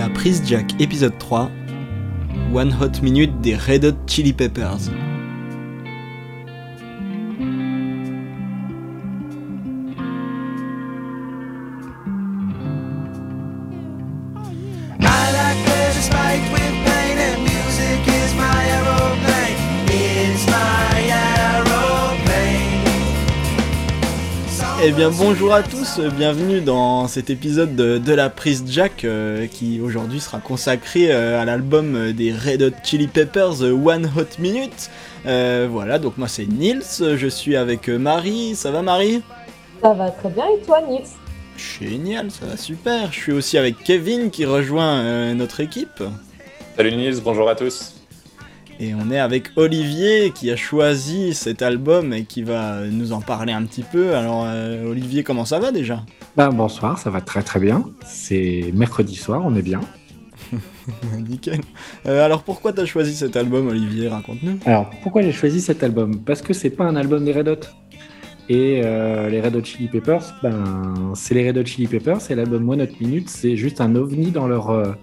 La prise Jack épisode 3 One Hot Minute des Red Hot Chili Peppers. Bien bonjour à tous, bienvenue dans cet épisode de, de la prise Jack euh, qui aujourd'hui sera consacré euh, à l'album des Red Hot Chili Peppers euh, One Hot Minute. Euh, voilà, donc moi c'est Nils, je suis avec Marie, ça va Marie? Ça va très bien et toi, Nils? Génial, ça va super. Je suis aussi avec Kevin qui rejoint euh, notre équipe. Salut Nils, bonjour à tous. Et on est avec Olivier qui a choisi cet album et qui va nous en parler un petit peu. Alors euh, Olivier, comment ça va déjà? Ben, bonsoir, ça va très très bien. C'est mercredi soir, on est bien. Nickel. Euh, alors pourquoi t'as choisi cet album Olivier? Raconte-nous. Alors, pourquoi j'ai choisi cet album? Parce que c'est pas un album des Red Hot. Et euh, les Red Hot Chili Peppers, ben, c'est les Red Hot Chili Peppers, c'est l'album One Hot Minute, c'est juste un ovni dans leur,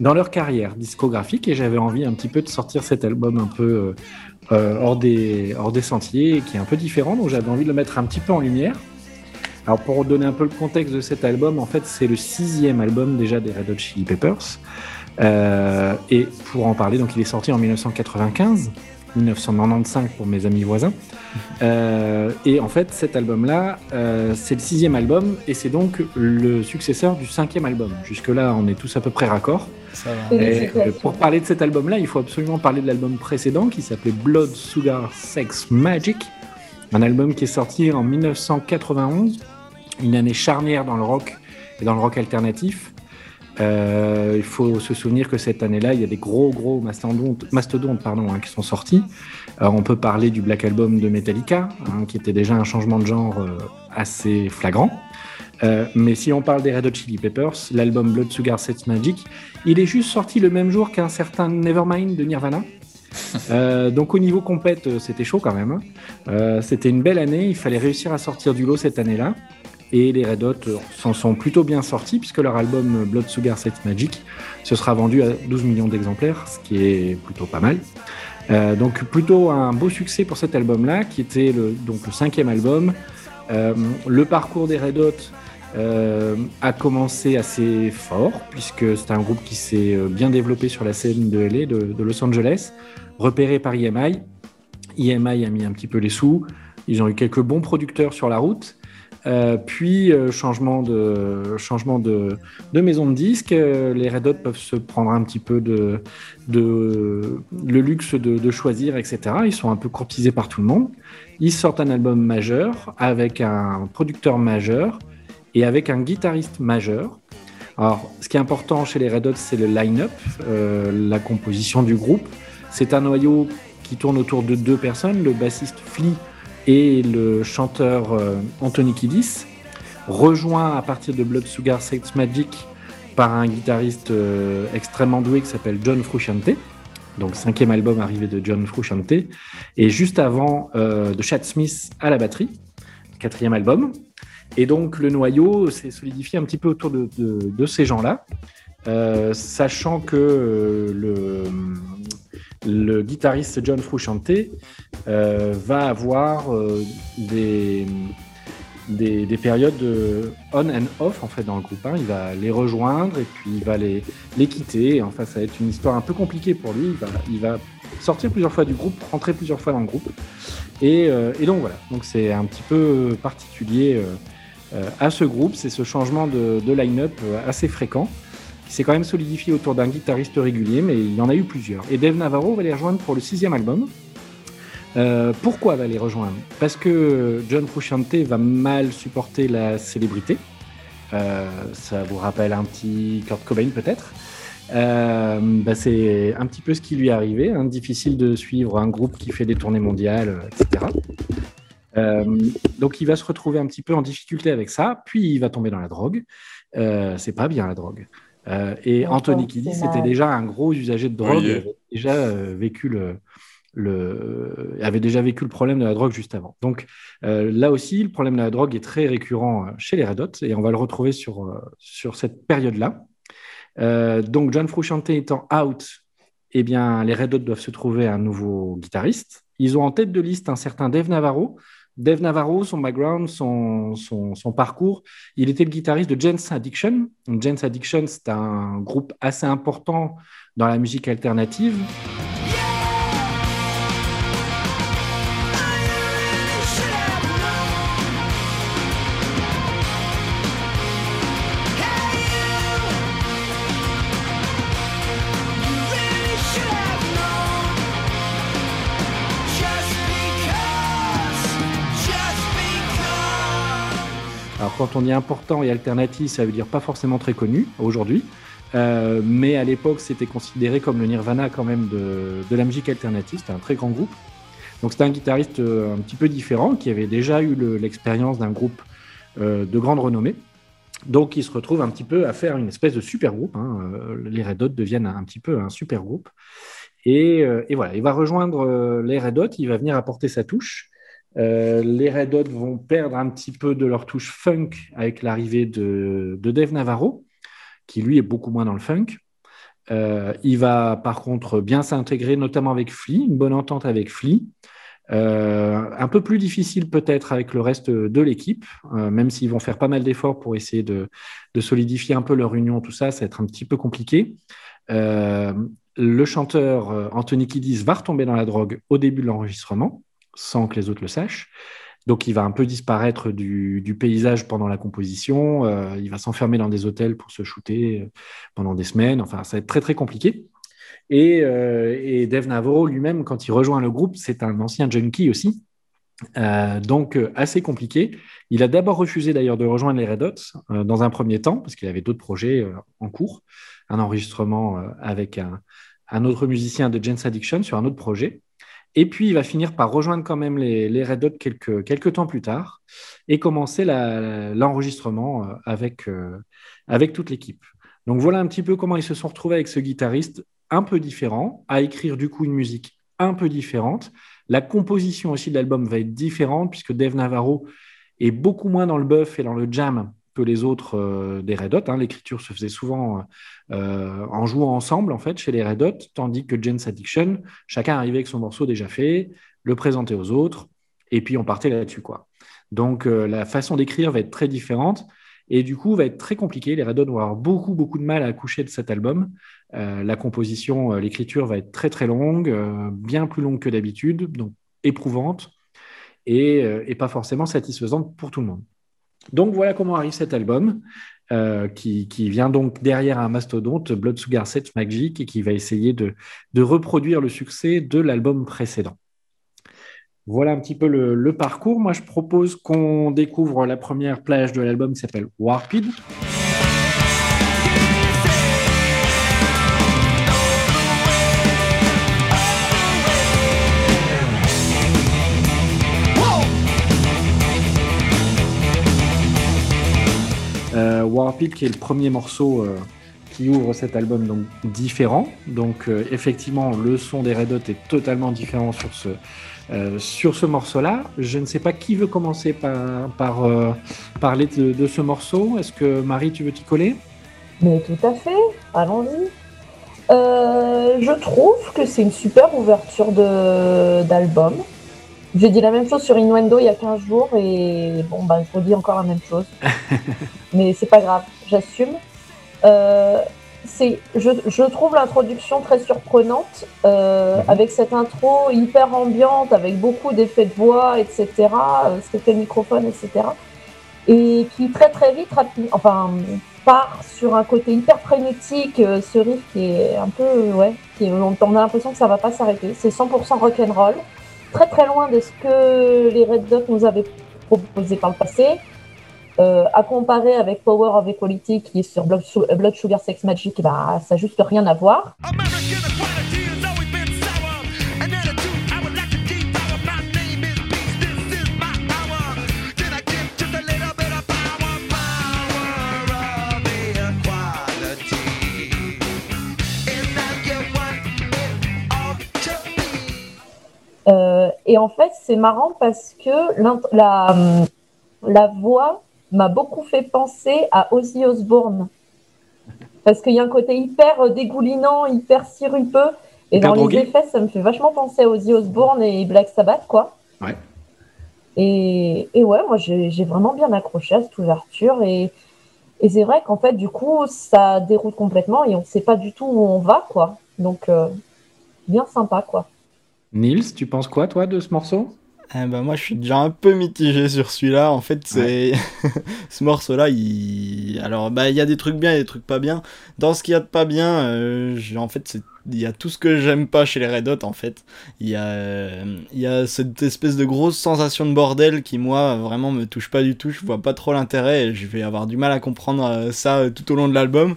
dans leur carrière discographique. Et j'avais envie un petit peu de sortir cet album un peu euh, euh, hors, des, hors des sentiers, qui est un peu différent, donc j'avais envie de le mettre un petit peu en lumière. Alors pour donner un peu le contexte de cet album, en fait c'est le sixième album déjà des Red Hot Chili Peppers. Euh, et pour en parler, donc il est sorti en 1995, 1995 pour mes amis voisins. Et en fait cet album-là, c'est le sixième album et c'est donc le successeur du cinquième album. Jusque-là on est tous à peu près raccord. Ça va. Oui. Et, Félicitations. pour parler de cet album-là, il faut absolument parler de l'album précédent qui s'appelait Blood, Sugar, Sex, Magic. Un album qui est sorti en 1991, une année charnière dans le rock et dans le rock alternatif. Euh, il faut se souvenir que cette année-là, il y a des gros, gros mastodontes, mastodontes pardon, hein, qui sont sortis. Alors, on peut parler du Black Album de Metallica, hein, qui était déjà un changement de genre euh, assez flagrant. Euh, mais si on parle des Red Hot Chili Peppers, l'album Blood Sugar Sex Magic, il est juste sorti le même jour qu'un certain Nevermind de Nirvana. Euh, donc au niveau compète, euh, c'était chaud quand même. Euh, c'était une belle année, il fallait réussir à sortir du lot cette année-là. Et les Red Hot s'en sont plutôt bien sortis puisque leur album Blood Sugar Sex Magic se sera vendu à 12 millions d'exemplaires, ce qui est plutôt pas mal. Euh, donc plutôt un beau succès pour cet album-là, qui était le, donc le cinquième album. Le parcours des Red Hot euh, a commencé assez fort, puisque c'est un groupe qui s'est euh, bien développé sur la scène de LA, de, Los Angeles, repéré par EMI. EMI a mis un petit peu les sous, ils ont eu quelques bons producteurs sur la route. Euh, puis, changement, de, changement de, maison de disques, euh, les Red Hot peuvent se prendre un petit peu de le luxe de, de choisir, etc. Ils sont un peu courtisés par tout le monde. Ils sortent un album majeur avec un producteur majeur et avec un guitariste majeur. Alors, ce qui est important chez les Red Hot, c'est le line-up, euh, la composition du groupe. C'est un noyau qui tourne autour de deux personnes, le bassiste Flea et le chanteur euh, Anthony Kiddis, rejoint à partir de Blood Sugar Sex Magic par un guitariste euh, extrêmement doué qui s'appelle John Frusciante. Donc, cinquième album arrivé de John Frusciante. Et juste avant, euh, de Chad Smith à la batterie, quatrième album. Et donc, le noyau s'est solidifié un petit peu autour de, de- de ces gens-là, euh, sachant que euh, le, le guitariste John Frusciante euh, va avoir euh, des, des, des périodes de on and off en fait dans le groupe. hein. Il va les rejoindre et puis il va les, les quitter. Enfin, ça va être une histoire un peu compliquée pour lui. Il va, il va sortir plusieurs fois du groupe, rentrer plusieurs fois dans le groupe. Et, euh, et donc voilà. Donc c'est un petit peu particulier à ce groupe. C'est ce changement de, line-up euh, assez fréquent qui s'est quand même solidifié autour d'un guitariste régulier, mais il y en a eu plusieurs. Et Dave Navarro va les rejoindre pour le sixième album. Euh, pourquoi va les rejoindre? Parce que John Frusciante va mal supporter la célébrité. Euh, ça vous rappelle un petit Kurt Cobain peut-être. Euh, bah, c'est un petit peu ce qui lui est arrivé. hein. Difficile de suivre un groupe qui fait des tournées mondiales, euh, etc. Euh, donc il va se retrouver un petit peu en difficulté avec ça, puis il va tomber dans la drogue. Euh, c'est pas bien la drogue. Euh, et Anthony c'est Kiddis mal. était déjà un gros usager de drogue, Oui. avait déjà euh, vécu le, le, avait déjà vécu le problème de la drogue juste avant. Donc euh, là aussi, le problème de la drogue est très récurrent chez les Red Hot et on va le retrouver sur, euh, sur cette période-là. Euh, donc John Frusciante étant out, eh bien, les Red Hot doivent se trouver un nouveau guitariste. Ils ont en tête de liste un certain Dave Navarro. Dave Navarro, son background, son, parcours, il était le guitariste de Jens Addiction. Jens Addiction, c'est un groupe assez important dans la musique alternative. Quand on dit important et alternatif, ça veut dire pas forcément très connu aujourd'hui. Euh, mais à l'époque, c'était considéré comme le Nirvana quand même de, de la musique alternative. C'était un très grand groupe. Donc c'était un guitariste euh, un petit peu différent qui avait déjà eu le- l'expérience d'un groupe euh, de grande renommée. Donc il se retrouve un petit peu à faire une espèce de super groupe. hein. Les Red Hot deviennent un petit peu un super groupe. Et, voilà, il va rejoindre les Red Hot, il va venir apporter sa touche. Euh, les Red Hot vont perdre un petit peu de leur touche funk avec l'arrivée de, Dave Navarro, qui lui est beaucoup moins dans le funk. Euh, il va par contre bien s'intégrer, notamment avec Flea, une bonne entente avec Flea. Euh, un peu plus difficile peut-être avec le reste de l'équipe, même s'ils vont faire pas mal d'efforts pour essayer de, solidifier un peu leur union, tout ça, ça va être un petit peu compliqué. Le chanteur Anthony Kiddis va retomber dans la drogue au début de l'enregistrement, sans que les autres le sachent. Donc, il va un peu disparaître du, paysage pendant la composition. Euh, il va s'enfermer dans des hôtels pour se shooter euh, pendant des semaines. Enfin, ça va être très, très compliqué. Et, euh, Dave Navarro lui-même, quand il rejoint le groupe, c'est un ancien junkie aussi. Euh, donc, assez compliqué. Il a d'abord refusé d'ailleurs de rejoindre les Red Hot dans un premier temps, parce qu'il avait d'autres projets en cours, un enregistrement avec un, un autre musicien de Jens Addiction sur un autre projet. Et puis, il va finir par rejoindre quand même les, Red Hot quelques, quelques temps plus tard et commencer l'enregistrement euh, avec, euh, avec toute l'équipe. Donc, voilà un petit peu comment ils se sont retrouvés avec ce guitariste un peu différent, à écrire du coup une musique un peu différente. La composition aussi de l'album va être différente puisque Dave Navarro est beaucoup moins dans le buff et dans le jam que les autres euh, des Red Hot. hein. L'écriture se faisait souvent euh, en jouant ensemble en fait chez les Red Hot, tandis que Jens Addiction, chacun arrivait avec son morceau déjà fait, le présentait aux autres et puis on partait là-dessus quoi. Donc euh, la façon d'écrire va être très différente et du coup va être très compliqué. Les Red Hot vont avoir beaucoup beaucoup de mal à accoucher de cet album. Euh, la composition, euh, l'écriture va être très très longue, euh, bien plus longue que d'habitude, donc éprouvante euh, et pas forcément satisfaisante pour tout le monde. Donc voilà comment arrive cet album, euh, qui, vient donc derrière un mastodonte, Blood Sugar Sex Magic, et qui va essayer de, de reproduire le succès de l'album précédent. Voilà un petit peu le, le parcours. Moi, je propose qu'on découvre la première plage de l'album qui s'appelle Warped. Warped qui est le premier morceau euh, qui ouvre cet album donc différent. Donc euh, effectivement, le son des Red Hot est totalement différent sur ce, euh, morceau-là. Je ne sais pas qui veut commencer par, par parler de, ce morceau. Est-ce que Marie, tu veux t'y coller? Mais tout à fait, allons-y. Je trouve que c'est une super ouverture d'album. J'ai dit la même chose sur Innuendo il y a 15 jours et bon, bah, je redis encore la même chose. Mais c'est pas grave, j'assume. Euh, c'est, je, je trouve l'introduction très surprenante euh, Mhm. avec cette intro hyper ambiante, avec beaucoup d'effets de voix, etc. Euh, c'était le microphone, etc. Et qui très très vite, rapide, enfin, part sur un côté hyper frénétique, euh, ce riff qui est un peu, ouais, qui est- on, on a l'impression que ça va pas s'arrêter. C'est 100% rock'n'roll, très très loin de ce que les Red Dot nous avaient proposé par le passé. Euh, à comparer avec Power of Equality qui est sur Blood, Su- Blood Sugar Sex Magic, bah, ça n'a juste rien à voir. Euh, et en fait, c'est marrant parce que la, la voix m'a beaucoup fait penser à Ozzy Osbourne. Parce qu'il y a un côté hyper euh, dégoulinant, hyper sirupeux. Et dans drogué. les effets, ça me fait vachement penser à Ozzy Osbourne et Black Sabbath, quoi. Ouais. Et, et ouais, moi, j'ai vraiment bien accroché à cette ouverture. Et, et c'est vrai qu'en fait, du coup, ça déroute complètement et on ne sait pas du tout où on va, quoi. Donc, euh, bien sympa, quoi. Nils, tu penses quoi, toi, de ce morceau? Eh ben, moi, je suis déjà un peu mitigé sur celui-là. En fait, c'est ce morceau-là, il... alors bah il y a des trucs bien et des trucs pas bien. Dans ce qu'il y a de pas bien, euh, en fait, c'est il y a tout ce que j'aime pas chez les Red Hot en fait. Il y a euh, il y a cette espèce de grosse sensation de bordel qui moi vraiment me touche pas du tout. Je vois pas trop l'intérêt et je vais avoir du mal à comprendre euh, ça euh, tout au long de l'album.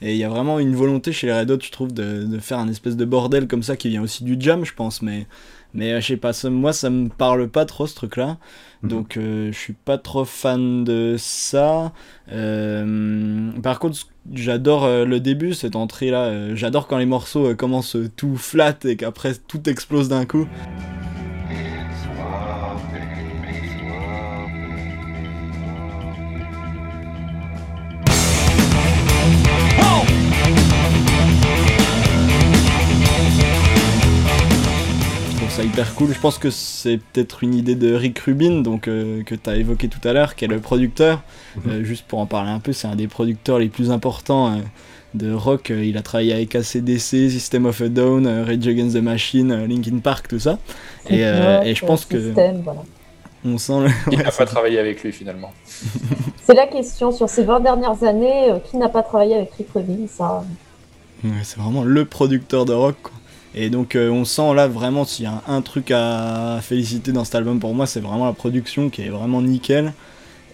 Et il y a vraiment une volonté chez les Red Hot, je trouve, de, de faire un espèce de bordel comme ça qui vient aussi du jam, je pense, mais mais euh, je sais pas, ça- moi ça me parle pas trop ce truc-là. Mhm. Donc euh, je suis pas trop fan de ça. Euh, par contre, j'adore euh, le début, cette entrée-là. j'adore quand les morceaux commencent tout flat et qu'après tout explose d'un coup. Ça hyper cool. Je pense que c'est peut-être une idée de Rick Rubin, donc euh, que tu as évoqué tout à l'heure, qui est le producteur. Euh, juste pour en parler un peu, c'est un des producteurs les plus importants euh, de rock. Il a travaillé avec ACDC, System of a Down, euh, Rage Against the Machine, euh, Linkin Park, tout ça. Et, euh, et je pense que Système, voilà. on sent le. Ouais, n'a pas travaillé avec lui finalement C'est la question sur ces 20 dernières années, euh, qui n'a pas travaillé avec Rick Rubin ça Ouais, c'est vraiment le producteur de rock. quoi. Et donc euh, on sent là vraiment s'il y a un, truc à féliciter dans cet album pour moi, c'est vraiment la production qui est vraiment nickel.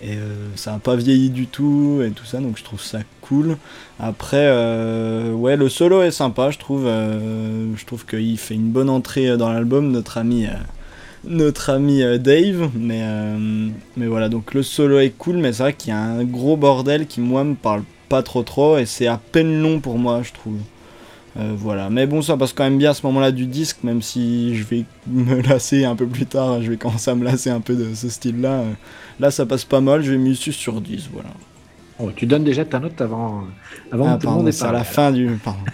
Et euh, ça n'a pas vieilli du tout et tout ça, donc je trouve ça cool. Après, euh, ouais, le solo est sympa, je trouve. je trouve qu'il fait une bonne entrée dans l'album, notre ami, notre ami Dave. Mais, mais voilà, donc le solo est cool, mais c'est vrai qu'il y a un gros bordel qui, moi, me parle pas trop trop et c'est à peine long pour moi, je trouve. Euh, voilà, mais bon, ça passe quand même bien à ce moment-là du disque, même si je vais me lasser un peu plus tard, je vais commencer à me lasser un peu de ce style-là. Euh, Là, ça passe pas mal, je vais mis 6 sur 10, voilà. Oh, Tu donnes déjà ta note avant, avant Ah, que tout le monde pardon, ait c'est à la fin du. Pardon.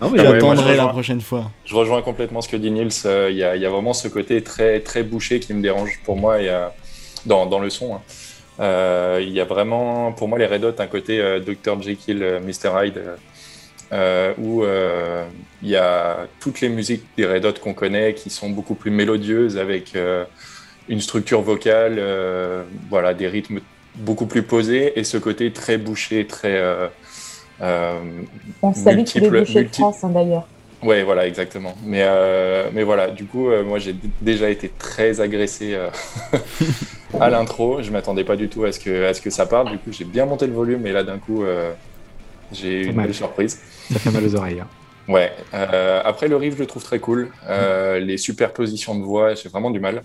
Ah oui, ouais, la rejoins. prochaine fois. Je rejoins complètement ce que dit Nils. Euh, Il y, a, il y a vraiment ce côté très, très bouché qui me dérange pour moi et, euh, dans, dans le son. hein. Euh, Il y a vraiment, pour moi, les Red Hot, un côté euh, Dr. Jekyll, euh, Mr. Hyde, euh, euh, où euh, il y a toutes les musiques des Red Hot qu'on connaît qui sont beaucoup plus mélodieuses avec euh, une structure vocale, euh, voilà, des rythmes beaucoup plus posés et ce côté très bouché, très. euh, euh, On salue tous les de France, hein, d'ailleurs. Ouais, voilà, exactement. Mais, euh, mais voilà, du coup, euh, moi, j'ai déjà été très agressé euh, à l'intro. Je m'attendais pas du tout à ce que, à ce que ça parte. Du coup, j'ai bien monté le volume et là, d'un coup, euh, j'ai eu une mal. belle surprise. Ça fait mal aux oreilles. hein. Ouais. euh, après, le riff, je le trouve très cool. Euh, les superpositions de voix, j'ai vraiment du mal.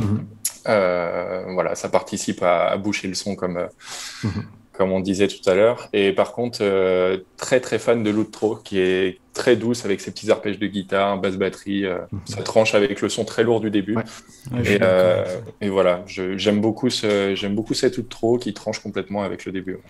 Mhm. Euh, voilà, ça participe à, à boucher le son comme, euh, Mhm. Comme on disait tout à l'heure. Et par contre, euh, très très fan de l'outro qui est très douce avec ses petits arpèges de guitare, basse batterie. euh, Mhm. Ça tranche avec le son très lourd du début. Ouais. Ouais, Et, euh, et voilà, j'aime beaucoup, ce, j'aime beaucoup cet outro qui tranche complètement avec le début. Ouais,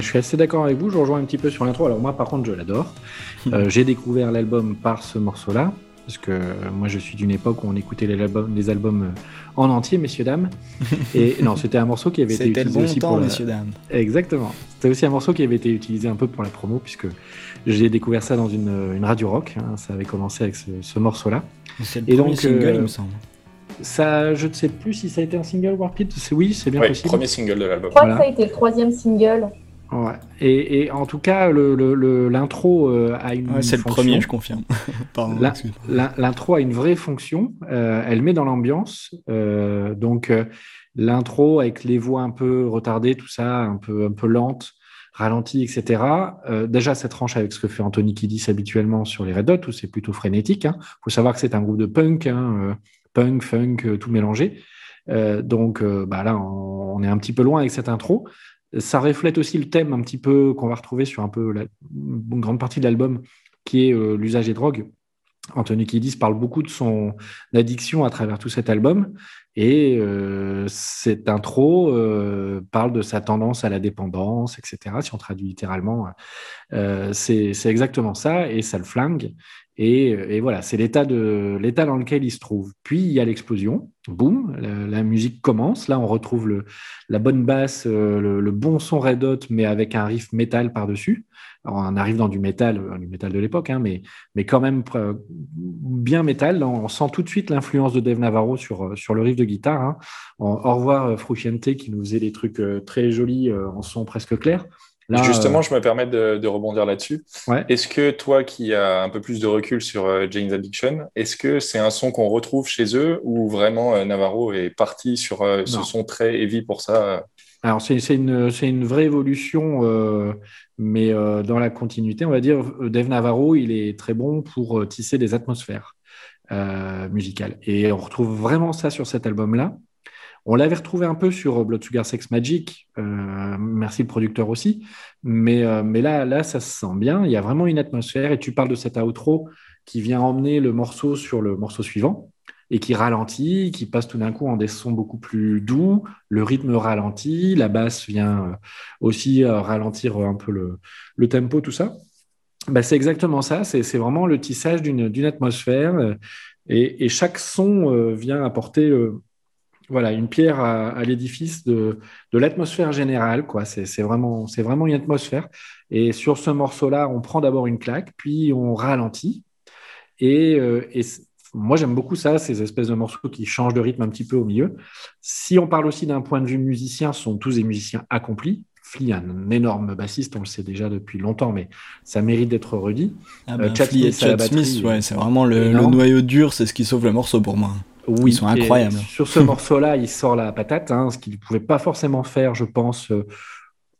je suis assez d'accord avec vous, je rejoins un petit peu sur l'intro. Alors moi par contre je l'adore. Euh, J'ai découvert l'album par ce morceau-là, parce que euh, moi je suis d'une époque où on écoutait les albums, les albums euh, en entier, messieurs, dames. Et non, c'était un morceau qui avait été utilisé bon aussi temps, pour la- messieurs, dames. Exactement. C'était aussi un morceau qui avait été utilisé un peu pour la promo, puisque j'ai découvert ça dans une, une radio rock. hein. Ça avait commencé avec ce, ce morceau-là. C'est le Et premier donc, single, euh, il me semble. Ça, je ne sais plus si ça a été un single Warped. C'est oui, c'est bien Ouais, possible. premier single de l'album. Je crois Voilà. que ça a été le troisième single. Ouais. Et, et en tout cas, le- le- le- l'intro euh, a une Ouais, c'est le premier, je confirme. L'intro a une vraie fonction. euh, elle met dans l'ambiance. euh, donc, euh, l'intro avec les voix un peu retardées, tout ça, un peu, un peu lente, ralentie, etc. déjà, ça tranche avec ce que fait Anthony Kiddis habituellement sur les Red Hot, où c'est plutôt frénétique. Il faut savoir que c'est un groupe de punk, hein, punk, funk, tout mélangé. Donc bah là, on, on est un petit peu loin avec cette intro. Ça reflète aussi le thème un petit peu qu'on va retrouver sur un peu la, une grande partie de l'album, qui est euh, l'usage des drogues. Anthony Kiedis parle beaucoup de son addiction à travers tout cet album. Et euh, cette intro euh, parle de sa tendance à la dépendance, etc. Si on traduit littéralement, c'est exactement ça, et ça le flingue. Et, et voilà, c'est l'état dans lequel il se trouve. Puis il y a l'explosion, boum, la, musique commence. Là, on retrouve la bonne basse, euh, le, bon son Red Hot, mais avec un riff métal par-dessus. On arrive dans du métal, euh, du métal de l'époque, hein, mais, mais quand même euh, bien métal. On sent tout de suite l'influence de Dave Navarro sur, euh, sur le riff de guitare. hein. Au revoir euh, Frusciante qui nous faisait des trucs euh, très jolis euh, en son presque clair. Là, Justement, euh, je me permets de, de rebondir là-dessus. Ouais. Est-ce que toi qui as un peu plus de recul sur euh, Jane's Addiction, est-ce que c'est un son qu'on retrouve chez eux ou vraiment euh, Navarro est parti sur ce son très heavy pour ça? Alors, c'est une, une vraie évolution, mais dans la continuité, on va dire, Dave Navarro, il est très bon pour tisser des atmosphères musicales. Et on retrouve vraiment ça sur cet album-là. On l'avait retrouvé un peu sur Blood Sugar Sex Magic, euh, merci le producteur aussi, mais, euh, mais là, là, ça se sent bien, il y a vraiment une atmosphère, et tu parles de cet outro qui vient emmener le morceau sur le morceau suivant, et qui ralentit, qui passe tout d'un coup en des sons beaucoup plus doux, le rythme ralentit, la basse vient euh, aussi euh, ralentir un peu le, tempo, tout ça. Bah, c'est exactement ça, c'est vraiment le tissage d'une atmosphère euh, et, chaque son euh, vient apporter euh, voilà, une pierre à, à l'édifice de, de l'atmosphère générale. quoi. C'est c'est vraiment, c'est vraiment une atmosphère. Et sur ce morceau-là, on prend d'abord une claque, puis on ralentit. Et, euh, et moi, j'aime beaucoup ça, ces espèces de morceaux qui changent de rythme un petit peu au milieu. Si on parle aussi d'un point de vue musicien, ce sont tous des musiciens accomplis. Flea, un énorme bassiste, on le sait déjà depuis longtemps, mais ça mérite d'être redit. Ah Euh, bah, Chad Smith Chad ouais, c'est vraiment le, le noyau dur, c'est ce qui sauve le morceau pour moi. Oui, Ils sont incroyables. Sur ce morceau-là, il sort la patate, hein, ce qu'il ne pouvait pas forcément faire, je pense, euh,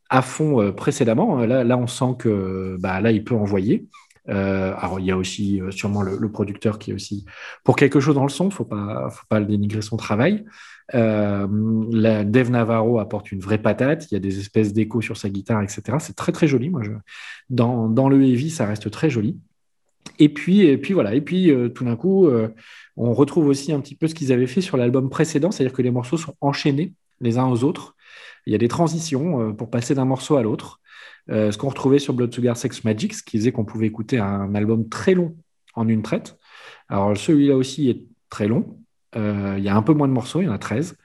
à fond euh, précédemment. Là, là, on sent que bah, là, il peut envoyer. Euh, alors, il y a aussi euh, sûrement le, le producteur qui est aussi pour quelque chose dans le son, faut pas, faut pas le dénigrer son travail. Euh, la, Dave Navarro apporte une vraie patate. Il y a des espèces d'échos sur sa guitare, etc. C'est très très joli. Moi, je, dans, dans le heavy, ça reste très joli. Et puis, et puis voilà. Et puis, euh, tout d'un coup, euh, on retrouve aussi un petit peu ce qu'ils avaient fait sur l'album précédent, c'est-à-dire que les morceaux sont enchaînés les uns aux autres. Il y a des transitions euh, pour passer d'un morceau à l'autre. Euh, ce qu'on retrouvait sur Blood Sugar Sex Magic, ce qui faisait qu'on pouvait écouter un album très long en une traite. Alors celui-là aussi est très long. Euh, il y a un peu moins de morceaux, il y en a 13.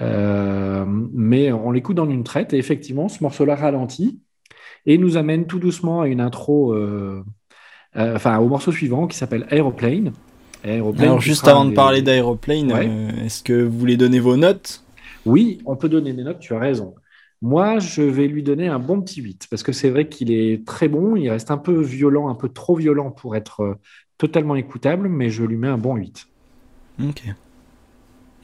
Euh, mais on l'écoute en une traite et effectivement, ce morceau-là ralentit et nous amène tout doucement à une intro, enfin au morceau suivant qui s'appelle Aeroplane. Aeroplane Alors, juste avant de des- parler d'Aeroplane, Ouais. euh, est-ce que vous voulez donner vos notes? Oui, on peut donner des notes, tu as raison. Moi, je vais lui donner un bon petit 8, parce que c'est vrai qu'il est très bon, il reste un peu violent, un peu trop violent pour être euh, totalement écoutable, mais je lui mets un bon 8. Ok.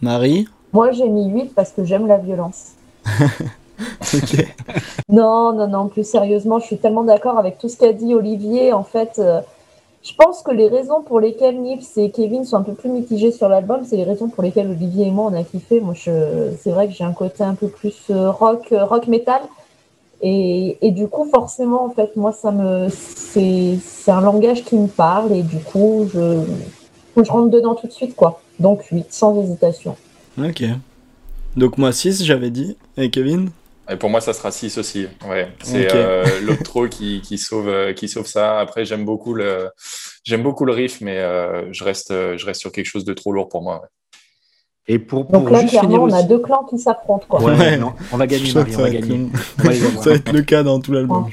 Marie? Moi, j'ai mis 8 parce que j'aime la violence. Ok. Non, non, non, plus sérieusement, je suis tellement d'accord avec tout ce qu'a dit Olivier. En fait, euh, je pense que les raisons pour lesquelles Nils et Kevin sont un peu plus mitigés sur l'album, c'est les raisons pour lesquelles Olivier et moi, on a kiffé. Moi, c'est vrai que j'ai un côté un peu plus euh, rock, euh, rock metal. Et, du coup, forcément, en fait, moi, ça me, c'est, c'est un langage qui me parle. Et du coup, je, je rentre dedans tout de suite, quoi. Donc, 8, sans hésitation. Ok. Donc moi 6, j'avais dit. Et Kevin? Et pour moi, ça sera 6 aussi. Ouais. C'est Ok. euh, l'outro qui, qui, sauve, euh, qui sauve ça. Après, j'aime beaucoup le, j'aime beaucoup le riff, mais euh, je, reste, euh, je reste sur quelque chose de trop lourd pour moi. ouais. Et pour, Donc là, juste finir clairement, on a deux clans qui s'affrontent, quoi. Ouais, non, on va gagner, Marie, on va ça va être gagner. On va. Ça va être le cas dans tout l'album.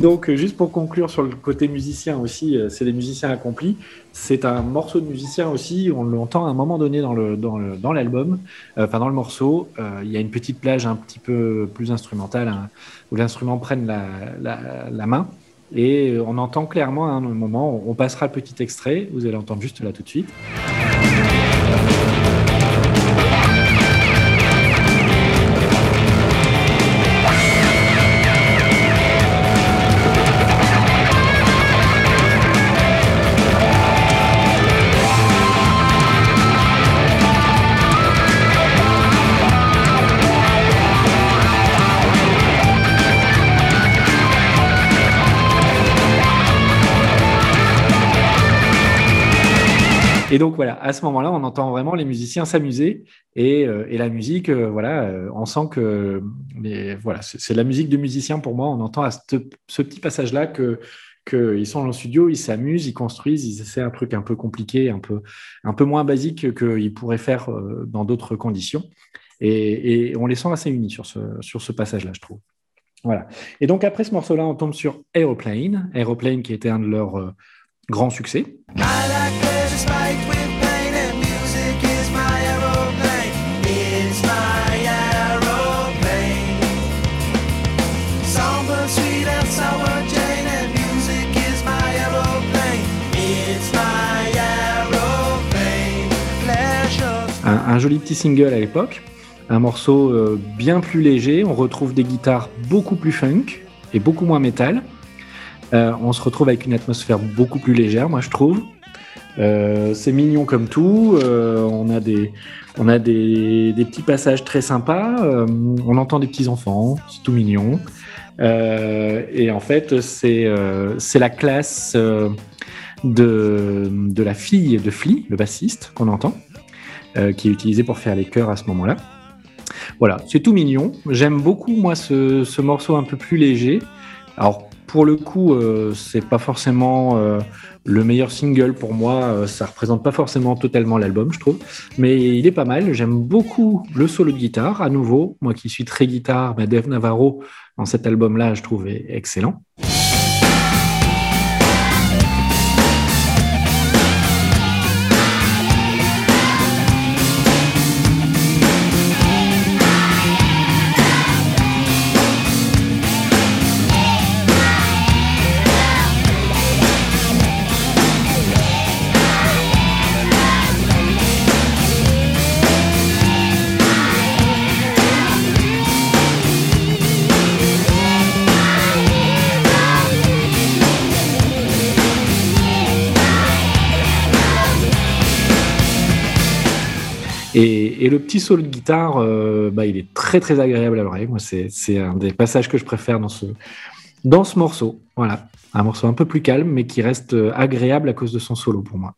Donc, euh, juste pour conclure sur le côté musicien aussi, euh, c'est des musiciens accomplis. C'est un morceau de musicien aussi, on l'entend à un moment donné dans le dans le- dans l'album, euh, enfin dans le morceau. Il y a une petite plage un petit peu plus instrumentale hein, où l'instrument prenne la, la, main. Et on entend clairement à un moment, on passera le petit extrait, vous allez entendre juste là tout de suite. Et donc voilà, à ce moment-là, on entend vraiment les musiciens s'amuser et, euh, la musique, euh, voilà, euh, on sent que mais voilà, c'est la musique de musiciens pour moi. On entend à ce, petit passage-là qu'ils sont dans le studio, ils s'amusent, ils construisent, ils essaient un truc un peu compliqué, un peu, un peu moins basique qu'ils pourraient faire dans d'autres conditions. Et, on les sent assez unis sur ce, passage-là, je trouve. Voilà. Et donc après ce morceau-là, on tombe sur Aeroplane, Aeroplane qui était un de leurs grands succès. Un, joli petit single à l'époque, un morceau euh, bien plus léger. On retrouve des guitares beaucoup plus funk et beaucoup moins métal. Euh, on se retrouve avec une atmosphère beaucoup plus légère, moi je trouve. Euh, c'est mignon comme tout. on a des, on a des, des petits passages très sympas. on entend des petits enfants, c'est tout mignon. Et en fait, c'est c'est la classe de, de la fille de Flea, le bassiste, qu'on entend euh, qui est utilisé pour faire les chœurs à ce moment-là. Voilà, c'est tout mignon. J'aime beaucoup, moi, ce, ce morceau un peu plus léger. Alors, pour le coup, euh, c'est pas forcément euh, le meilleur single pour moi. euh, ça représente pas forcément totalement l'album, je trouve. Mais il est pas mal. J'aime beaucoup le solo de guitare. À nouveau, moi qui suis très guitare, bah, Dave Navarro, dans cet album-là, je trouve excellent. Et, le petit solo de guitare, euh, bah, il est très très agréable à l'oreille. Moi, c'est c'est un des passages que je préfère dans ce, dans ce morceau. Voilà, un morceau un peu plus calme, mais qui reste euh, agréable à cause de son solo pour moi.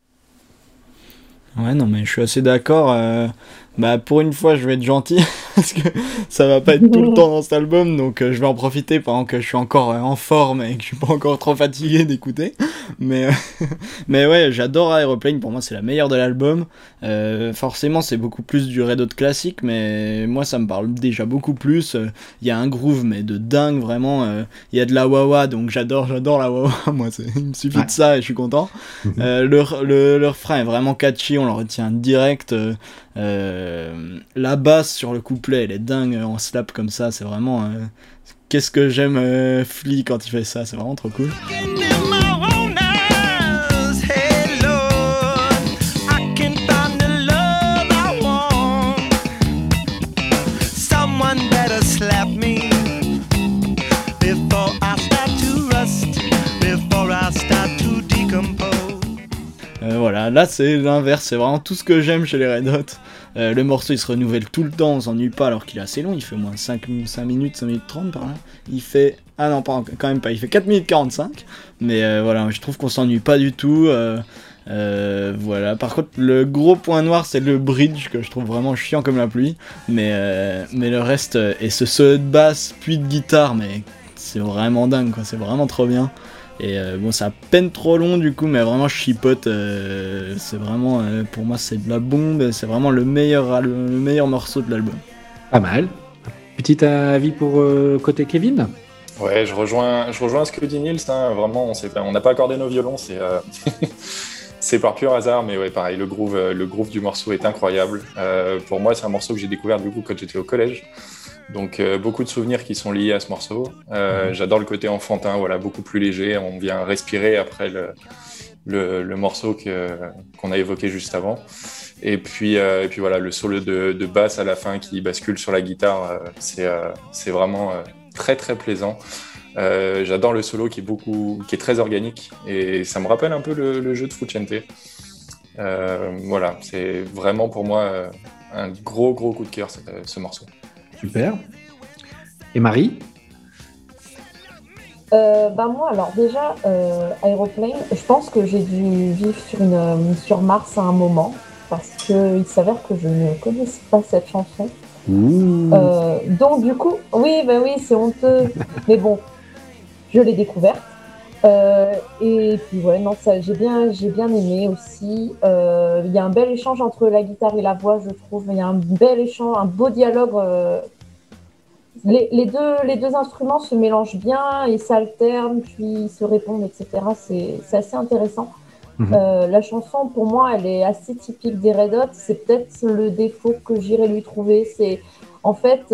Ouais, non, mais je suis assez d'accord. euh, bah, pour une fois, je vais être gentil parce que ça va pas être tout le temps dans cet album, donc euh, je vais en profiter pendant que je suis encore euh, en forme et que je suis pas encore trop fatigué d'écouter. Mais, euh, mais ouais, j'adore Aeroplane. Pour moi, c'est la meilleure de l'album. Euh, forcément, c'est beaucoup plus du Red Hot classique, mais moi, ça me parle déjà beaucoup plus. Il y a un groove, mais de dingue, vraiment. Il y a de la wah donc j'adore, j'adore la wah Moi, il me suffit Ouais. de ça et je suis content. Euh, le, le, le refrain est vraiment catchy, on le retient direct. Euh, la basse sur le couplet, elle est dingue en slap comme ça, c'est vraiment. euh, Qu'est-ce que j'aime euh, Flea quand il fait ça, c'est vraiment trop cool. Voilà, là c'est l'inverse, c'est vraiment tout ce que j'aime chez les Red Hot. Euh, le morceau il se renouvelle tout le temps, on s'ennuie pas alors qu'il est assez long, il fait moins 5, 5 minutes, 5 minutes 30 par là. Il fait. Ah non, pas, quand même il fait 4 minutes 45. Mais euh, voilà, je trouve qu'on s'ennuie pas du tout. euh, voilà, par contre, le gros point noir c'est le bridge que je trouve vraiment chiant comme la pluie. Mais, mais le reste, et ce solo de basse puis de guitare, mais c'est vraiment dingue quoi, c'est vraiment trop bien. Et euh, bon, c'est à peine trop long du coup, mais vraiment je chipote. euh, c'est vraiment, euh, pour moi, c'est de la bombe. C'est vraiment le meilleur, le meilleur morceau de l'album. Pas mal. Petit avis pour euh, côté Kevin? Ouais, je rejoins, je rejoins ce que dit Nils. hein. Vraiment, on s'est pas- on n'a pas accordé nos violons. C'est euh, c'est par pur hasard, mais ouais, pareil. Le groove, euh, le groove du morceau est incroyable. Euh, pour moi, c'est un morceau que j'ai découvert du coup quand j'étais au collège. Donc euh, beaucoup de souvenirs qui sont liés à ce morceau. Euh, J'adore le côté enfantin, voilà, beaucoup plus léger. On vient respirer après le, le, le morceau qu'on a évoqué juste avant. Et puis, euh, et puis voilà, le solo de, de basse à la fin qui bascule sur la guitare, c'est vraiment très très plaisant. Euh, J'adore le solo qui est beaucoup, qui est très organique et ça me rappelle un peu le, le jeu de Frucente. Euh, voilà, c'est vraiment pour moi euh, un gros gros coup de cœur ce, ce morceau. Super. Et Marie? Euh, bah moi, alors déjà, euh, Aeroplane, je pense que j'ai dû vivre sur, une, sur Mars à un moment, parce qu'il s'avère que je ne connaissais pas cette chanson. Euh, donc du coup, oui, bah oui, c'est honteux, mais bon, je l'ai découverte. Euh, et puis ouais, non, ça, j'ai bien, j'ai bien aimé aussi. Euh, Il y a un bel échange entre la guitare et la voix, je trouve. Il y a un bel échange, un beau dialogue. euh, les, les deux, les deux instruments se mélangent bien et s'alternent, puis ils se répondent, etc. C'est c'est assez intéressant. Mhm. La chanson, pour moi, elle est assez typique des Red Hot. C'est peut-être le défaut que j'irais lui trouver. C'est en fait,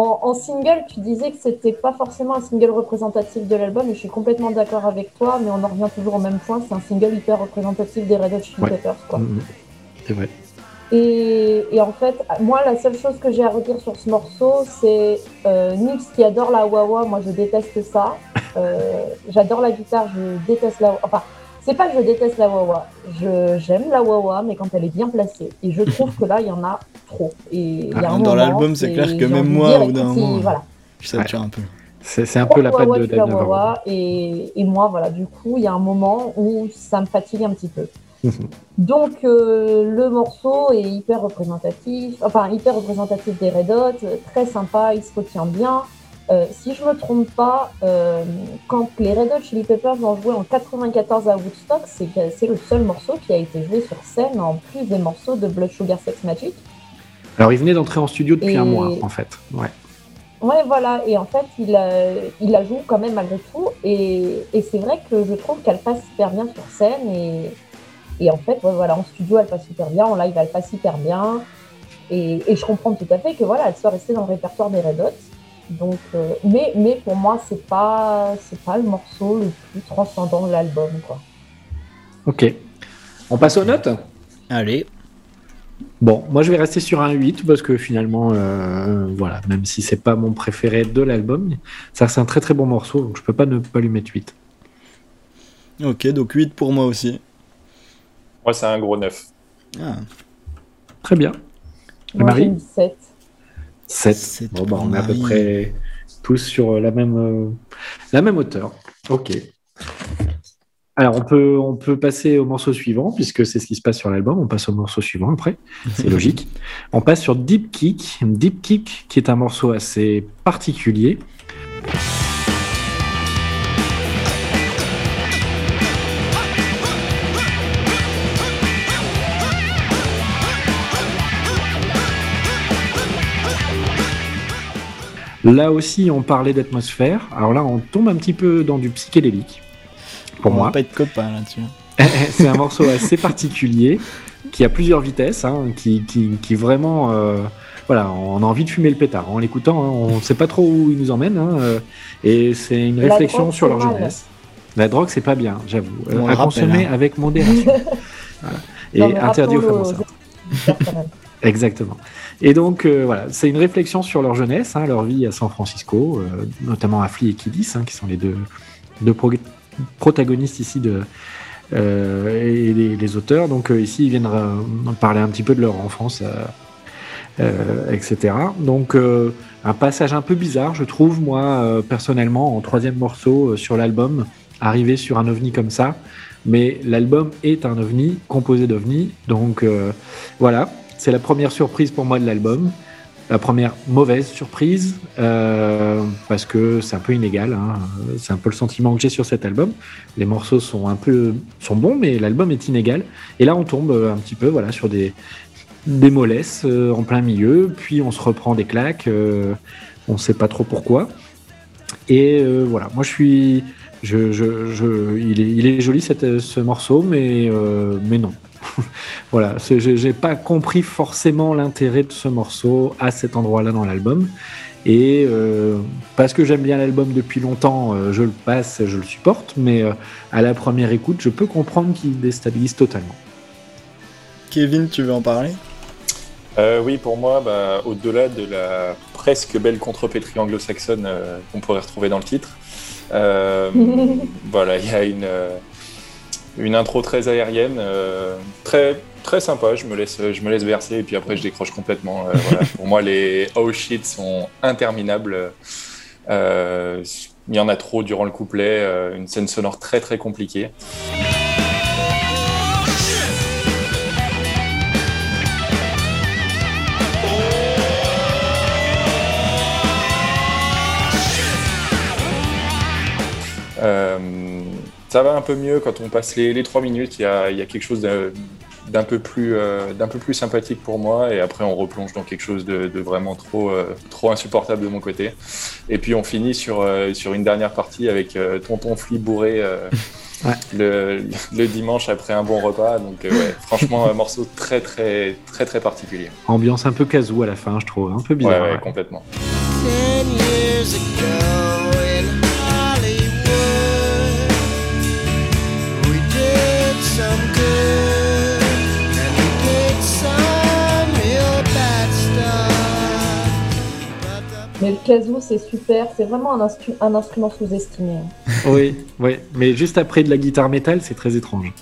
en, en single, tu disais que c'était pas forcément un single représentatif de l'album, et je suis complètement d'accord avec toi, mais on en revient toujours au même point. C'est un single hyper représentatif des Red Hot Chili Ouais. Peppers, quoi. Mhm. C'est vrai. Et, et en fait, moi, la seule chose que j'ai à redire sur ce morceau, c'est euh, Nix qui adore la wah-wah. Moi, je déteste ça. Euh, J'adore la guitare, je déteste la. Enfin, c'est pas que je déteste la wah-wah. Je- J'aime la wah-wah, mais quand elle est bien placée. Et je trouve que là, il y en a trop. Et il y a Ah, un dans l'album, c'est clair que même moi, au bout d'un moment, il- Voilà. Je sature un peu. C'est c'est un peu la patte de Navarro. wah-wah. Et, et moi, voilà, du coup, il y a un moment où ça me fatigue un petit peu. Donc euh, le morceau est hyper représentatif, enfin hyper représentatif des Red Hot, très sympa, il se retient bien. Euh, si je me trompe pas, euh, quand les Red Hot Chili Peppers ont joué en 94 à Woodstock, c'est le seul morceau qui a été joué sur scène en plus des morceaux de Blood Sugar Sex Magic. Alors, il venait d'entrer en studio depuis Et- un mois, en fait. Ouais. Ouais, voilà, et en fait, il, euh, il la joue quand même malgré tout, et, et c'est vrai que je trouve qu'elle passe super bien sur scène, et, et en fait, ouais, voilà, en studio, elle passe super bien, en live, elle passe hyper bien, et, et je comprends tout à fait que voilà, elle soit restée dans le répertoire des Red Hot. Donc, euh, mais, mais pour moi, c'est pas, c'est pas le morceau le plus transcendant de l'album, quoi. Ok. On passe aux notes? Allez. Bon, moi je vais rester sur un 8 parce que finalement, euh, voilà, même si c'est pas mon préféré de l'album, ça c'est un très très bon morceau, donc je peux pas ne pas lui mettre 8. Ok, donc 8 pour moi aussi. Moi, c'est un gros neuf. Ah, Très bien. Moi, Marie? j'ai mis 7. 7. Sept Bon, bah, on est à peu près tous sur la même, euh, la même hauteur. Ok. Alors, on peut, on peut passer au morceau suivant, puisque c'est ce qui se passe sur l'album. On passe au morceau suivant après. C'est logique. On passe sur Deep Kick. Deep Kick, qui est un morceau assez particulier. Là aussi, on parlait d'atmosphère. Alors là, on tombe un petit peu dans du psychédélique, pour on moi. va pas être copains là-dessus. c'est un morceau assez particulier qui a plusieurs vitesses, hein, qui, qui, qui vraiment, euh, voilà, on a envie de fumer le pétard en l'écoutant. hein, on ne sait pas trop où il nous emmène, hein, euh, et c'est une La réflexion sur leur jeunesse. La drogue, c'est pas bien, j'avoue. Euh, On à consommer hein. avec modération. Voilà. Et interdit aux femmes enceintes. Exactement. Et donc, euh, voilà, c'est une réflexion sur leur jeunesse, hein, leur vie à San Francisco, euh, notamment Affli et Kiddis, hein, qui sont les deux, deux pro- protagonistes ici euh, et les, les auteurs. Donc, euh, ici, ils viennent parler un petit peu de leur enfance, etc. Donc, un passage un peu bizarre, je trouve, moi, personnellement, en troisième morceau sur l'album, arriver sur un ovni comme ça. Mais l'album est un ovni, composé d'ovnis. Donc, voilà, c'est la première surprise pour moi de l'album. La première mauvaise surprise, euh, parce que c'est un peu inégal. hein. C'est un peu le sentiment que j'ai sur cet album. Les morceaux sont un peu sont bons, mais l'album est inégal. Et là, on tombe un petit peu voilà, sur des, des mollesses euh, en plein milieu, puis on se reprend des claques. euh, on ne sait pas trop pourquoi. Et voilà, moi je suis. Je, je, il, est, il est joli ce morceau, mais, mais non. voilà, j'ai pas compris forcément l'intérêt de ce morceau à cet endroit-là dans l'album. Et euh, parce que j'aime bien l'album depuis longtemps, euh, je le passe, je le supporte, mais euh, à la première écoute, je peux comprendre qu'il déstabilise totalement. Kevin, tu veux en parler? Euh, oui, pour moi, bah, au-delà de la presque belle contrepétrie anglo-saxonne euh, qu'on pourrait retrouver dans le titre, euh, voilà, il y a une, euh, une intro très aérienne, euh, très, très sympa. Je me, laisse, je me laisse verser et puis après je décroche complètement. euh, voilà. Pour moi, les oh shit sont interminables. Euh, il y en a trop durant le couplet, une scène sonore très très compliquée. Euh, ça va un peu mieux quand on passe les, les 3 minutes. Il y a, il y a quelque chose de- d'un peu, plus, euh, d'un peu plus sympathique pour moi. Et après, on replonge dans quelque chose de, de vraiment trop, euh, trop insupportable de mon côté. Et puis, on finit sur, euh, sur une dernière partie avec euh, Tonton Flea bourré euh, Ouais. le, le dimanche après un bon repas. Donc, euh, ouais, franchement, un morceau très, très, très, très particulier. Ambiance un peu casou à la fin, je trouve. Un peu Ouais, bizarre. ouais, ouais. complètement. Ten years ago Mais le kazoo, c'est super. C'est vraiment un, instru- un instrument sous-estimé. Oui, oui. Mais juste après de la guitare métal, c'est très étrange.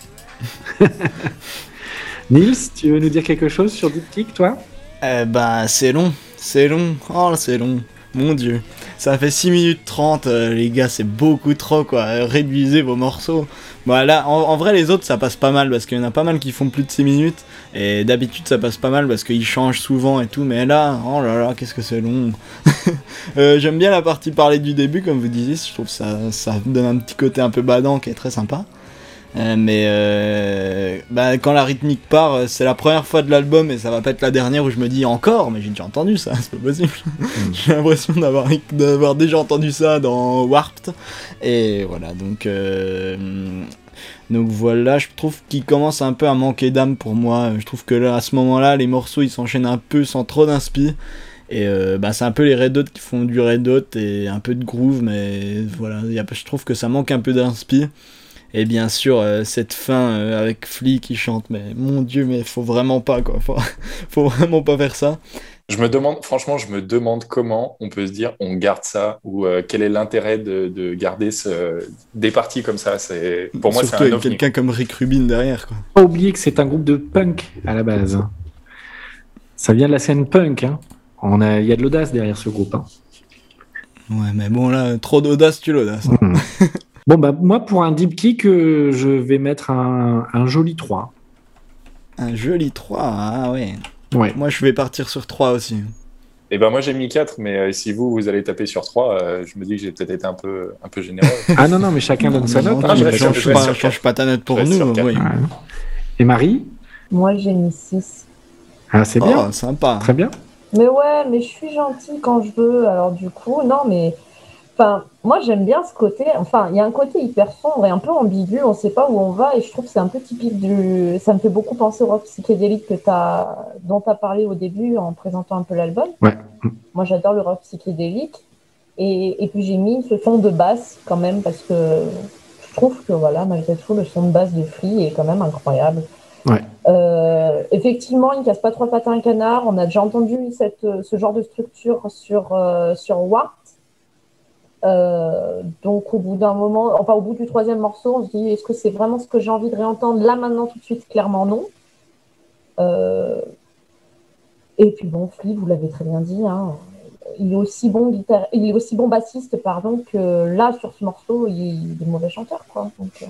Nils, tu veux nous dire quelque chose sur Diptyque, toi? Eh bah, c'est long, c'est long, oh c'est long, mon dieu. Ça fait 6 minutes 30, euh, les gars, c'est beaucoup trop quoi. Réduisez vos morceaux. Bon, là, en, en vrai, les autres ça passe pas mal parce qu'il y en a pas mal qui font plus de 6 minutes. Et d'habitude, ça passe pas mal parce qu'ils changent souvent et tout. Mais là, oh là là, qu'est-ce que c'est long. Euh, J'aime bien la partie parler du début, comme vous disiez. Je trouve que ça, ça donne un petit côté un peu badant qui est très sympa. Euh, mais euh, bah, quand la rythmique part, c'est la première fois de l'album et ça va pas être la dernière où je me dis encore, mais j'ai déjà entendu ça, c'est pas possible. j'ai l'impression d'avoir, d'avoir déjà entendu ça dans Warped. Et voilà, donc, euh, donc voilà, je trouve qu'il commence un peu à manquer d'âme pour moi. Je trouve que là, à ce moment-là, les morceaux ils s'enchaînent un peu sans trop d'inspi. Et euh, bah, c'est un peu les Red Hot qui font du Red Hot et un peu de groove, mais voilà, je trouve que ça manque un peu d'inspi. Et bien sûr, euh, cette fin euh, avec Flea qui chante, mais mon dieu, mais faut vraiment pas quoi, faut vraiment pas faire ça. Je me demande, franchement, je me demande comment on peut se dire on garde ça ou euh, quel est l'intérêt de, de garder ce, des parties comme ça. C'est pour moi c'est un quelqu'un comme Rick Rubin derrière quoi. Pas oublier que c'est un groupe de punk à la base. hein. Ça vient de la scène punk. Hein. On a, il y a de l'audace derrière ce groupe. hein. Ouais, mais bon là, trop d'audace, tu l'audace. hein. Mhm. bon, bah, moi, pour un deep kick, euh, je vais mettre un, un joli 3. Un joli 3, ah ouais. Ouais. Moi je vais partir sur 3 aussi. Et ben moi j'ai mis 4, mais euh, si vous vous allez taper sur 3, euh, je me dis que j'ai peut-être été un peu, un peu généreux. Ah non, non, mais chacun donne sa note. hein, je sur- change, pas, ta note pour Je nous. oui. Et Marie? Moi, j'ai mis 6. Ah, c'est bien. Oh, sympa. Très bien. Mais ouais, mais je suis gentille quand je veux. Alors du coup, non, mais enfin, moi j'aime bien ce côté. Enfin, il y a un côté hyper sombre et un peu ambigu. On sait pas où on va et je trouve que c'est un peu typique du. Ça me fait beaucoup penser au rock psychédélique que dont tu as parlé au début en présentant un peu l'album. Ouais. Moi, j'adore le rock psychédélique et, et puis j'ai mis ce son de basse quand même parce que je trouve que voilà, malgré tout, le son de basse de Flea est quand même incroyable. Ouais. Euh, effectivement, il ne casse pas trois pattes à un canard. On a déjà entendu cette, ce genre de structure sur, euh, sur. Euh, donc, au bout d'un moment, enfin, au bout du troisième morceau, on se dit est-ce que c'est vraiment ce que j'ai envie de réentendre là, maintenant, tout de suite? Clairement, non. Euh, et puis, bon, Flea, vous l'avez très bien dit, hein, il, est aussi bon il est aussi bon bassiste pardon, que là, sur ce morceau, il, est mauvais chanteur. Quoi. Donc, euh,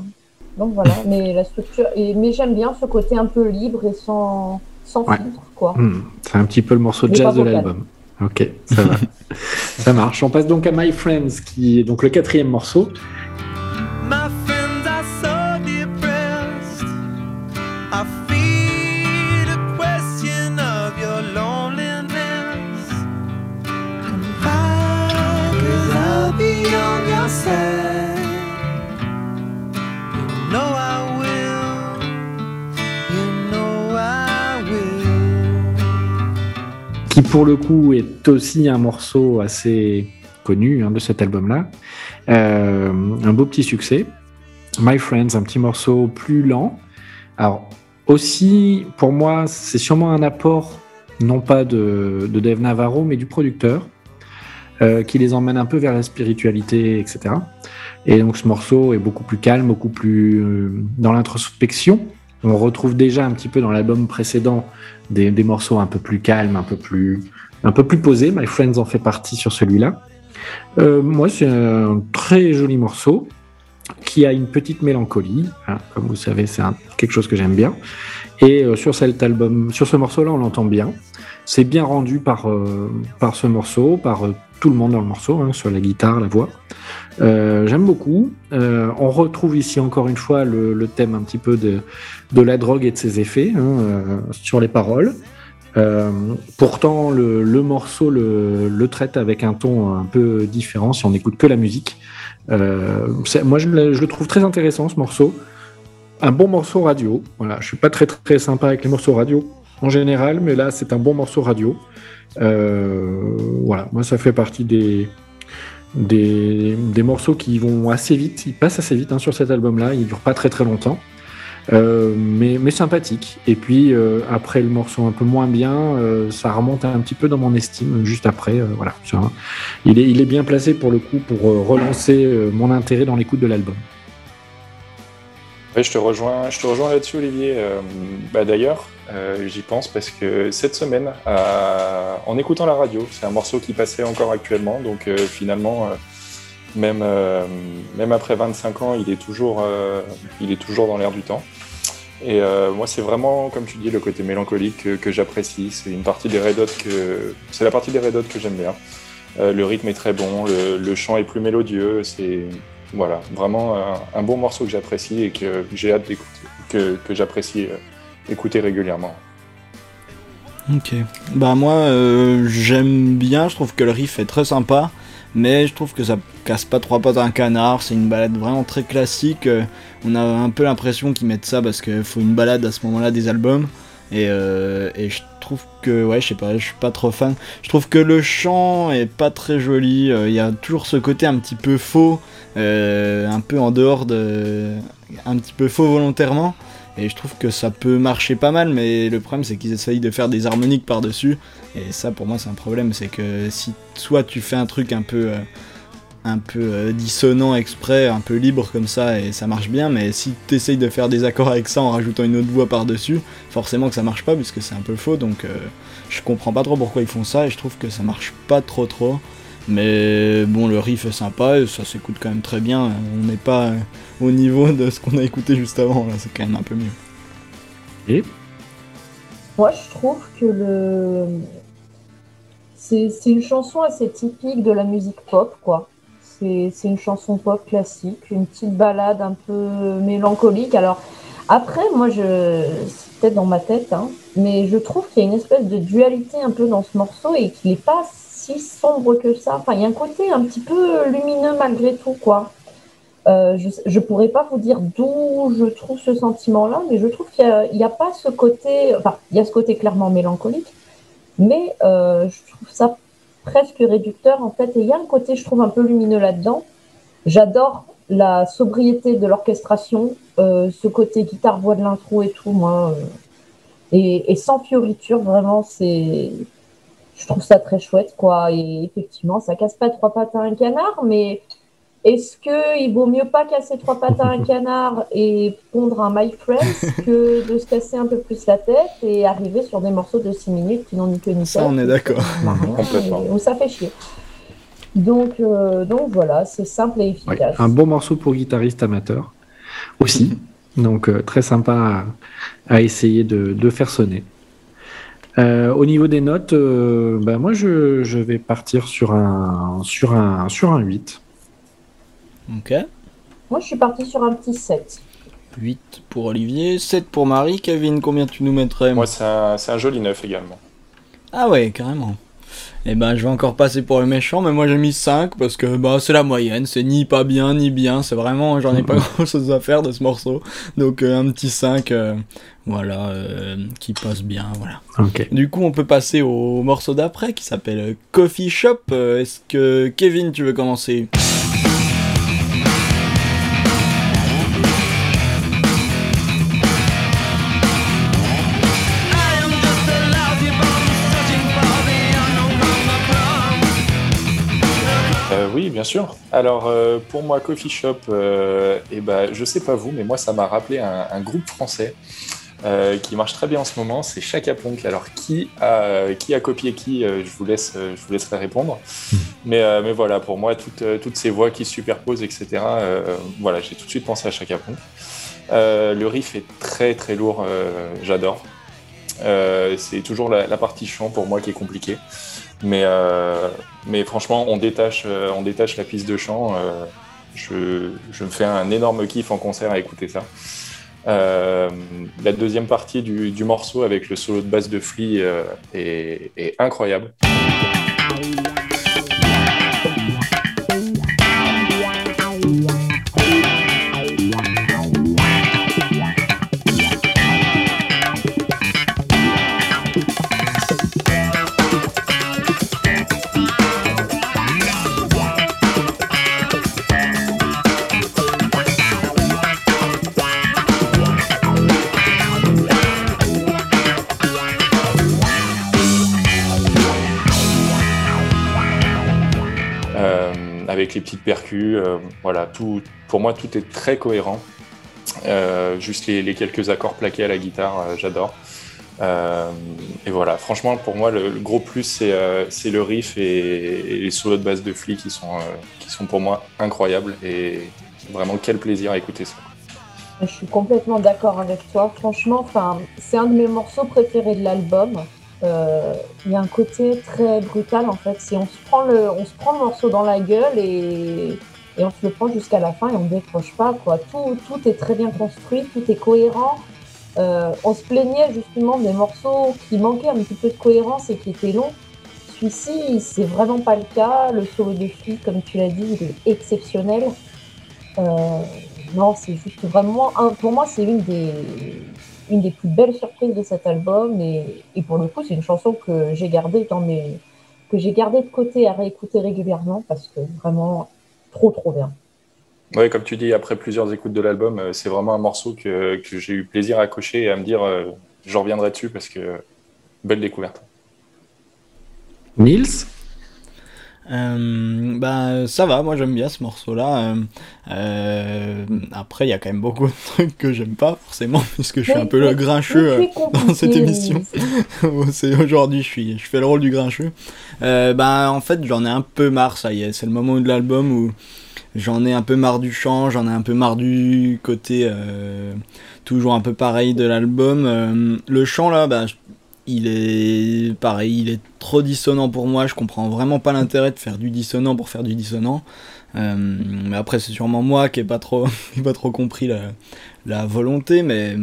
donc voilà, mais la structure. Et, mais j'aime bien ce côté un peu libre et sans, sans Ouais. filtre. Quoi. Hmm, C'est un petit peu le morceau de jazz de l'album. Ok, ça va. ça marche. On passe donc à My Friends, qui est donc le quatrième morceau. My friends are so depressed. I fear the question of your loneliness. Come back, 'cause I'll be on your side. Qui pour le coup est aussi un morceau assez connu hein, de cet album-là. Euh, un beau petit succès. My Friends, un petit morceau plus lent. Alors aussi, pour moi, c'est sûrement un apport, non pas de, de Dave Navarro, mais du producteur, euh, qui les emmène un peu vers la spiritualité, etc. Et donc ce morceau est beaucoup plus calme, beaucoup plus euh, dans l'introspection. On retrouve déjà un petit peu dans l'album précédent des, morceaux un peu plus calmes, un peu plus, un peu plus posés. My Friends en fait partie sur celui-là. Euh, moi, c'est un très joli morceau qui a une petite mélancolie. hein. Comme vous savez, c'est quelque chose que j'aime bien. Et euh, sur cet album, sur ce morceau-là, on l'entend bien. C'est bien rendu par, euh, par ce morceau, par tout le monde dans le morceau, hein, sur la guitare, la voix. Euh, J'aime beaucoup. Euh, on retrouve ici encore une fois le, thème un petit peu de, la drogue et de ses effets hein, euh, sur les paroles. Pourtant, le, morceau le, traite avec un ton un peu différent si on n'écoute que la musique. Moi, je le, trouve très intéressant ce morceau. Un bon morceau radio. Voilà, je suis pas très très sympa avec les morceaux radio en général, mais là, c'est un bon morceau radio. Voilà, moi, ça fait partie des, des, des morceaux qui vont assez vite. Ils passent assez vite hein, sur cet album-là. Ils durent pas très très longtemps. Euh, mais, mais sympathique. Et puis euh, après le morceau un peu moins bien, euh, ça remonte un petit peu dans mon estime juste après. voilà, hein. il, est, il est bien placé pour le coup pour relancer mon intérêt dans l'écoute de l'album. Je te rejoins, rejoins là-dessus, Olivier. Bah, D'ailleurs, euh, j'y pense parce que cette semaine, euh, en écoutant la radio, c'est un morceau qui passait encore actuellement, donc euh, finalement, même, même après 25 ans, il est toujours, il est toujours dans l'air du temps. Et moi, c'est vraiment, comme tu dis, le côté mélancolique que, j'apprécie. C'est une partie des Red Hot que, c'est la partie des Red Hot que j'aime bien. Le rythme est très bon, le, chant est plus mélodieux. C'est voilà, vraiment un, un bon morceau que j'apprécie et que j'ai hâte d'écouter, que, que j'apprécie écouter régulièrement. Ok. Bah moi euh, j'aime bien, je trouve que le riff est très sympa, mais je trouve que ça casse pas trois pattes à un canard, c'est une balade vraiment très classique. euh, on a un peu l'impression qu'ils mettent ça parce qu'il faut une balade à ce moment-là des albums. Et, euh, et je trouve que, ouais, je sais pas, je suis pas trop fan. Je trouve que le chant est pas très joli. Il y a toujours ce côté un petit peu faux, un peu en dehors de. un petit peu faux volontairement. Et je trouve que ça peut marcher pas mal, mais le problème c'est qu'ils essayent de faire des harmoniques par-dessus. Et ça pour moi c'est un problème, c'est que si soit tu fais un truc un peu, euh, un peu euh, dissonant exprès, un peu libre comme ça, et ça marche bien, mais si tu essayes de faire des accords avec ça en rajoutant une autre voix par-dessus, forcément que ça marche pas puisque c'est un peu faux, donc euh, je comprends pas trop pourquoi ils font ça, et je trouve que ça marche pas trop trop. Mais bon, le riff est sympa, et ça s'écoute quand même très bien. On n'est pas au niveau de ce qu'on a écouté juste avant, là, c'est quand même un peu mieux. Et Moi, je trouve que le. C'est c'est une chanson assez typique de la musique pop, quoi. C'est c'est une chanson pop classique, une petite balade un peu mélancolique. Alors, après, moi, je. C'est peut-être dans ma tête, hein, mais je trouve qu'il y a une espèce de dualité un peu dans ce morceau et qu'il n'est pas si sombre que ça. Enfin, il y a un côté un petit peu lumineux malgré tout, quoi. Euh, je ne pourrais pas vous dire d'où je trouve ce sentiment-là, mais je trouve qu'il n'y a, pas ce côté, enfin, il y a ce côté clairement mélancolique, mais euh, je trouve ça presque réducteur en fait. Et il y a un côté, je trouve, un peu lumineux là-dedans. J'adore la sobriété de l'orchestration, euh, ce côté guitare-voix de l'intro et tout, moi. et, et sans fioriture, vraiment, c'est. Je trouve ça très chouette, quoi. Et effectivement, ça casse pas trois pattes à un canard, mais est-ce qu'il vaut mieux pas casser trois pattes à un canard et pondre un My Friends que de se casser un peu plus la tête et arriver sur des morceaux de 6 minutes qui n'ont ni queue ni Ça, on est d'accord. Complètement. ça fait chier. Donc, euh, donc voilà, c'est simple et ouais, efficace. un bon morceau pour guitariste amateur aussi. Donc euh, très sympa à, à essayer de, de faire sonner. Euh, au niveau des notes, euh, bah, moi je, je vais partir sur un, sur un, sur un 8. Ok. Moi, je suis partie sur un petit 7. 8 pour Olivier, 7 pour Marie. Kevin, combien tu nous mettrais Moi, c'est un, c'est un joli neuf également. Ah ouais, carrément. Eh ben, je vais encore passer pour le méchant, mais moi j'ai mis 5 parce que bah, c'est la moyenne, c'est ni pas bien ni bien, c'est vraiment, j'en ai pas grand chose à faire de ce morceau. Donc euh, un petit 5, euh, voilà, euh, qui passe bien, voilà. Ok. Du coup, on peut passer au morceau d'après qui s'appelle Coffee Shop. Est-ce que Kevin, tu veux commencer? Oui, bien sûr. Alors, euh, pour moi, Coffee Shop, euh, eh ben, je sais pas vous, mais moi, ça m'a rappelé un, un groupe français euh, qui marche très bien en ce moment, c'est Chaka. Alors, qui a, qui a copié qui euh, je, vous laisse, je vous laisserai répondre. Mais, euh, mais voilà, pour moi, toutes, toutes ces voix qui se superposent, etc., voilà, j'ai tout de suite pensé à Chaka le riff est très très lourd, j'adore. C'est toujours la, la partie chant pour moi qui est compliquée. Mais, euh, mais franchement, on détache, euh, on détache la piste de chant. euh, je, me fais un énorme kiff en concert à écouter ça. La deuxième partie du, morceau avec le solo de basse de Flea est incroyable. Les petites percus. euh, voilà, tout, pour moi, tout est très cohérent. Euh, juste les, quelques accords plaqués à la guitare, euh, j'adore. Et voilà, franchement, pour moi, le, gros plus, c'est euh, le riff et, les solos de basse de Flea qui sont, qui sont pour moi incroyables. Et vraiment, quel plaisir à écouter ça. Je suis complètement d'accord avec toi. Franchement, c'est un de mes morceaux préférés de l'album. Euh, Il y a un côté très brutal en fait. Si on se prend le, on se prend le morceau dans la gueule et, et on se le prend jusqu'à la fin et on décroche pas quoi. Tout, tout est très bien construit, tout est cohérent. Euh, on se plaignait justement des morceaux qui manquaient un petit peu de cohérence et qui étaient longs. Celui-ci, c'est vraiment pas le cas. Le solo de Flea, comme tu l'as dit, il est exceptionnel. Euh, non, c'est juste vraiment, un, pour moi, c'est une des, une des plus belles surprises de cet album. Et, et pour le coup, c'est une chanson que j'ai gardée dans mes, que j'ai gardée de côté à réécouter régulièrement parce que vraiment, trop, trop bien. Ouais, comme tu dis, après plusieurs écoutes de l'album, euh, c'est vraiment un morceau que, que j'ai eu plaisir à cocher et à me dire, euh, je reviendrai dessus parce que belle découverte. Nils? Euh, bah ça va, moi j'aime bien ce morceau-là. Euh, euh, après, il y a quand même beaucoup de trucs que j'aime pas forcément, puisque je suis un peu le grincheux dans cette émission. C'est aujourd'hui, je suis, je fais le rôle du grincheux. Euh, bah en fait, j'en ai un peu marre, ça y est. C'est le moment de l'album où j'en ai un peu marre du chant, j'en ai un peu marre du côté toujours un peu pareil de l'album. Le chant là, bah il est pareil, il est trop dissonant pour moi. Je comprends vraiment pas l'intérêt de faire du dissonant pour faire du dissonant. Euh, mais après, c'est sûrement moi qui ai pas trop, compris la, la volonté, mais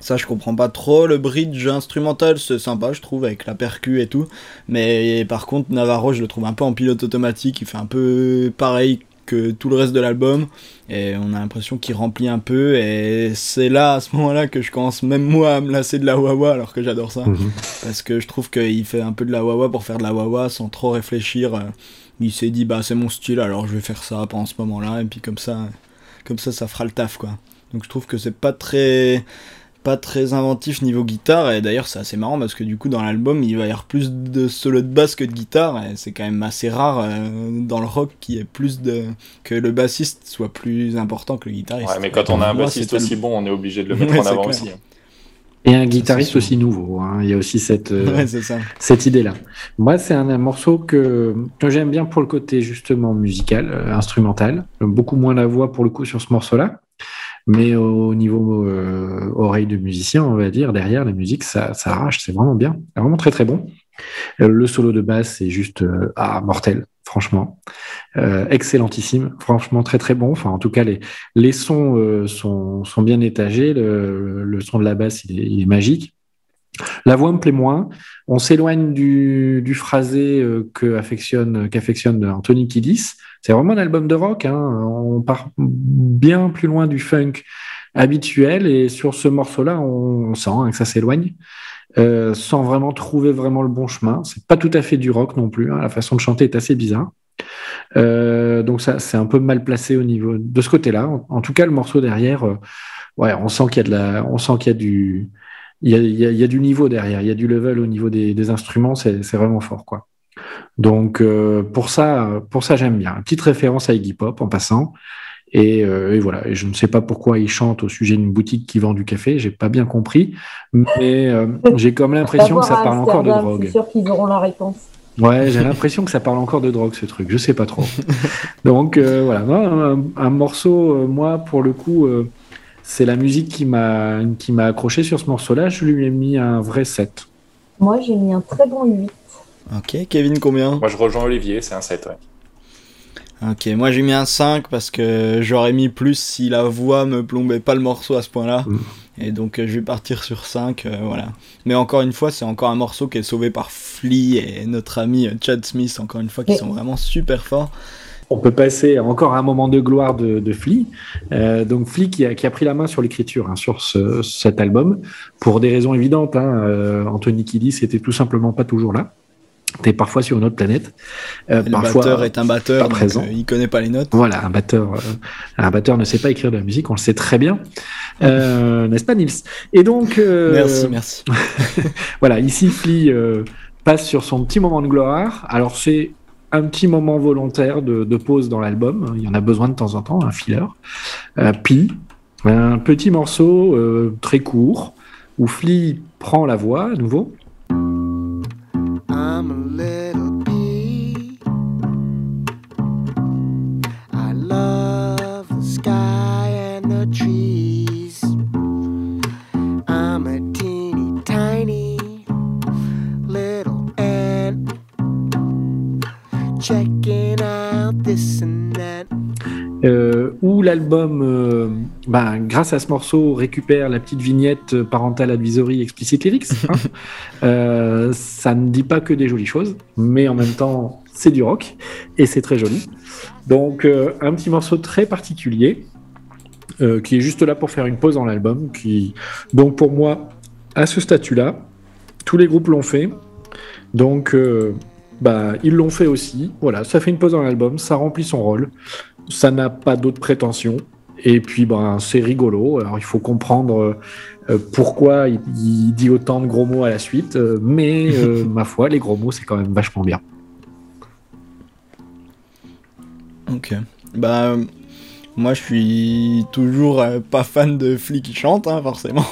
ça je comprends pas trop. Le bridge instrumental c'est sympa, je trouve, avec la percu et tout. Mais par contre, Navarro, je le trouve un peu en pilote automatique. Il fait un peu pareil que tout le reste de l'album et on a l'impression qu'il remplit un peu et c'est là à ce moment-là que je commence même moi à me lasser de la wawa alors que j'adore ça Mhm. parce que je trouve qu'il fait un peu de la wawa pour faire de la wawa sans trop réfléchir. Euh, Il s'est dit bah c'est mon style alors je vais faire ça pendant ce moment-là et puis comme ça comme ça ça fera le taf quoi. Donc je trouve que c'est pas très pas très inventif niveau guitare et d'ailleurs c'est assez marrant parce que du coup dans l'album il va y avoir plus de solo de basse que de guitare et c'est quand même assez rare euh, dans le rock qu'il y ait plus de que le bassiste soit plus important que le guitariste. Ouais, mais quand on a un bassiste aussi bon, on est obligé de le mettre Ouais, en avant aussi. Et un guitariste aussi nouveau. hein. Il y a aussi cette, euh, Ouais, cette idée-là. Moi, c'est un, un morceau que, que j'aime bien pour le côté justement musical, euh, instrumental. Beaucoup moins la voix pour le coup sur ce morceau-là. Mais au niveau euh, oreille de musicien, on va dire, derrière la musique, ça, ça arrache, c'est vraiment bien. Vraiment très très bon. Euh, le solo de basse, c'est juste euh, ah, mortel, franchement. Excellentissime, franchement très très bon. Enfin, en tout cas, les, sons sont, bien étagés. Le, son de la basse, il est magique. La voix me plaît moins. On s'éloigne du, phrasé euh, qu'affectionne Anthony Kiddis. C'est vraiment un album de rock. Hein. On part bien plus loin du funk habituel et sur ce morceau-là, on, sent hein, que ça s'éloigne. Euh, sans vraiment trouver vraiment le bon chemin. C'est pas tout à fait du rock non plus. hein. La façon de chanter est assez bizarre. Euh, donc ça, c'est un peu mal placé au niveau de ce côté-là. En, tout cas, le morceau derrière, on sent qu'il y a du, il y a, il y a- il y a du niveau derrière. Il y a du level au niveau des, des instruments. C'est c'est vraiment fort, quoi. Donc euh, pour ça, pour ça, j'aime bien. Une petite référence à Iggy Pop en passant. Et, euh, et voilà, et je ne sais pas pourquoi il chante au sujet d'une boutique qui vend du café, j'ai pas bien compris, mais euh, j'ai comme l'impression que ça parle encore de drogue. Je suis sûr qu'ils auront la réponse. Ouais, j'ai l'impression que ça parle encore de drogue ce truc, je sais pas trop. Donc euh, voilà, un, un morceau, moi pour le coup, euh, c'est la musique qui m'a qui m'a accroché sur ce morceau-là. Je lui ai mis un vrai 7. Moi, j'ai mis un très bon 8. Ok, Kevin, combien? Moi, je rejoins Olivier, c'est un 7. Ouais. Ok, moi j'ai mis un 5 parce que j'aurais mis plus si la voix me plombait pas le morceau à ce point-là. Mm. Et donc euh, je vais partir sur 5, euh, voilà. Mais encore une fois, c'est encore un morceau qui est sauvé par Flea et notre ami Chad Smith, encore une fois, qui sont vraiment super forts. On peut passer encore à un moment de gloire de, de Flea. Euh, donc Flea qui a, qui a pris la main sur l'écriture hein, sur ce- cet album pour des raisons évidentes. Hein, euh, Anthony Kiddis était tout simplement pas toujours là. Était parfois sur une autre planète. Euh, le parfois, batteur est un batteur, donc, présent. il connaît pas les notes. Voilà, un batteur, un batteur ne sait pas écrire de la musique, on le sait très bien, n'est-ce pas, Nils? Et donc, Merci, merci. voilà, ici, Flea passe sur son petit moment de gloire. Alors, c'est un petit moment volontaire de, pause dans l'album. Il y en a besoin de temps en temps, un filler. Euh, un petit morceau euh, très court où Flea prend la voix à nouveau. Euh, où l'album, euh, ben, grâce à ce morceau, récupère la petite vignette euh, Parental Advisory Explicit Lyrics. hein. Euh, ça ne dit pas que des jolies choses, mais en même temps, c'est du rock et c'est très joli. Donc, un petit morceau très particulier qui est juste là pour faire une pause dans l'album. Qui, donc, pour moi, à ce statut-là, tous les groupes l'ont fait. Donc, bah, ils l'ont fait aussi. Voilà, ça fait une pause dans l'album, ça remplit son rôle. Ça n'a pas d'autres prétentions. Et puis, ben, c'est rigolo. Alors, il faut comprendre euh, pourquoi il, il dit autant de gros mots à la suite. euh, mais, euh, ma foi, les gros mots, c'est quand même vachement bien. Ok. Bah, moi je suis toujours euh, pas fan de Flea qui chante, hein, forcément.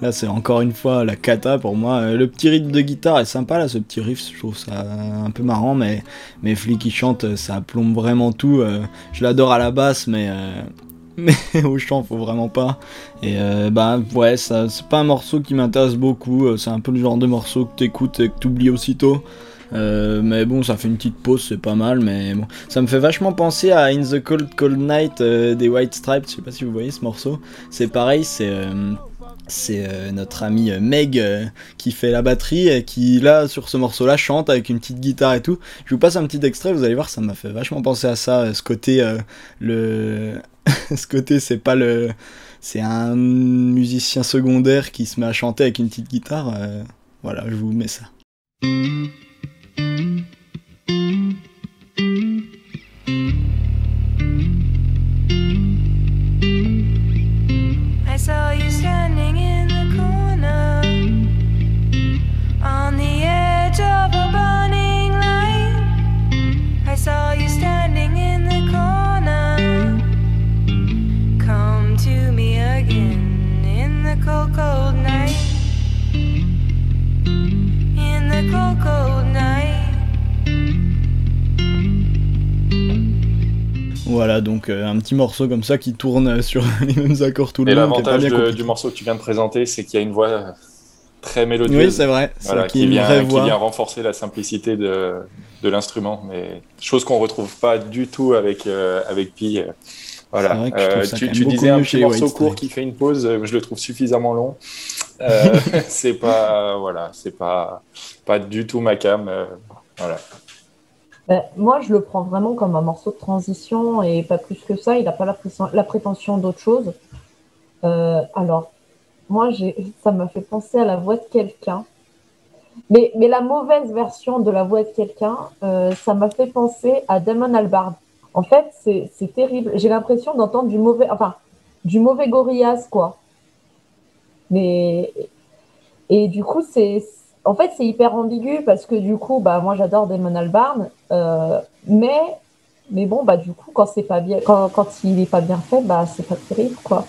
Là, c'est encore une fois la cata pour moi. Euh, le petit rythme de guitare est sympa, là, ce petit riff, je trouve ça un peu marrant, mais, mais Flea qui chante, euh, ça plombe vraiment tout. euh, je l'adore à la basse, mais. euh, mais au chant, faut vraiment pas. Et bah ouais, c'est pas un morceau qui m'intéresse beaucoup. C'est un peu le genre de morceau que t'écoutes et que t'oublies aussitôt. Euh, mais bon, ça fait une petite pause, c'est pas mal. Mais bon, ça me fait vachement penser à In the Cold Cold Night euh, des White Stripes. Je sais pas si vous voyez ce morceau. C'est pareil, c'est euh, notre ami Meg qui fait la batterie et qui là sur ce morceau-là chante avec une petite guitare et tout. Je vous passe un petit extrait, vous allez voir, ça m'a fait vachement penser à ça. Ce côté, le, ce côté, c'est pas le, c'est un musicien secondaire qui se met à chanter avec une petite guitare. voilà, je vous mets ça. I Voilà, donc euh, un petit morceau comme ça qui tourne sur les mêmes accords tout le Et long. pas l'avantage de- du morceau que tu viens de présenter, c'est qu'il y a une voix très mélodieuse. Oui, c'est vrai. Voilà, qui, vient, qui renforcer la simplicité de, de l'instrument, mais chose qu'on retrouve pas du tout avec euh, avec Pi. euh, Voilà. Vrai que Euh, tu tu disais un petit morceau court qui fait une pause, je le trouve suffisamment long. C'est pas voilà, c'est pas pas du tout ma cam. voilà. Ben, moi, je le prends vraiment comme un morceau de transition et pas plus que ça. Il n'a pas la, prétention d'autre chose. Euh, alors, moi, ça m'a fait penser à la voix de quelqu'un. Mais, la mauvaise version de la voix de quelqu'un, euh, ça m'a fait penser à Damon Albarn. En fait, c'est terrible. J'ai l'impression d'entendre du mauvais, enfin, du mauvais Gorillaz, quoi. Mais, et du coup, c'est, en fait, c'est hyper ambigu parce que du coup, bah, moi, j'adore Damon Albarn, euh, mais Mais bon, bah du coup, quand c'est pas bien, quand, quand il est pas bien fait, bah c'est pas terrible, quoi.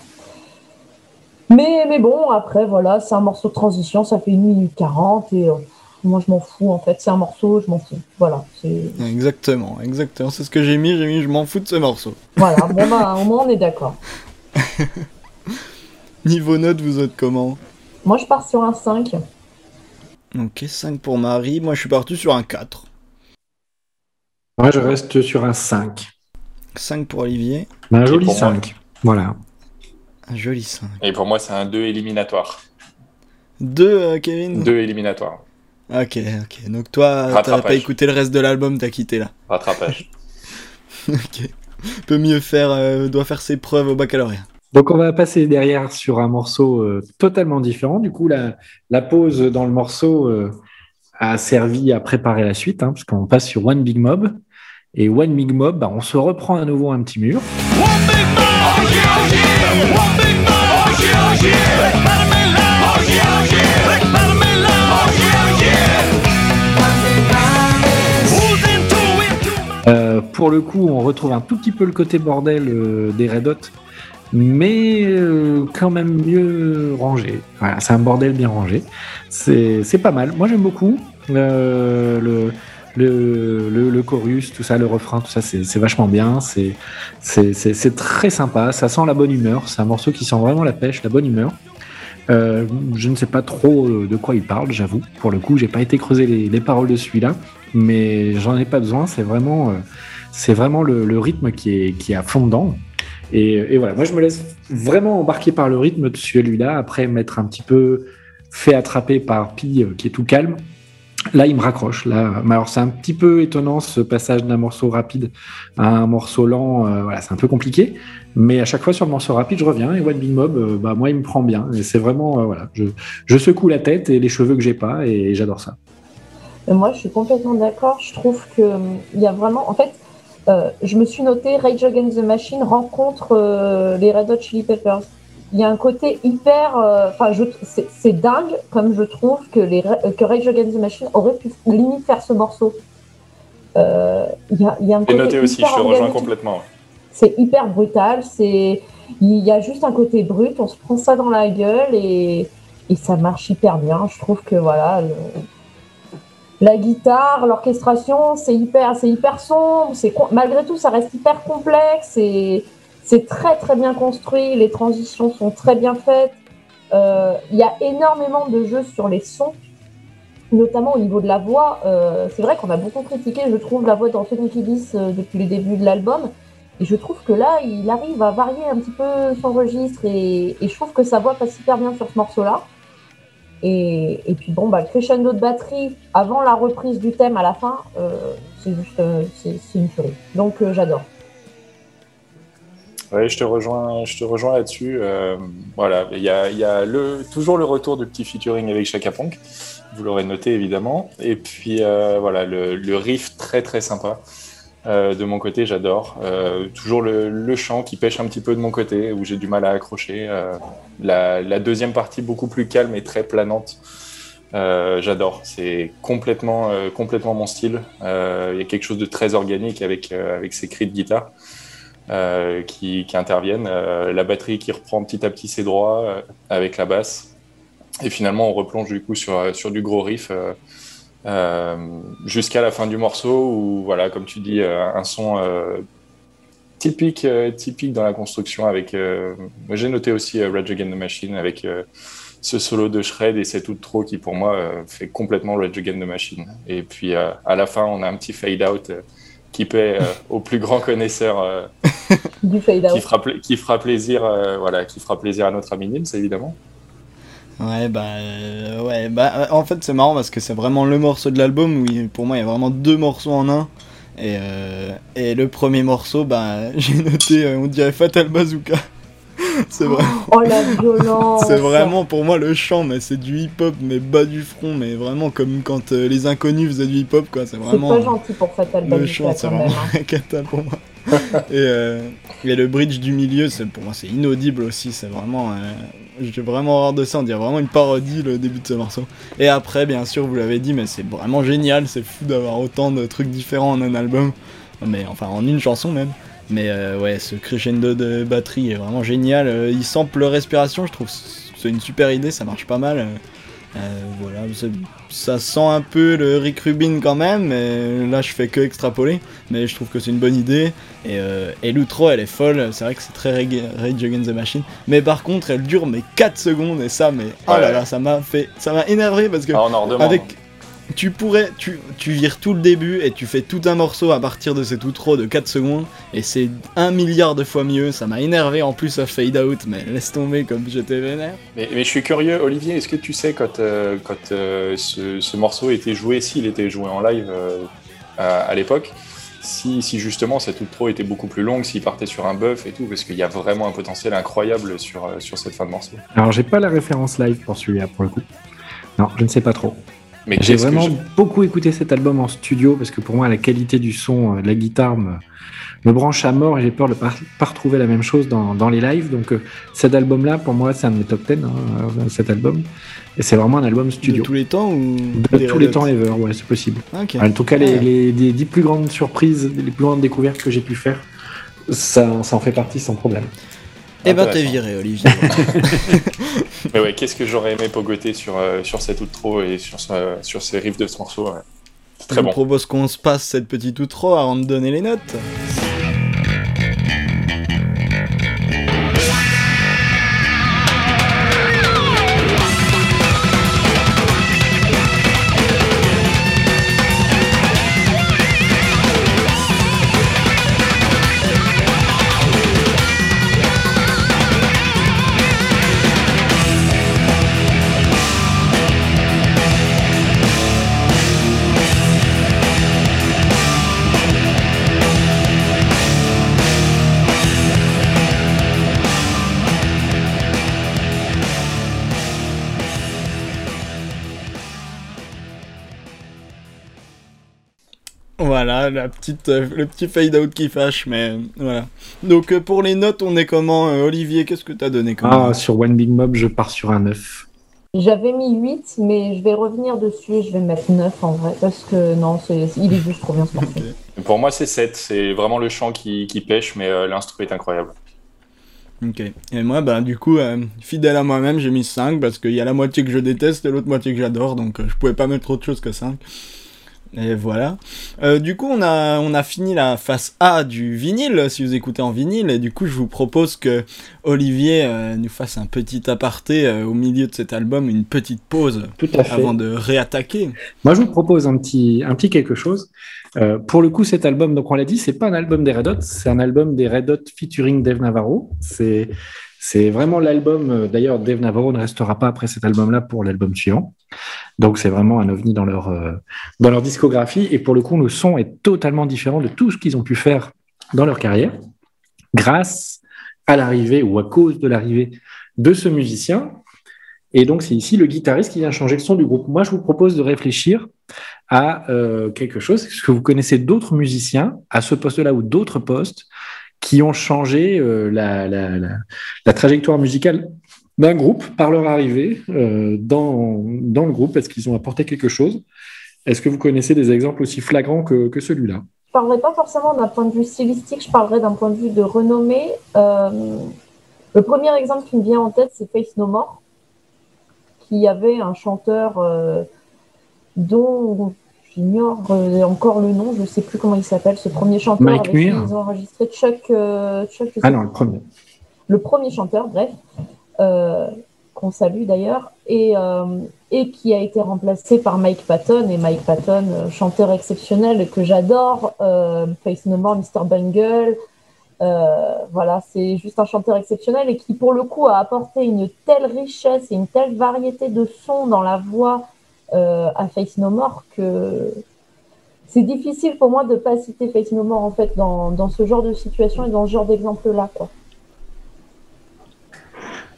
Mais, mais bon, après, voilà, c'est un morceau de transition, ça fait 1 minute 40 et euh, moi je m'en fous en fait. C'est un morceau, je m'en fous. Voilà. Exactement, exactement. C'est ce que j'ai mis. J'ai mis, je m'en fous de ce morceau. Voilà, bon bah au moins on est d'accord. Niveau note, vous êtes comment? Moi je pars sur un 5. Ok, 5 pour Marie. Moi, je suis parti sur un 4. Moi, je reste sur un 5. 5 pour Olivier. Un joli pour moi 5. Voilà. Un joli 5. Et pour moi, c'est un 2 éliminatoire. 2, Kevin 2 éliminatoire. Ok, ok. Donc toi, t'as pas écouté le reste de l'album, t'as quitté là. Rattrapage. ok. Peut mieux faire, euh, doit faire ses preuves au baccalauréat. Donc, on va passer derrière sur un morceau euh, totalement différent. Du coup, la, la pause dans le morceau euh, a servi à préparer la suite, hein, parce qu'on passe sur One Big Mob. Et One Big Mob, bah, on se reprend à nouveau un petit mur. Euh, pour le coup, on retrouve un tout petit peu le côté bordel euh, des Red Hot, mais euh, quand même mieux rangé. Voilà, c'est un bordel bien rangé. C'est pas mal. Moi, j'aime beaucoup Euh, le, le, le, le chorus, tout ça, le refrain, tout ça, c'est vachement bien. C'est très sympa. Ça sent la bonne humeur. C'est un morceau qui sent vraiment la pêche, la bonne humeur. Euh, je ne sais pas trop euh, de quoi il parle, j'avoue. Pour le coup, j'ai pas été creuser les, les paroles de celui-là, mais j'en ai pas besoin. C'est vraiment, euh, c'est vraiment le, le rythme qui est, qui est à fond dedans. Et, et voilà, moi je me laisse vraiment embarquer par le rythme de celui-là. Après m'être un petit peu fait attraper par Pi, euh, qui est tout calme. Là, il me raccroche. Là, alors c'est un petit peu étonnant ce passage d'un morceau rapide à un morceau lent. euh, voilà, c'est un peu compliqué. Mais à chaque fois sur le morceau rapide, je reviens et One Big Mob, euh, bah moi, il me prend bien. Et c'est vraiment, voilà, je, secoue la tête et les cheveux que j'ai pas et j'adore ça. Et moi, je suis complètement d'accord. Je trouve que il y a vraiment, en fait, euh, je me suis noté Rage Against the Machine rencontre euh, les Red Hot Chili Peppers. Il y a un côté hyper, euh, enfin, c'est dingue comme je trouve que les que Rage Against the Machine aurait pu limite faire ce morceau. Il y a, il y a un Et côté noté aussi, je te rejoins complètement. C'est hyper brutal. C'est il y a juste un côté brut. On se prend ça dans la gueule et, et ça marche hyper bien. Je trouve que voilà. le- la guitare, l'orchestration, c'est hyper, c'est hyper sombre. C'est malgré tout, ça reste hyper complexe et c'est très très bien construit. Les transitions sont très bien faites. Euh, Il y a énormément de jeux sur les sons, notamment au niveau de la voix. Euh, c'est vrai qu'on a beaucoup critiqué, je trouve, la voix d'Anthony Kiedis euh, depuis le début de l'album. Et je trouve que là, il arrive à varier un petit peu son registre et, et je trouve que sa voix passe hyper bien sur ce morceau-là. Et, et puis bon, bah, le crescendo de batterie avant la reprise du thème à la fin, euh, c'est juste euh, c'est une tuerie. Donc euh, j'adore. Oui, je te rejoins, je te rejoins là-dessus. Voilà, il y a, y a le, toujours le retour du petit featuring avec Chaka Punk. Vous l'aurez noté évidemment. Et puis voilà, le, le riff très très sympa. Euh, de mon côté, j'adore. Euh, toujours le, chant qui pêche un petit peu de mon côté, où j'ai du mal à accrocher. Euh, la, la deuxième partie beaucoup plus calme et très planante. J'adore. C'est complètement, complètement mon style. Il y a quelque chose de très organique avec, avec ces cris de guitare qui, qui interviennent. La batterie qui reprend petit à petit ses droits avec la basse. Et finalement, on replonge du coup sur, sur du gros riff jusqu'à la fin du morceau où, voilà, comme tu dis, euh, un son euh, typique, euh, typique dans la construction. Avec, euh, j'ai noté aussi euh, Rage Against the Machine avec euh, ce solo de shred et cet outro qui, pour moi, euh, fait complètement Rage Against the Machine. Et puis, euh, à la fin, on a un petit fade out. euh, qui plaît euh, aux plus grands connaisseurs euh, Du fade qui out. fera, qui fera plaisir, euh, voilà, qui fera plaisir à notre ami Nils, évidemment. Ouais, bah, euh, ouais, bah, euh, en fait, c'est marrant parce que c'est vraiment le morceau de l'album où il- pour moi il y a vraiment deux morceaux en un. Et, euh, et le premier morceau, bah, j'ai noté, euh, on dirait Fatal Bazooka. c'est vrai. Oh la violence. C'est vraiment pour moi le chant, mais c'est du hip-hop, mais bas du front, mais vraiment comme quand les inconnus faisaient du hip-hop, quoi. C'est C'est vraiment. pas gentil pour Fatal Le Bazooka chant, c'est vraiment hein. un cata pour moi. et, et le bridge du milieu, c'est pour moi, c'est inaudible aussi. C'est vraiment. Euh, J'ai vraiment horreur de ça. On dirait vraiment une parodie le début de ce morceau. Et après, bien sûr, vous l'avez dit, mais c'est vraiment génial. C'est fou d'avoir autant de trucs différents en un album. mais enfin en une chanson même. Mais euh, ouais, ce crescendo de batterie est vraiment génial. Euh, il sample respiration, je trouve c'est une super idée, ça marche pas mal. Euh, voilà, ça sent un peu le Rick Rubin quand même, mais là je fais que extrapoler. Mais je trouve que c'est une bonne idée. Et, euh, et l'outro elle est folle, c'est vrai que c'est très Rage Against the Machine. Mais par contre elle dure mais 4 secondes et ça, mais oh là là, ça m'a fait. Ça m'a énervé parce que Ah, on en redemande. avec tu pourrais tu, tu vires tout le début et tu fais tout un morceau à partir de cet outro de 4 secondes et c'est un milliard de fois mieux ça m'a énervé en plus ça fade out mais laisse tomber comme j'étais vénère Mais, mais je suis curieux, Olivier, est-ce que tu sais quand, euh, quand euh, ce, ce morceau était joué, s'il était joué en live euh, à, à l'époque, si, si justement cette outro était beaucoup plus longue, s'il partait sur un buff et tout, parce qu'il y a vraiment un potentiel incroyable sur, sur cette fin de morceau. Alors, j'ai pas la référence live pour celui-là, pour le coup. Non, je ne sais pas trop. Mais J'ai vraiment je- beaucoup écouté cet album en studio parce que pour moi, la qualité du son euh, de la guitare me, me branche à mort et j'ai peur de ne pas, pas retrouver la même chose dans, dans les lives. Donc, euh, cet album-là, pour moi, c'est un de mes top 10, hein, euh, cet album. Et c'est vraiment un album studio. de tous les temps ou De des tous les temps ever, ouais, c'est possible. En tout cas, les, les, les dix plus grandes surprises, les plus grandes découvertes que j'ai pu faire, ça, ça en fait partie sans problème. Eh ben t'es viré Olivier Mais ouais, qu'est-ce que j'aurais aimé pogoter sur, euh, sur cette outro et sur, sur ces riffs de ce morceau ouais. C'est je très vous bon. propose qu'on se passe cette petite outro avant de donner les notes Voilà, la petite, euh, le petit fade out qui fâche, mais euh, voilà. Donc euh, pour les notes, on est comment euh, Olivier, qu'est-ce que t'as donné comme Ah, sur One Big Mob, je pars sur un 9. J'avais mis 8, mais je vais revenir dessus et je vais mettre 9 en vrai, parce que non, c'est, il est juste trop bien ce morceau. Ok. Pour moi, c'est 7. C'est vraiment le chant qui, qui pêche, mais euh, l'instru est incroyable. Ok. Et moi, bah, du coup, euh, fidèle à moi-même, j'ai mis 5 parce qu'il y a la moitié que je déteste et l'autre moitié que j'adore, donc euh, je pouvais pas mettre autre chose que 5. Et voilà. Euh, du coup, on a, on a fini la face A du vinyle, si vous écoutez en vinyle, et du coup, je vous propose que Olivier euh, nous fasse un petit aparté euh, au milieu de cet album, une petite pause Tout à fait. avant de réattaquer. Moi, je vous propose un petit, un petit quelque chose. Euh, pour le coup, cet album, donc on l'a dit, c'est pas un album des Red Hot, c'est un album des Red Hot featuring Dave Navarro. C'est, c'est vraiment l'album. euh, D'ailleurs, Dave Navarro ne restera pas après cet album-là pour l'album suivant. Donc, c'est vraiment un ovni dans leur, euh, dans leur discographie. Et pour le coup, le son est totalement différent de tout ce qu'ils ont pu faire dans leur carrière, grâce à l'arrivée ou à cause de l'arrivée de ce musicien. Et donc, c'est ici le guitariste qui vient changer le son du groupe. Moi, je vous propose de réfléchir à euh, quelque chose. Est-ce que vous connaissez d'autres musiciens à ce poste-là ou d'autres postes qui ont changé euh, la, la- la- la trajectoire musicale d'un groupe par leur arrivée euh, dans, dans le groupe Est-ce qu'ils ont apporté quelque chose. Est-ce que vous connaissez des exemples aussi flagrants que, que celui-là? Je parlerai pas forcément d'un point de vue stylistique, je parlerai d'un point de vue de renommée. Euh, le premier exemple qui me vient en tête, c'est Face No More, qui avait un chanteur euh, dont j'ignore encore le nom, je ne sais plus comment il s'appelle, ce premier chanteur Mike avec qui ils ont enregistré Chuck, Chuck Ah non, le premier. le premier chanteur, bref, qu'on salue d'ailleurs, et, euh, et qui a été remplacé par Mike Patton. Et Mike Patton, euh, chanteur exceptionnel que j'adore, euh, Face No More, Mr. Bungle. euh, voilà, c'est juste un chanteur exceptionnel et qui, pour le coup, a apporté une telle richesse et une telle variété de sons dans la voix euh, à Face No More que c'est difficile pour moi de ne pas citer Face No More en fait dans, dans ce genre de situation et dans ce genre d'exemple-là. quoi.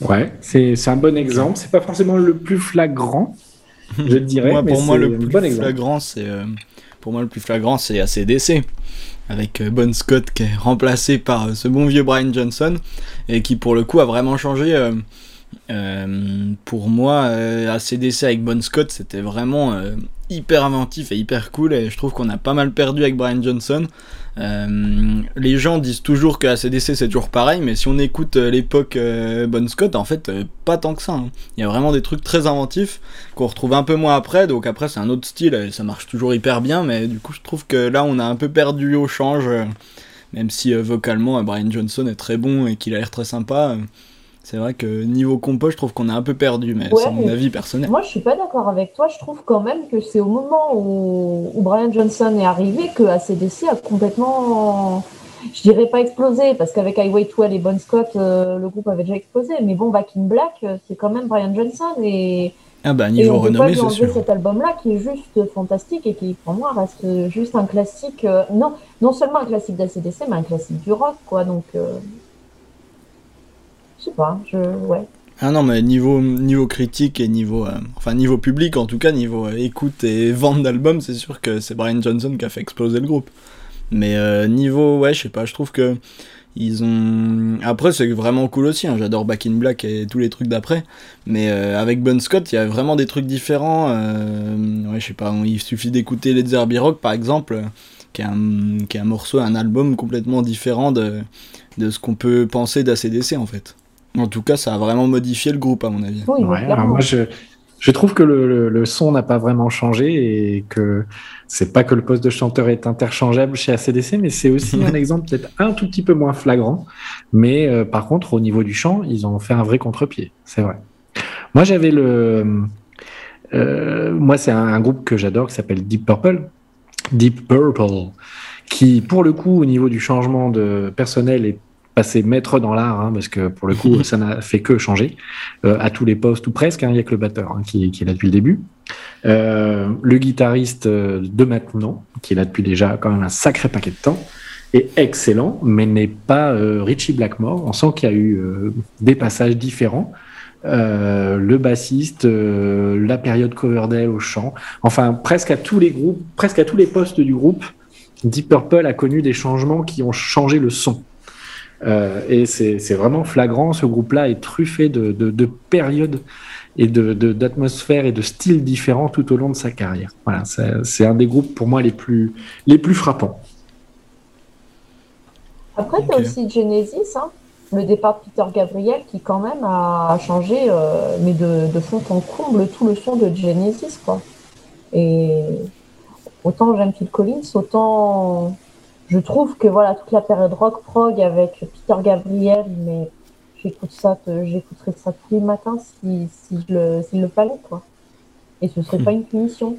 Ouais, c'est c'est un bon exemple. C'est pas forcément le plus flagrant, je dirais. Moi, mais pour moi, c'est le plus bon flagrant, c'est euh, pour moi le plus flagrant, c'est ACDC avec euh, Bon Scott qui est remplacé par euh, ce bon vieux Brian Johnson et qui pour le coup a vraiment changé euh, Euh, pour moi, euh, ACDC avec Bon Scott, c'était vraiment euh, hyper inventif et hyper cool. Et je trouve qu'on a pas mal perdu avec Brian Johnson. Euh, les gens disent toujours que ACDC c'est toujours pareil, mais si on écoute euh, l'époque euh, Bon Scott, en fait, pas tant que ça. hein. Il y a vraiment des trucs très inventifs qu'on retrouve un peu moins après. Donc après, c'est un autre style et ça marche toujours hyper bien. Mais du coup, je trouve que là, on a un peu perdu au change. même si vocalement, Brian Johnson est très bon et qu'il a l'air très sympa. C'est vrai que niveau compo, je trouve qu'on a un peu perdu, mais Ouais, c'est mon avis personnel. Moi, je suis pas d'accord avec toi. Je trouve quand même que c'est au moment où, où Brian Johnson est arrivé que ACDC a complètement, je dirais pas explosé, parce qu'avec Highway 12 et Bon Scott, euh, le groupe avait déjà explosé. Mais bon, Back in Black, euh, c'est quand même Brian Johnson et, Ah bah et niveau on renommée, lui c'est sûr. cet album-là qui est juste fantastique et qui, pour moi, reste juste un classique. euh, non, non seulement un classique d'ACDC, mais un classique du rock, quoi. Donc, euh, je sais pas, je, ouais. Ah non, mais niveau, niveau critique et niveau, euh, enfin niveau public en tout cas, niveau euh, écoute et vente d'albums, c'est sûr que c'est Brian Johnson qui a fait exploser le groupe. Mais euh, niveau, ouais, je sais pas, je trouve que ils ont. Après, c'est vraiment cool aussi, hein, j'adore Back in Black et tous les trucs d'après. Mais avec Bon Scott, il y a vraiment des trucs différents. ouais, je sais pas, il suffit d'écouter Led Zeppelin Rock par exemple, qui est un, qui est un morceau, un album complètement différent de, de ce qu'on peut penser d'ACDC en fait. En tout cas, ça a vraiment modifié le groupe, à mon avis. Oui, Ouais, clairement. alors moi, je, je trouve que le, le- le son n'a pas vraiment changé et que c'est pas que le poste de chanteur est interchangeable chez ACDC, mais c'est aussi un exemple peut-être un tout petit peu moins flagrant. Mais euh, par contre, au niveau du chant, ils ont fait un vrai contre-pied, c'est vrai. Moi, j'avais le. euh, moi, c'est un, un groupe que j'adore qui s'appelle Deep Purple. Deep Purple, qui, pour le coup, au niveau du changement de personnel, est passé maître dans l'art, hein, parce que pour le coup, ça n'a fait que changer euh, à tous les postes ou presque. hein, Il n'y a que le batteur hein, qui, qui est là depuis le début. Euh, le guitariste euh, de maintenant, qui est là depuis déjà quand même un sacré paquet de temps, est excellent, mais n'est pas euh, Richie Blackmore. On sent qu'il y a eu des passages différents. Le bassiste, la période Coverdale au chant, enfin presque à tous les groupes, presque à tous les postes du groupe, Deep Purple a connu des changements qui ont changé le son. Euh, et c'est vraiment flagrant. Ce groupe-là est truffé de, de, de périodes et de de- d'atmosphères et de styles différents tout au long de sa carrière. Voilà, c'est un des groupes pour moi les plus les plus frappants. Après, tu Ok. as aussi Genesis, hein, le départ de Peter Gabriel, qui quand même a, a changé, euh, mais de, de fond en comble, tout le son de Genesis, quoi. Et autant j'aime Phil Collins, autant je trouve que voilà, toute la période rock prog avec Peter Gabriel, mais j'écoute ça, te- j'écouterais ça tous les matins si, si je le, s'il le fallait, quoi. Et ce serait pas une punition.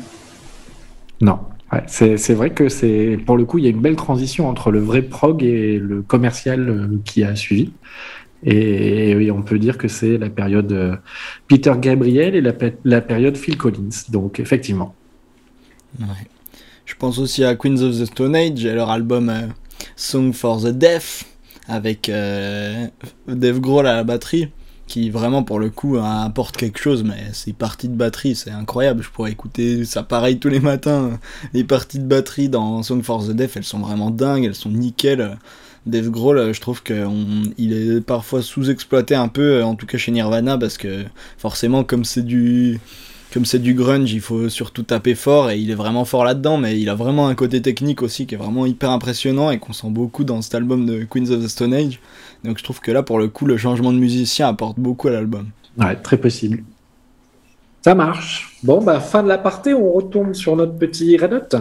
Non, ouais, c'est c'est vrai que c'est pour le coup il y a une belle transition entre le vrai prog et le commercial euh, qui a suivi. Et, oui, on peut dire que c'est la période euh, Peter Gabriel et la période Phil Collins. Donc effectivement. Ouais. Je pense aussi à Queens of the Stone Age et leur album euh, Song for the Deaf avec euh, Dave Grohl à la batterie qui vraiment pour le coup euh, apporte quelque chose mais ces parties de batterie c'est incroyable. Je pourrais écouter ça pareil tous les matins les parties de batterie dans Song for the Deaf elles sont vraiment dingues elles sont nickel. Dave Grohl euh, je trouve qu'il est parfois sous-exploité un peu euh, en tout cas chez Nirvana parce que forcément comme c'est du comme c'est du grunge, il faut surtout taper fort et il est vraiment fort là-dedans, mais il a vraiment un côté technique aussi qui est vraiment hyper impressionnant et qu'on sent beaucoup dans cet album de Queens of the Stone Age. Donc je trouve que là, pour le coup, le changement de musicien apporte beaucoup à l'album. Ouais, très possible. Ça marche. Bon, bah, fin de l'aparté, on retombe sur notre petit Red Hot.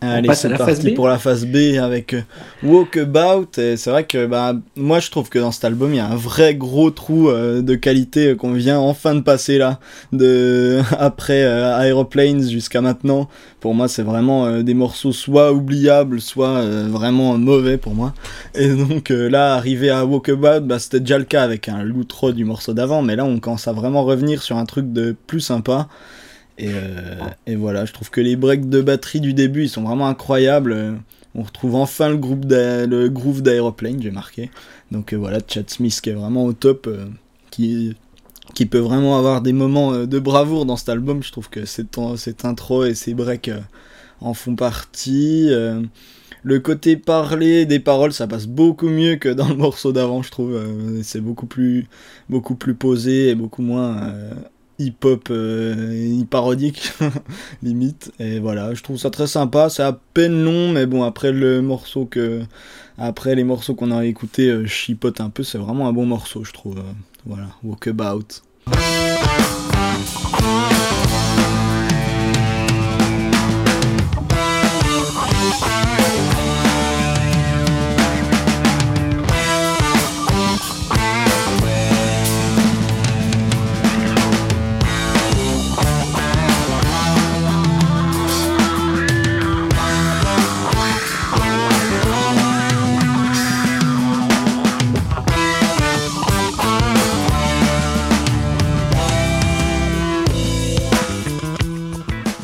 Allez, c'est parti phase B pour la phase B avec euh, Walkabout. C'est vrai que bah, moi je trouve que dans cet album il y a un vrai gros trou euh, de qualité qu'on vient enfin de passer là, de après euh, Aeroplanes jusqu'à maintenant. Pour moi c'est vraiment euh, des morceaux soit oubliables, soit vraiment mauvais pour moi. Et donc là arrivé à Walkabout, bah, c'était déjà le cas avec un l'outro du morceau d'avant, mais là on commence à vraiment revenir sur un truc de plus sympa. Et, euh, et voilà, je trouve que les breaks de batterie du début, ils sont vraiment incroyables. Euh, On retrouve enfin le, groupe d'A- le groove d'Aeroplane, j'ai marqué. Donc euh, voilà, Chad Smith qui est vraiment au top, euh, qui, qui peut vraiment avoir des moments de bravoure dans cet album. Je trouve que cette, cette intro et ces breaks en font partie. Le côté parlé des paroles, ça passe beaucoup mieux que dans le morceau d'avant, je trouve. C'est beaucoup plus, beaucoup plus posé et beaucoup moins hip-hop euh, parodique, limite. Et voilà, je trouve ça très sympa. C'est à peine long, mais bon, après le morceau que, après les morceaux qu'on a écoutés, euh, chipote un peu. C'est vraiment un bon morceau, je trouve. Euh, voilà, Walkabout.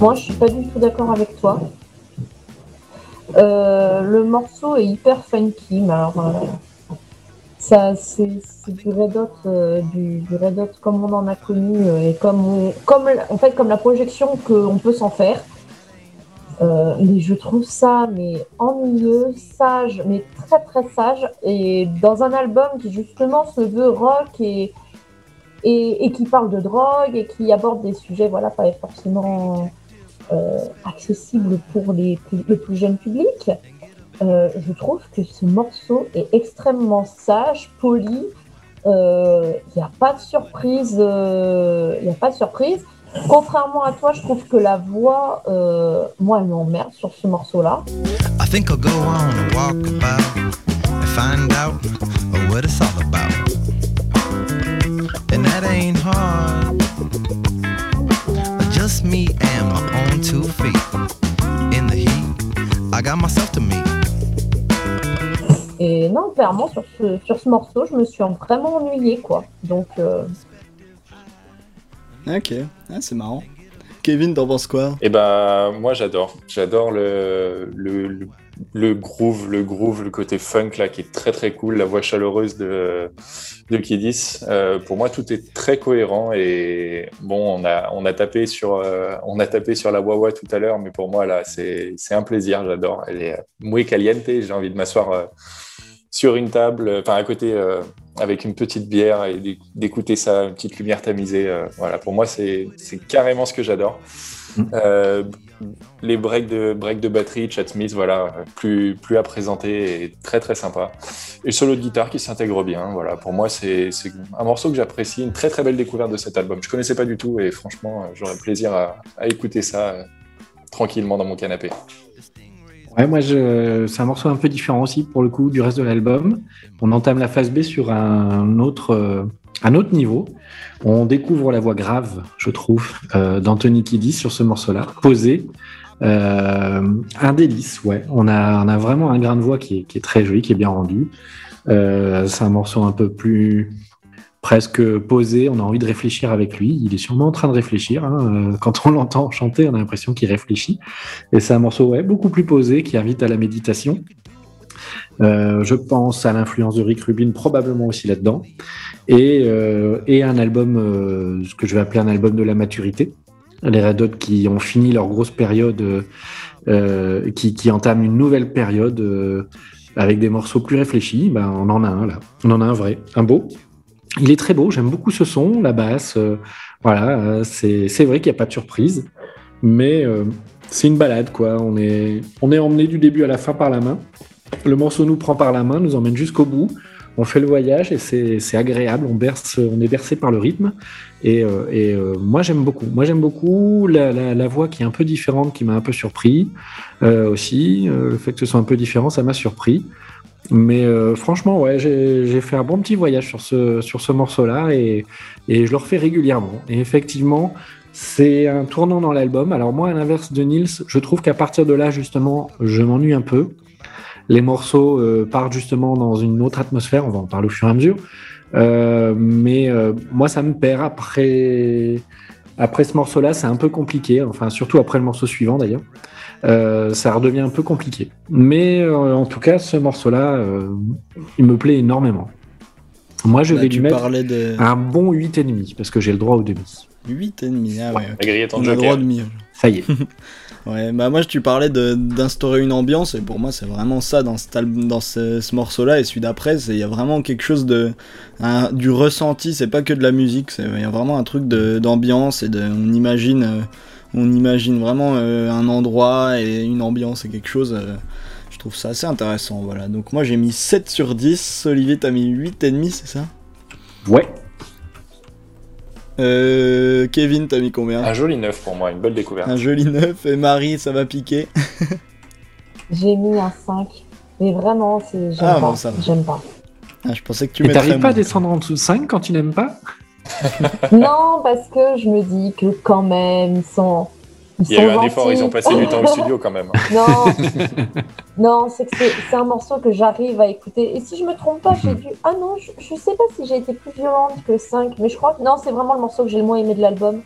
Moi, je suis pas du tout d'accord avec toi. Euh, le morceau est hyper funky, mais alors, euh, ça, c'est du Red Hot, euh, du, du comme on en a connu et comme, on- comme en fait comme la projection qu'on peut s'en faire. Mais je trouve ça mais ennuyeux, sage, mais très très sage. Et dans un album qui justement se veut rock et, et, et qui parle de drogue et qui aborde des sujets voilà pas forcément euh, accessibles pour les le plus jeune public. Euh, je trouve que ce morceau est extrêmement sage, poli. Il n'y a pas de surprise. Il n'y a pas de surprise. Contrairement à toi, je trouve que la voix, euh, moi, elle m'emmerde sur ce morceau-là. I think I'll go on a walkabout and find out what it's all about. And that ain't hard. Just me and my own two feet. In the heat, I got myself to meet. Et non, clairement, sur ce, sur ce morceau, je me suis vraiment ennuyée, quoi. Donc, euh, Ok, ah, c'est marrant. Kevin, t'en penses quoi? Et ben moi j'adore, j'adore le, le, le, le groove, le groove, le côté funk là qui est très très cool, la voix chaleureuse de, de Kidis. Euh, pour moi tout est très cohérent et bon on a on a tapé sur euh, on a tapé sur la Wawa tout à l'heure, mais pour moi là c'est c'est un plaisir, j'adore. Elle est muy caliente, j'ai envie de m'asseoir euh, sur une table, enfin à côté euh, avec une petite bière et d'éc- d'écouter ça, une petite lumière tamisée. euh, voilà, pour moi c'est c'est carrément ce que j'adore. Euh, les breaks de, breaks de batterie, Chad Smith, voilà, euh, plus, plus à présenter et très très sympa. Et solo de guitare qui s'intègre bien, voilà, pour moi c'est un morceau que j'apprécie, une très très belle découverte de cet album. Je connaissais pas du tout et franchement euh, j'aurais plaisir à, écouter ça euh, tranquillement dans mon canapé. Ouais, moi, c'est un morceau un peu différent aussi pour le coup du reste de l'album. On entame la phase B sur un autre, un autre niveau. On découvre la voix grave, je trouve, euh, d'Anthony Kiddis sur ce morceau-là, posé. Euh, un délice, ouais. On a, a vraiment un grain de voix qui est, très joli, qui est bien rendu. Euh, c'est un morceau un peu plus presque posé. On a envie de réfléchir avec lui. Il est sûrement en train de réfléchir. hein. Quand on l'entend chanter, on a l'impression qu'il réfléchit. Et c'est un morceau ouais, beaucoup plus posé qui invite à la méditation. Euh, je pense à l'influence de Rick Rubin probablement aussi là-dedans. Et, euh, un album, euh, ce que je vais appeler un album de la maturité. Les Red Hot qui ont fini leur grosse période, qui, entament une nouvelle période avec des morceaux plus réfléchis. Ben, on en a un là. On en a un vrai, un beau. Il est très beau, j'aime beaucoup ce son, la basse. voilà, c'est vrai qu'il n'y a pas de surprise. Mais c'est une balade, quoi. On est, on est emmené du début à la fin par la main. Le morceau nous prend par la main, nous emmène jusqu'au bout. On fait le voyage et c'est agréable. On, est bercé par le rythme. Et, euh, euh, moi, j'aime beaucoup. Moi, j'aime beaucoup la, voix qui est un peu différente, qui m'a un peu surpris euh, aussi. Le fait que ce soit un peu différent, ça m'a surpris. Mais franchement, ouais, j'ai fait un bon petit voyage sur ce, morceau-là et je le refais régulièrement. Et effectivement, c'est un tournant dans l'album. Alors moi, à l'inverse de Nils, je trouve qu'à partir de là, justement, je m'ennuie un peu. Les morceaux euh, partent justement dans une autre atmosphère, on va en parler au fur et à mesure. Euh, mais euh, moi, ça me perd après, après ce morceau-là, c'est un peu compliqué, enfin surtout après le morceau suivant d'ailleurs. Euh, ça redevient un peu compliqué. Mais euh, en tout cas, ce morceau-là, euh, il me plaît énormément. Moi, je Là, vais lui mettre de un bon 8,5 parce que j'ai le droit au demi. 8 et demi. Ah ouais, ok. La grille est en On a le droit joker. de mieux. Ça y est. Ouais, bah moi tu parlais d'instaurer une ambiance et pour moi c'est vraiment ça dans, cet album, dans ce, ce morceau-là et celui d'après, il y a vraiment quelque chose de du ressenti, c'est pas que de la musique, il y a vraiment un truc d'ambiance et on imagine, euh, on imagine vraiment euh, un endroit et une ambiance et quelque chose. euh, je trouve ça assez intéressant, voilà. Donc moi j'ai mis 7 sur 10, Olivier t'as mis 8 et demi, c'est ça? Ouais. Euh, Kevin t'as mis combien Un joli neuf pour moi, une belle découverte. Un joli 9 et Marie ça va piquer. J'ai mis un 5. Mais vraiment, c'est j'aime Ah, pas. bon, ça va. J'aime pas. Ah, je pensais que tu Et mettrais t'arrives pas à moins. descendre en dessous de 5 quand tu n'aimes pas? Non, parce que je me dis que quand même, ils sont. Ils Il y a eu un effort, ils ont passé du temps au studio quand même. Non, non c'est que c'est c'est un morceau que j'arrive à écouter. Et si je me trompe pas, j'ai dû. Ah non, je, je sais pas si j'ai été plus violente que 5, mais je crois que non, c'est vraiment le morceau que j'ai le moins aimé de l'album.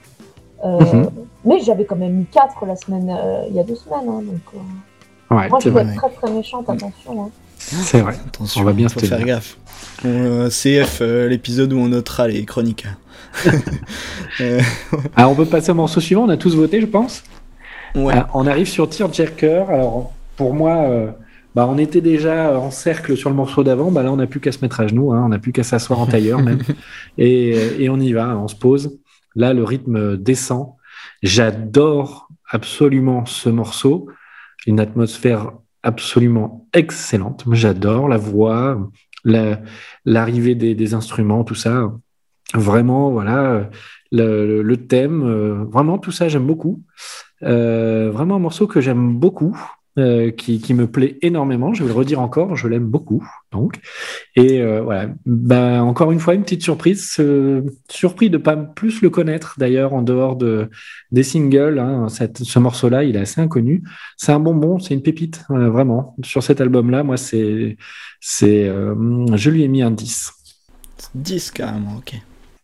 Euh, Mhm. Mais j'avais quand même mis 4 la semaine, euh, il y a deux semaines. hein, donc, euh, Ouais, moi, je peux être très très méchante, attention. hein. C'est vrai. Attention, On va bien faut se faire gaffe. Euh, CF, euh, l'épisode où on notera les chroniques. Euh, Alors, on peut passer au morceau suivant. On a tous voté, je pense. ouais. Ah, on arrive sur Tearjerker. Alors, pour moi, euh, bah, on était déjà en cercle sur le morceau d'avant. Bah, là, on n'a plus qu'à se mettre à genoux. hein. On n'a plus qu'à s'asseoir en tailleur même. Et, et on y va. On se pose. Là, le rythme descend. J'adore absolument ce morceau. Une atmosphère absolument excellente. J'adore la voix, la- l'arrivée des, des instruments, tout ça. Vraiment, voilà, le, le- thème, euh, vraiment tout ça, j'aime beaucoup. Euh, vraiment un morceau que j'aime beaucoup, euh, qui, qui me plaît énormément. Je vais le redire encore, je l'aime beaucoup. Donc, et euh, voilà. Ben, encore une fois, une petite surprise. euh, surpris de pas plus le connaître d'ailleurs en dehors de des singles. hein. Ce morceau-là, il est assez inconnu. C'est un bonbon, c'est une pépite, euh, vraiment. Sur cet album-là, moi, c'est c'est, euh, je lui ai mis un 10. 10 carrément, ok.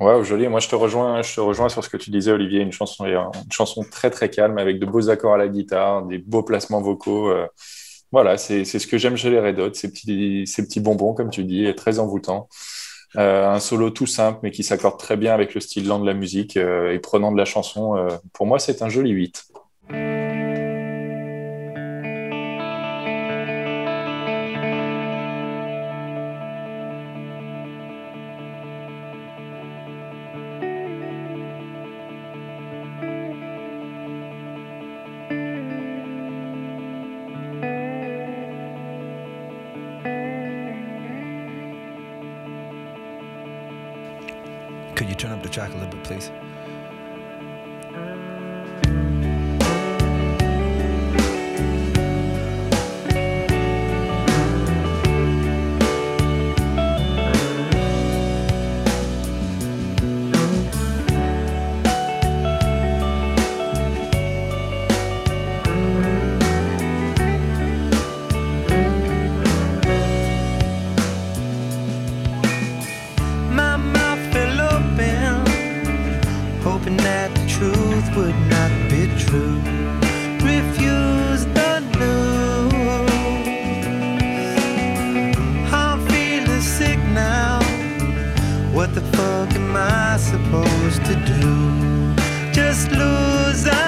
Ouais, joli. Moi, je te rejoins, je te rejoins sur ce que tu disais, Olivier. Une chanson, une chanson très très calme avec de beaux accords à la guitare, des beaux placements vocaux. euh, voilà, c'est ce que j'aime chez les Red Hot, ces petits, ces petits bonbons, comme tu dis, très envoûtants. Euh, un solo tout simple, mais qui s'accorde très bien avec le style lent de la musique euh, et prenant de la chanson. euh, pour moi, c'est un joli 8. Truth would not be true. Refuse the news. I'm feeling sick now. What the fuck am I supposed to do? Just lose.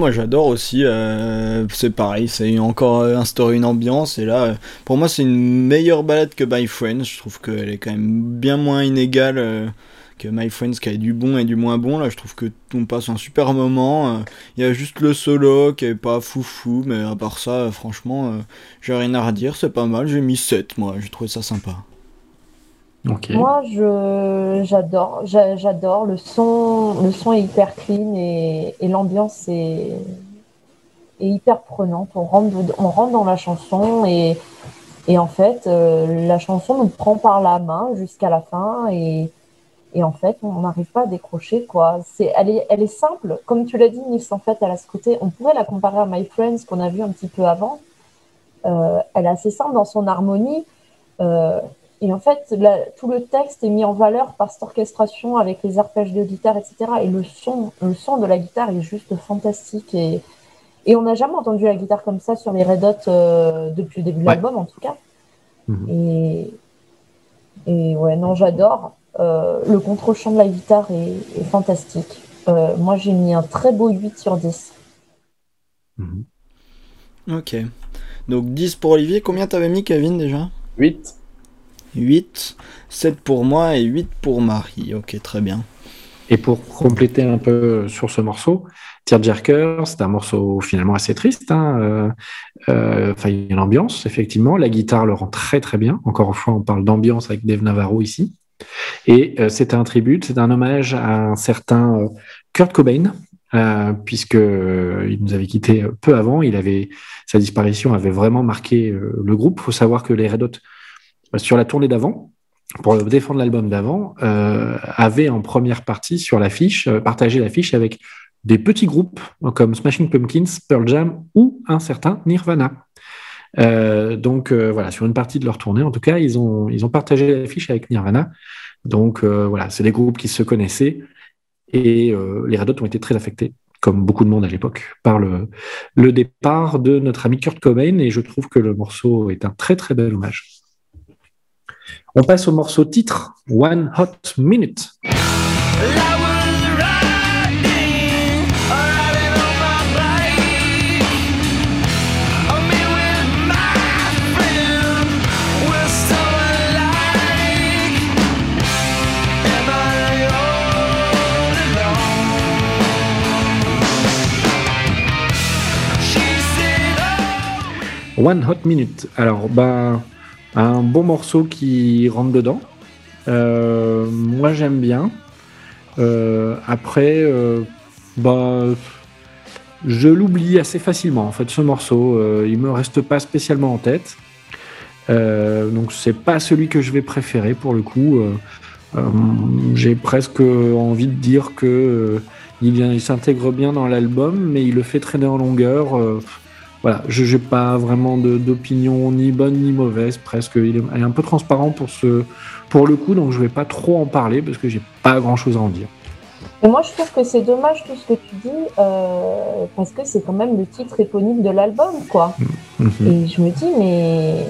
Moi j'adore aussi. euh, c'est pareil, c'est encore euh, instaurer une ambiance. Et là, euh, pour moi, c'est une meilleure balade que My Friends. Je trouve qu'elle est quand même bien moins inégale que My Friends, qui a du bon et du moins bon. Là, je trouve que on passe un super moment. Il y a juste le solo qui est pas foufou, mais à part ça, franchement, j'ai rien à redire. C'est pas mal. J'ai mis 7, moi. J'ai trouvé ça sympa. Moi, je j'adore, j'a- j'adore le son. Le son est hyper clean et, l'ambiance est, hyper prenante. On rentre, on rentre dans la chanson et, en fait, euh, la chanson nous prend par la main jusqu'à la fin et, en fait, on n'arrive pas à décrocher elle est simple, comme tu l'as dit, Nils. En fait, elle a ce côté. On pourrait la comparer à My Friends qu'on a vu un petit peu avant. Euh, elle est assez simple dans son harmonie. Euh, et en fait, la- tout le texte est mis en valeur par cette orchestration avec les arpèges de guitare, etc. Et le son, le son de la guitare est juste fantastique. Et, et on n'a jamais entendu la guitare comme ça sur les Red Hot euh, depuis le début de Ouais. l'album, en tout cas. Mhm. Et, et ouais, non, j'adore. Euh, le contre-champ de la guitare est, est fantastique. Euh, moi, j'ai mis un très beau 8 sur 10. Mhm. Ok. Donc 10 pour Olivier. Combien t'avais mis, Kevin, déjà? 8. 8. 7 pour moi et 8 pour Marie. Ok, très bien. Et pour compléter un peu sur ce morceau, Tearjerker, c'est un morceau finalement assez triste. Hein, euh, euh, il y a une ambiance, effectivement. La guitare le rend très très bien. Encore une fois, on parle d'ambiance avec Dave Navarro ici. Et euh, c'est un tribut, c'est un hommage à un certain Kurt Cobain, puisque il nous avait quitté peu avant. Il avait sa disparition avait vraiment marqué le groupe. Il faut savoir que les Red Hot sur la tournée d'avant, pour défendre l'album d'avant, euh, avaient en première partie sur l'affiche euh, partagé l'affiche avec des petits groupes comme Smashing Pumpkins, Pearl Jam ou un certain Nirvana. Euh, donc voilà, sur une partie de leur tournée, en tout cas, ils ont, ils ont partagé l'affiche avec Nirvana. Donc voilà, c'est des groupes qui se connaissaient et les Red ont été très affectés, comme beaucoup de monde à l'époque, par le, le départ de notre ami Kurt Cobain et je trouve que le morceau est un très très bel hommage. On passe au morceau titre, One Hot Minute. One Hot Minute. Alors, bah, un bon morceau qui rentre dedans. Euh, moi, j'aime bien. Euh, après, euh, bah, je l'oublie assez facilement. En fait, ce morceau, il me reste pas spécialement en tête. Donc, c'est pas celui que je vais préférer pour le coup. J'ai presque envie de dire que il, vient- il s'intègre bien dans l'album, mais il le fait traîner en longueur. Voilà, je n'ai pas vraiment d'opinion ni bonne ni mauvaise, presque. Il est, il est un peu transparent pour, ce, pour le coup, donc je vais pas trop en parler parce que j'ai pas grand chose à en dire. Et moi, je trouve que c'est dommage tout ce que tu dis, euh, parce que c'est quand même le titre éponyme de l'album, quoi. Mhm. Et je me dis, mais.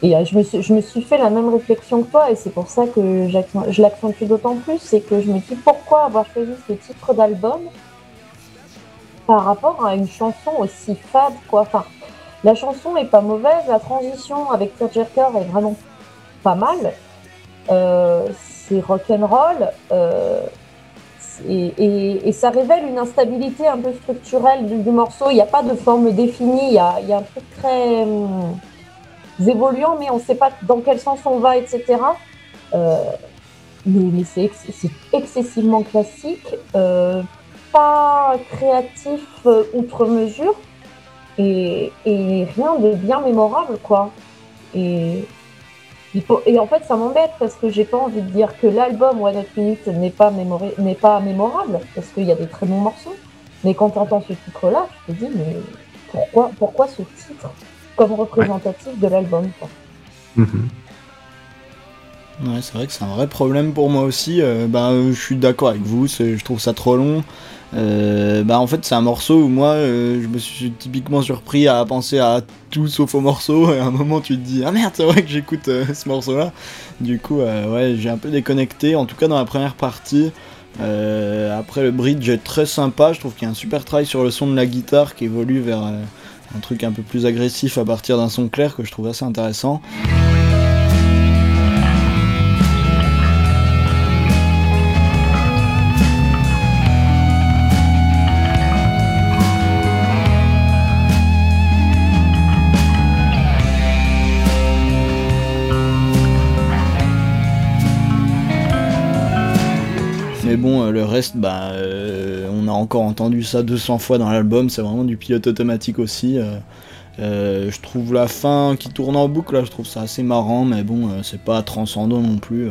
Et euh, je me, suis, je me suis fait la même réflexion que toi, et c'est pour ça que je l'accentue d'autant plus, c'est que je me dis pourquoi avoir choisi ce titre d'album par rapport à une chanson aussi fade, quoi. Enfin, la chanson est pas mauvaise, la transition avec Tearjerker est vraiment pas mal. Euh, c'est rock'n'roll. Euh, et, et, ça révèle une instabilité un peu structurelle du, morceau. Il n'y a pas de forme définie, il y a, un truc très hum, évoluant, mais on ne sait pas dans quel sens on va, etc. Euh, mais c'est excessivement classique, euh, pas créatif euh, outre mesure, et, et rien de bien mémorable, quoi. Et, et en fait, ça m'embête parce que j'ai pas envie de dire que l'album One Hot Minute n'est pas, mémoré- n'est pas mémorable, parce qu'il y a des très bons morceaux. Mais quand tu entends ce titre-là, tu te dis, mais pourquoi, pourquoi ce titre comme représentatif de l'album quoi? Mhm. Ouais, c'est vrai que c'est un vrai problème pour moi aussi. Euh, bah, euh, je suis d'accord avec vous, je trouve ça trop long. Euh, bah, en fait, c'est un morceau où moi, euh, je me suis typiquement surpris à penser à tout sauf au morceau. Et à un moment, tu te dis, ah merde, c'est vrai que j'écoute euh, ce morceau-là. Du coup, ouais, j'ai un peu déconnecté, en tout cas dans la première partie. Après le bridge est très sympa, je trouve qu'il y a un super travail sur le son de la guitare qui évolue vers un truc un peu plus agressif à partir d'un son clair que je trouve assez intéressant. Mais bon, euh, le reste, bah, euh, on a encore entendu ça 200 fois dans l'album, c'est vraiment du pilote automatique aussi. euh. Je trouve la fin qui tourne en boucle, là, je trouve ça assez marrant, mais bon, c'est pas transcendant non plus.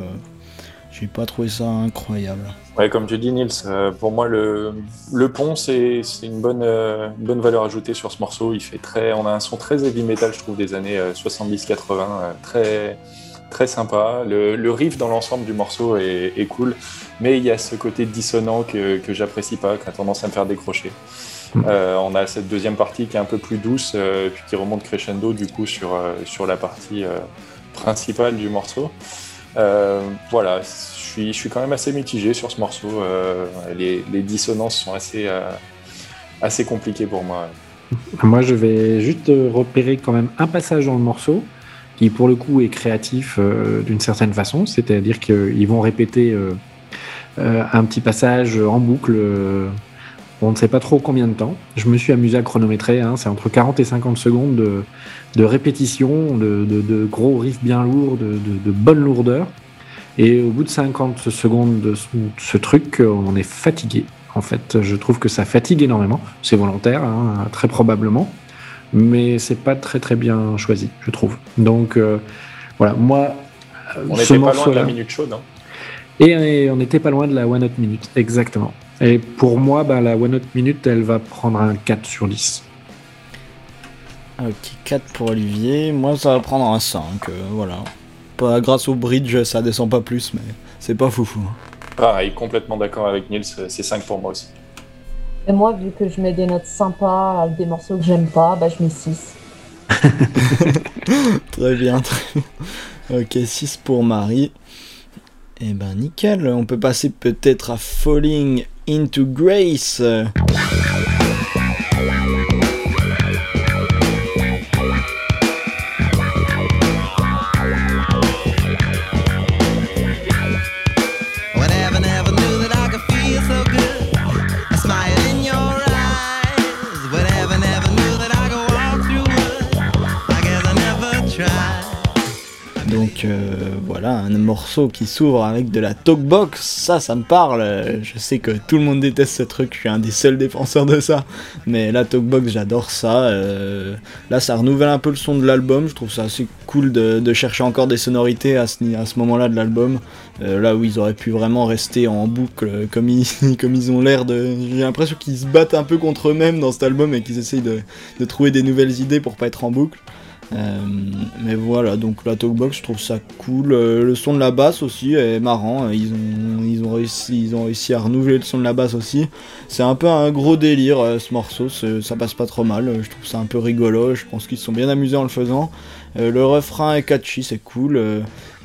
J'ai pas trouvé ça incroyable. Ouais, comme tu dis, Nils, pour moi, le, le pont, c'est une bonne, bonne valeur ajoutée sur ce morceau. Il fait très, on a un son très heavy metal, je trouve, des années euh, 70-80, euh, très, très sympa. Le, riff dans l'ensemble du morceau est cool, mais il y a ce côté dissonant que, que j'apprécie pas, qui a tendance à me faire décrocher. Euh, on a cette deuxième partie qui est un peu plus douce, euh, puis qui remonte crescendo du coup sur, euh, sur la partie principale du morceau. Voilà, je suis, je suis quand même assez mitigé sur ce morceau. Les, dissonances sont assez, assez compliquées pour moi. Moi, je vais juste repérer quand même un passage dans le morceau qui, pour le coup, est créatif d'une certaine façon. C'est-à-dire qu'ils vont répéter un petit passage en boucle. euh, on ne sait pas trop combien de temps. Je me suis amusé à chronométrer. hein, c'est entre 40 et 50 secondes de, de répétition, de, de- de gros riffs bien lourds, de, de- de bonne lourdeur. Et au bout de 50 secondes de ce, ce truc, euh, on est fatigué. En fait, je trouve que ça fatigue énormément. C'est volontaire, hein, très probablement, mais c'est pas très très bien choisi, je trouve. Donc euh, voilà, moi, euh, On ce n'était pas loin de la minute chaude. hein. Et, on n'était pas loin de la One Hot Minute, exactement. Et pour moi, bah, la One Hot Minute, elle va prendre un 4 sur 10. Ok, 4 pour Olivier, moi ça va prendre un 5, euh, voilà. Pas, grâce au bridge, ça descend pas plus, mais c'est pas foufou. Pareil, complètement d'accord avec Nils, c'est 5 pour moi aussi. Et moi, vu que je mets des notes sympas avec des morceaux que j'aime pas, bah, je mets 6. Très bien, très bien. Ok, 6 pour Marie. Et ben nickel, on peut passer peut-être à Falling into Grace. Un morceau qui s'ouvre avec de la talkbox, ça, ça me parle. Je sais que tout le monde déteste ce truc, je suis un des seuls défenseurs de ça. Mais la talkbox, j'adore ça. Euh, là, ça renouvelle un peu le son de l'album. Je trouve ça assez cool de, chercher encore des sonorités à ce, moment-là de l'album. Euh, là où ils auraient pu vraiment rester en boucle, euh, comme ils, comme ils ont l'air de. J'ai l'impression qu'ils se battent un peu contre eux-mêmes dans cet album et qu'ils essayent de, de trouver des nouvelles idées pour pas être en boucle. Euh, mais voilà, donc la talkbox, je trouve ça cool. Euh, le son de la basse aussi est marrant. Euh, Ils ont, ils ont, réussi, ils ont réussi à renouveler le son de la basse aussi. C'est un peu un gros délire ce morceau, ça passe pas trop mal. Je trouve ça un peu rigolo. Je pense qu'ils se sont bien amusés en le faisant. Le refrain est catchy, c'est cool.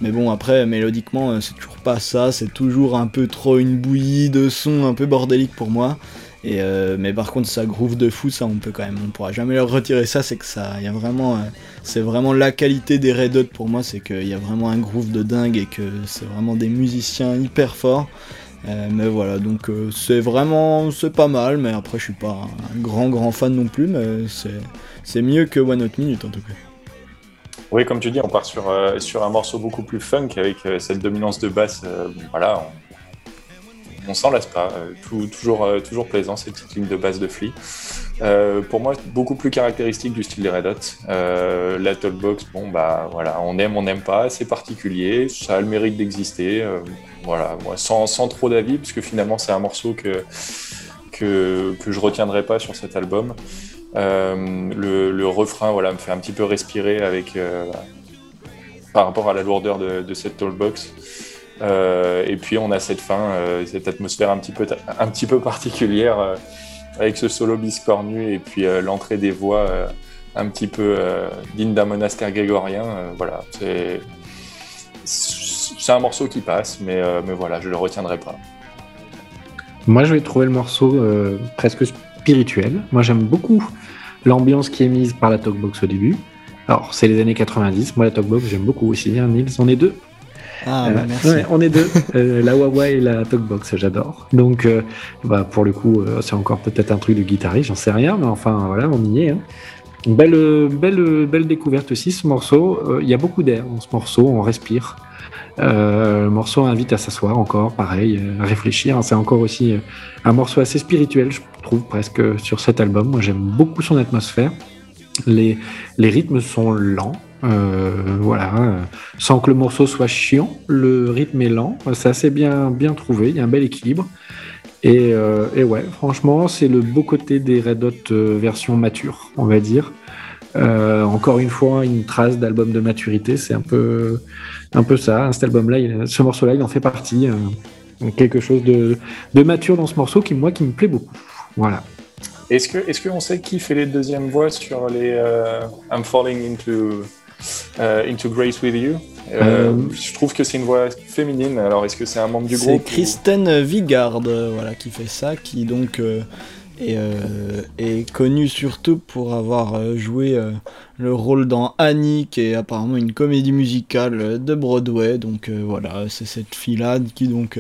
mais bon, après, mélodiquement, c'est toujours pas ça. C'est toujours un peu trop une bouillie de son un peu bordélique pour moi. Mais par contre, ça groove de fou, ça on peut quand même, on pourra jamais leur retirer ça. C'est que ça, il y a vraiment, c'est vraiment la qualité des Red Hot pour moi, c'est qu'il y a vraiment un groove de dingue et que c'est vraiment des musiciens hyper forts. Euh, mais voilà, donc euh, c'est vraiment, pas mal, mais après je suis pas un grand grand fan non plus, mais c'est, mieux que One Hot Minute en tout cas. Oui, comme tu dis, on part sur, euh, un morceau beaucoup plus funk avec cette dominance de basse. voilà, on, s'en lasse pas. toujours, toujours plaisant, ces petites lignes de basse de Flea. Euh, pour moi, beaucoup plus caractéristique du style des Red Hot. Euh, la talkbox, bon, bah voilà, on aime, on n'aime pas, c'est particulier, ça a le mérite d'exister. euh, voilà, moi, sans, trop d'avis, parce que finalement, c'est un morceau que, que, que je retiendrai pas sur cet album. Euh, le, refrain voilà, me fait un petit peu respirer avec, par rapport à la lourdeur de, de cette talkbox. Et puis on a cette fin, cette atmosphère un petit peu, un petit peu particulière avec ce solo biscornu et puis euh, l'entrée des voix euh, un petit peu euh, digne d'un monastère grégorien. voilà, c'est un morceau qui passe, mais, euh, mais voilà, je le retiendrai pas. Moi, je vais trouver le morceau presque spirituel. Moi, j'aime beaucoup l'ambiance qui est mise par la talkbox au début. Alors, c'est les années 90. Moi, la talkbox, j'aime beaucoup aussi. Hein, Nils, on est deux. Ah, Euh, bah, merci. ouais, on est deux. Euh, la Wawa et la Talkbox, j'adore. Donc, euh, bah, pour le coup, c'est encore peut-être un truc de guitariste, j'en sais rien, mais enfin, voilà, on y est. hein. Belle, belle, belle découverte aussi, ce morceau. Euh, Il y a beaucoup d'air dans ce morceau, on respire. Euh, le morceau invite à s'asseoir encore, pareil, à réfléchir. C'est encore aussi un morceau assez spirituel, je trouve, presque sur cet album. Moi, j'aime beaucoup son atmosphère. Les, les rythmes sont lents, euh, voilà, euh, sans que le morceau soit chiant. Le rythme est lent, c'est assez bien, bien trouvé. Il y a un bel équilibre. Et, euh, et ouais, franchement, c'est le beau côté des Red Hot euh, version mature, on va dire. Encore une fois, une trace d'album de maturité, c'est un peu, un peu ça. hein, Cet album-là, ce morceau-là, il en fait partie. quelque chose de, de mature dans ce morceau qui, moi, qui me plaît beaucoup. Voilà. Est-ce est-ce qu'on sait qui fait les deuxièmes voix sur les I'm falling into euh, into grace with you Euh, Euh, Je trouve que c'est une voix féminine. Alors est-ce que c'est un membre du C'est groupe ou- Kristen Vigard euh, voilà, qui fait ça, qui donc est, est connue surtout pour avoir joué le rôle dans Annie, qui est apparemment une comédie musicale de Broadway. Donc voilà, c'est cette fille-là qui donc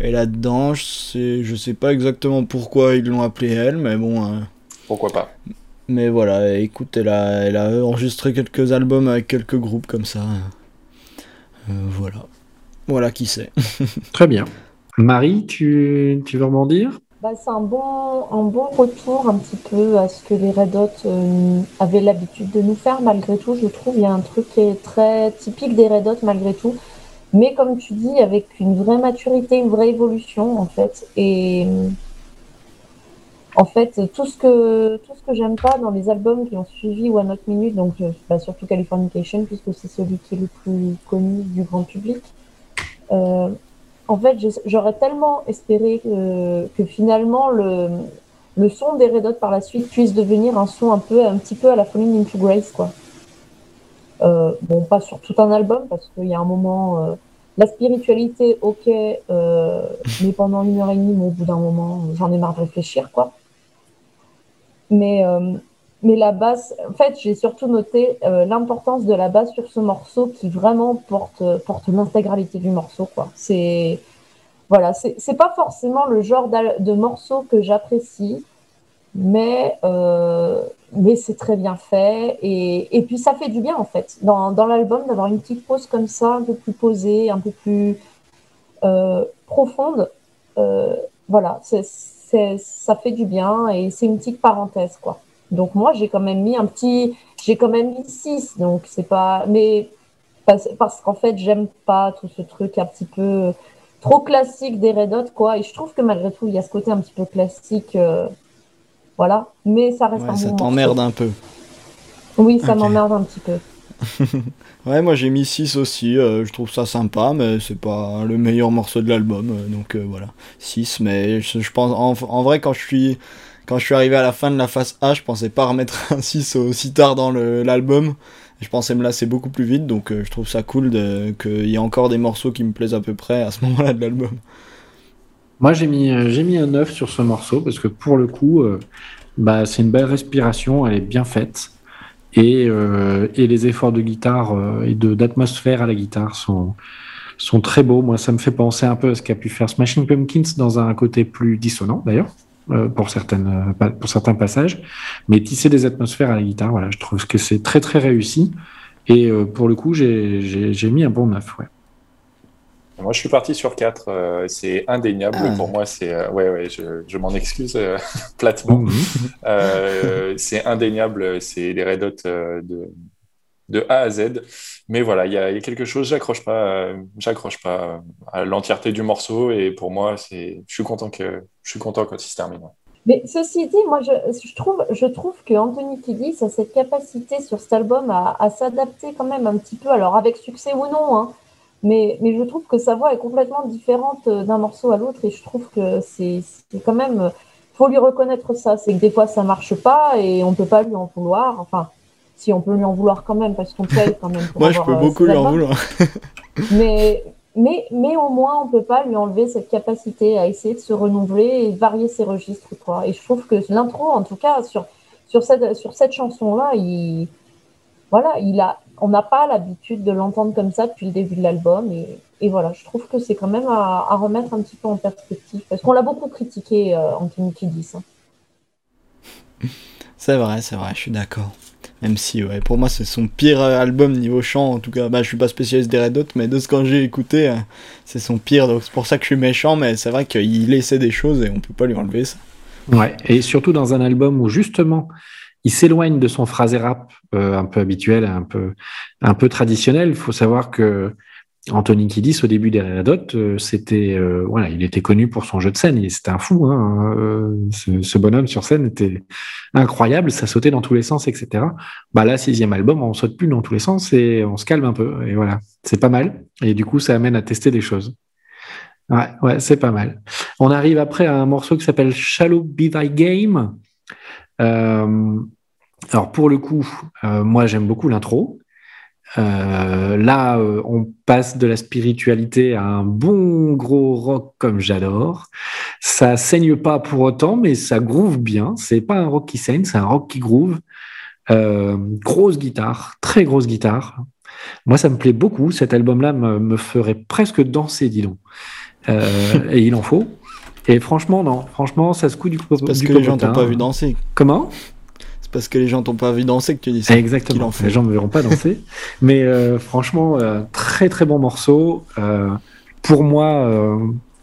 est là-dedans. Je sais, je sais pas exactement pourquoi ils l'ont appelée elle, mais bon. Pourquoi pas mais voilà, écoute, elle a, elle a enregistré quelques albums avec quelques groupes comme ça. Euh, voilà. Voilà qui c'est. Très bien. Marie, tu, tu veux rebondir? Bah, c'est un bon, un bon retour un petit peu à ce que les Red Hot euh, avaient l'habitude de nous faire malgré tout. Je trouve il y a un truc qui est très typique des Red Hot malgré tout. Mais comme tu dis, avec une vraie maturité, une vraie évolution en fait. Et euh, en fait, tout ce que, tout ce que j'aime pas dans les albums qui ont suivi One Hot Minute, donc bah, surtout Californication, puisque c'est celui qui est le plus connu du grand public, euh, en fait, j'aurais tellement espéré que, finalement le, le son des Red Hot par la suite puisse devenir un son un peu, un petit peu à la Falling into Grace, quoi. Euh, bon, pas sur tout un album parce qu'il y a un moment, euh, la spiritualité, ok, mais pendant une heure et demie, au bout d'un moment, j'en ai marre de réfléchir, quoi. Mais, euh, mais la basse, en fait, j'ai surtout noté euh, l'importance de la basse sur ce morceau qui vraiment porte, porte l'intégralité du morceau, quoi. C'est, voilà, c'est c'est pas forcément le genre de morceau que j'apprécie, mais, euh, mais c'est très bien fait. Et, et puis ça fait du bien, en fait, dans, dans l'album, d'avoir une petite pause comme ça, un peu plus posée, un peu plus euh, profonde. Euh, voilà, c'est, ça fait du bien et c'est une petite parenthèse, quoi. Donc moi, j'ai quand même mis un petit... J'ai quand même mis 6, donc c'est pas... Mais parce, parce qu'en fait, j'aime pas tout ce truc un petit peu trop classique des Red Hot, quoi. Et je trouve que malgré tout, il y a ce côté un petit peu classique, euh, voilà. Mais ça reste Ouais, un ça bon t'emmerde un peu. Oui, ça m'emmerde un petit peu. Ouais, moi j'ai mis 6 aussi, euh, je trouve ça sympa, mais c'est pas le meilleur morceau de l'album, euh, donc euh, voilà, 6, mais je, pense, en, vrai, quand je suis quand je suis arrivé à la fin de la phase A, je pensais pas remettre un 6 aussi tard dans l'album, je pensais me lasser beaucoup plus vite, donc je trouve ça cool qu'il y ait encore des morceaux qui me plaisent à peu près à ce moment-là de l'album. Moi, j'ai mis, mis un 9 sur ce morceau parce que pour le coup, bah, c'est une belle respiration, elle est bien faite. Et, euh, et les efforts de guitare euh, et de- d'atmosphère à la guitare sont, sont très beaux. Moi, ça me fait penser un peu à ce qu'a pu faire Smashing Pumpkins dans un côté plus dissonant, d'ailleurs, euh, pour, certaines, euh, pour certains passages. Mais tisser des atmosphères à la guitare, voilà, je trouve que c'est très, très réussi. Et pour le coup, j'ai mis un bon 9. Ouais. Moi, je suis parti sur 4. c'est indéniable. Ah. Pour moi, c'est. euh, ouais, ouais, je, je m'en excuse euh, platement. Mhm. Euh, c'est indéniable. C'est les Red Hot euh, de, de A à Z. Mais voilà, il y, a il y a quelque chose, j'accroche pas, euh, j'accroche pas euh, à l'entièreté du morceau. Et pour moi, c'est, je suis content que, je suis content quand il se termine. Mais ceci dit, moi, je, je trouve, je trouve que Anthony Kiddis a cette capacité sur cet album à, à s'adapter quand même un petit peu, alors avec succès ou non, hein, mais, mais je trouve que sa voix est complètement différente euh, d'un morceau à l'autre et je trouve que c'est quand même, faut lui reconnaître ça, c'est que des fois ça marche pas et on peut pas lui en vouloir, enfin, si on peut lui en vouloir quand même parce qu'on paye quand même. Pour Moi je peux euh, beaucoup lui en vouloir. Mais, mais, mais au moins, on peut pas lui enlever cette capacité à essayer de se renouveler et varier ses registres. Quoi. Et je trouve que l'intro, en tout cas, sur, sur cette, sur cette chanson-là, il, voilà, il a, on n'a pas l'habitude de l'entendre comme ça depuis le début de l'album. Et, et voilà, je trouve que c'est quand même à, à remettre un petit peu en perspective. Parce qu'on l'a beaucoup critiqué, euh, Anthony Kiddis. hein. C'est vrai, c'est vrai, je suis d'accord. Même si, ouais, pour moi, c'est son pire euh, album niveau chant. En tout cas, bah, je suis pas spécialiste des Red Hot, mais de ce que j'ai écouté, euh, c'est son pire. Donc c'est pour ça que je suis méchant, mais c'est vrai qu'il essaie des choses et on peut pas lui enlever ça. Ouais, et surtout dans un album où justement il s'éloigne de son phrasé rap euh, un peu habituel, un peu, un peu traditionnel. Il faut savoir que Anthony Kiddis, au début des Hot, euh, c'était, euh, voilà, il était connu pour son jeu de scène. Il- C'était un fou. Hein, euh, ce, ce bonhomme sur scène était incroyable. Ça sautait dans tous les sens, etc. Bah là, sixième album, on saute plus dans tous les sens et on se calme un peu. Et voilà, c'est pas mal. Et du coup, ça amène à tester des choses. Ouais, ouais, c'est pas mal. On arrive après à un morceau qui s'appelle Shallow Be Thy Game. Euh, alors pour le coup, euh, moi j'aime beaucoup l'intro. Euh, là, euh, on passe de la spiritualité à un bon gros rock comme j'adore. Ça saigne pas pour autant, mais ça groove bien. C'est pas un rock qui saigne, c'est un rock qui groove. Euh, grosse guitare, très grosse guitare. Moi, ça me plaît beaucoup. Cet album-là me, me ferait presque danser, dis donc. Et il en faut. Et franchement, non. Franchement, ça se coud du, C'est parce du que les gens t'ont pas vu danser. Comment? C'est parce que les gens t'ont pas vu danser que tu dis ça. Exactement. en fait. Les gens ne me verront pas danser. Mais euh, franchement, euh, très très bon morceau. Euh, pour moi,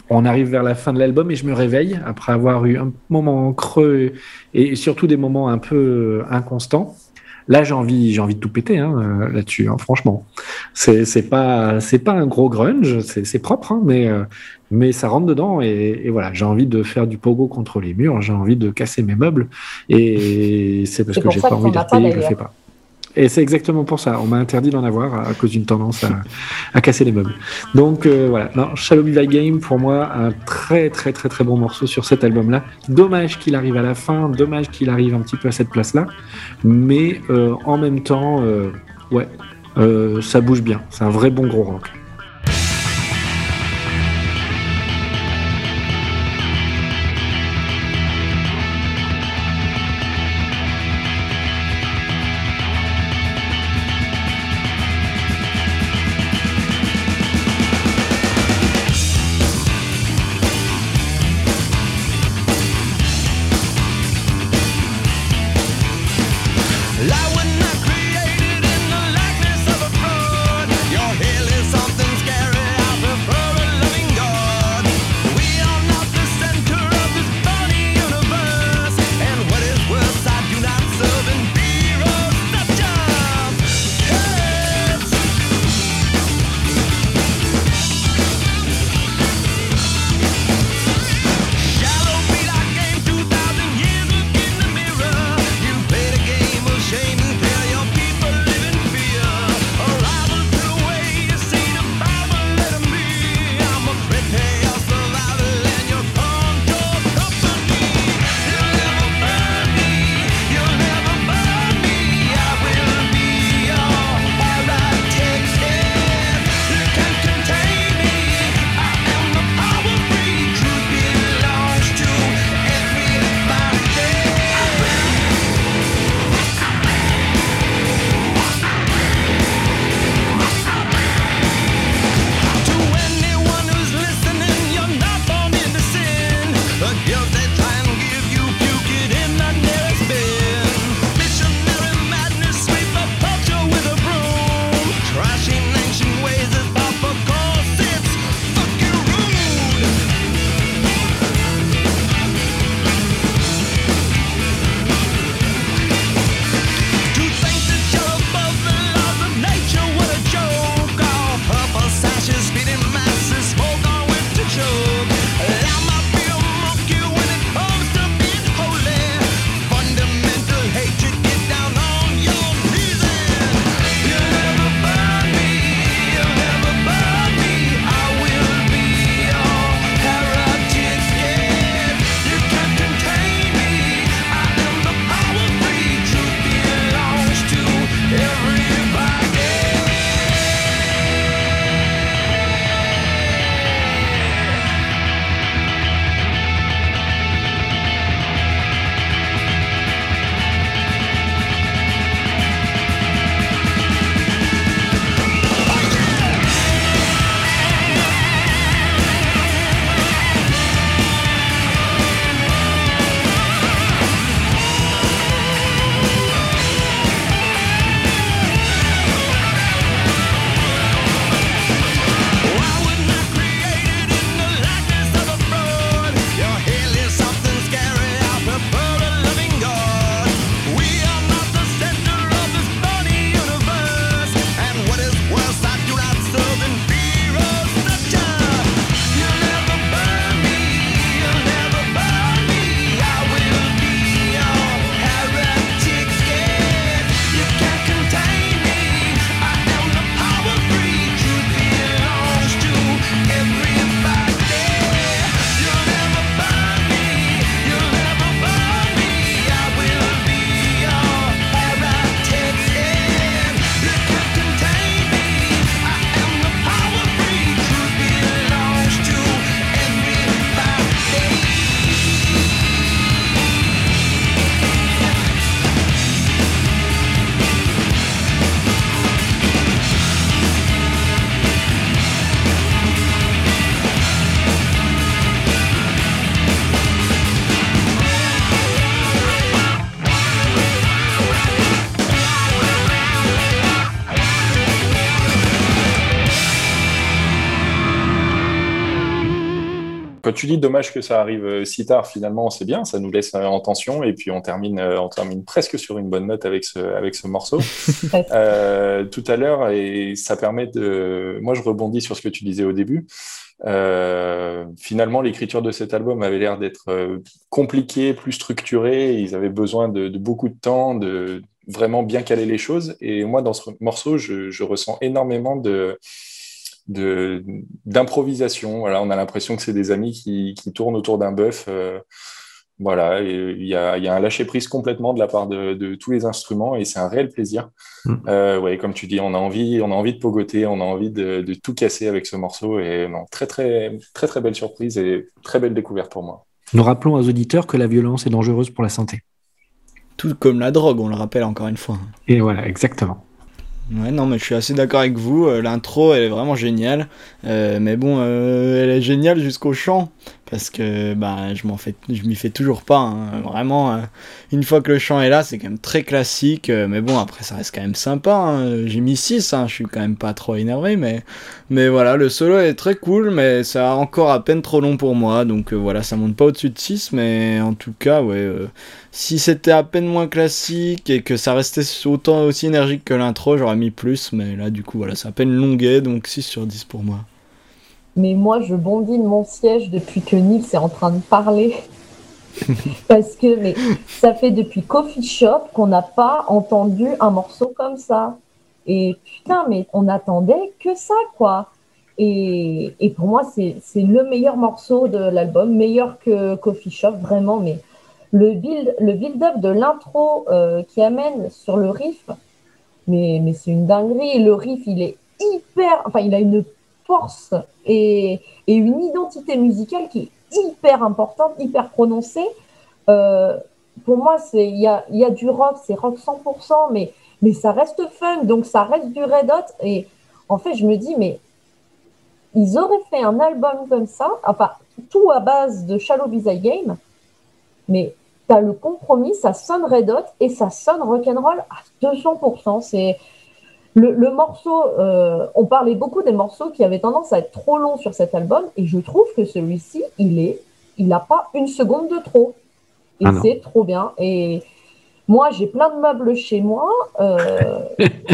on arrive vers la fin de l'album et je me réveille après avoir eu un moment creux et surtout des moments un peu inconstants. Là, j'ai envie, j'ai envie de tout péter hein, euh, là-dessus. hein, franchement, c'est c'est pas c'est pas un gros grunge, c'est c'est propre, hein, mais euh, mais ça rentre dedans et, et voilà, j'ai envie de faire du pogo contre les murs, j'ai envie de casser mes meubles et c'est parce que j'ai pas envie payer que je le fais pas. Et c'est exactement pour ça. On m'a interdit d'en avoir à cause d'une tendance à, casser les meubles. Donc euh, voilà, non, Shallow Be Game, pour moi, un très très très très bon morceau sur cet album-là. Dommage qu'il arrive à la fin, dommage qu'il arrive un petit peu à cette place-là. Mais euh, en même temps, euh, ouais, ça bouge bien. C'est un vrai bon gros rock. Dommage que ça arrive euh, si tard, finalement, c'est bien, ça nous laisse euh, en tension et puis on termine, euh, on termine presque sur une bonne note avec ce, avec ce morceau. Euh, tout à l'heure, et ça permet de. Moi, je rebondis sur ce que tu disais au début. Euh, finalement, l'écriture de cet album avait l'air d'être compliquée, plus structurée. Ils avaient besoin de, de beaucoup de temps, de vraiment bien caler les choses. Et moi, dans ce morceau, je, je ressens énormément de de- d'improvisation. Voilà, on a l'impression que c'est des amis qui, qui tournent autour d'un bœuf. euh, voilà, il y a, il y a un lâcher-prise complètement de la part de, de tous les instruments et c'est un réel plaisir. Mm. Euh, ouais, comme tu dis, on a envie, on a envie de pogoter, on a envie de, de tout casser avec ce morceau et non, très très très très belle surprise et très belle découverte pour moi. Nous rappelons aux auditeurs que la violence est dangereuse pour la santé. Tout comme la drogue, on le rappelle encore une fois. Et voilà, exactement. Ouais, non, mais je suis assez d'accord avec vous. euh, L'intro, elle est vraiment géniale. Euh, mais bon, euh, elle est géniale jusqu'au chant. Parce que bah, je m'en fais, je m'y fais toujours pas. hein. Vraiment, euh, une fois que le chant est là, c'est quand même très classique. euh, mais bon, après, ça reste quand même sympa. hein. J'ai mis 6, hein, je suis quand même pas trop énervé. Mais, mais voilà, le solo est très cool. Mais ça a encore à peine trop long pour moi. Donc euh, voilà, ça monte pas au-dessus de 6. Mais en tout cas, ouais. si c'était à peine moins classique et que ça restait autant aussi énergique que l'intro, j'aurais mis plus, mais là du coup voilà, c'est à peine longuet, donc 6 sur 10 pour moi. Mais moi, je bondis de mon siège depuis que Nils est en train de parler. Parce que mais ça fait depuis Coffee Shop qu'on n'a pas entendu un morceau comme ça. Et putain, mais on attendait que ça, quoi. Et, et pour moi, c'est le meilleur morceau de l'album, meilleur que Coffee Shop, vraiment. Mais le build, le build-up de l'intro euh, qui amène sur le riff, mais, mais c'est une dinguerie. Le riff, il est hyper, enfin, il a une force et, une identité musicale qui est hyper importante, hyper prononcée. Euh, pour moi, c'est il y a, il y a du rock, c'est rock 100%, mais, mais ça reste fun, donc ça reste du Red Hot. Et en fait, je me dis, mais ils auraient fait un album comme ça, enfin, tout à base de Shallow Bizarre Game, mais tu as le compromis, ça sonne Red Hot et ça sonne rock'n'roll à 200%. C'est le, le morceau, euh, on parlait beaucoup des morceaux qui avaient tendance à être trop longs sur cet album, et je trouve que celui-ci, il est, il n'a pas une seconde de trop. Et Ah c'est trop bien. Et moi, j'ai plein de meubles chez moi, euh,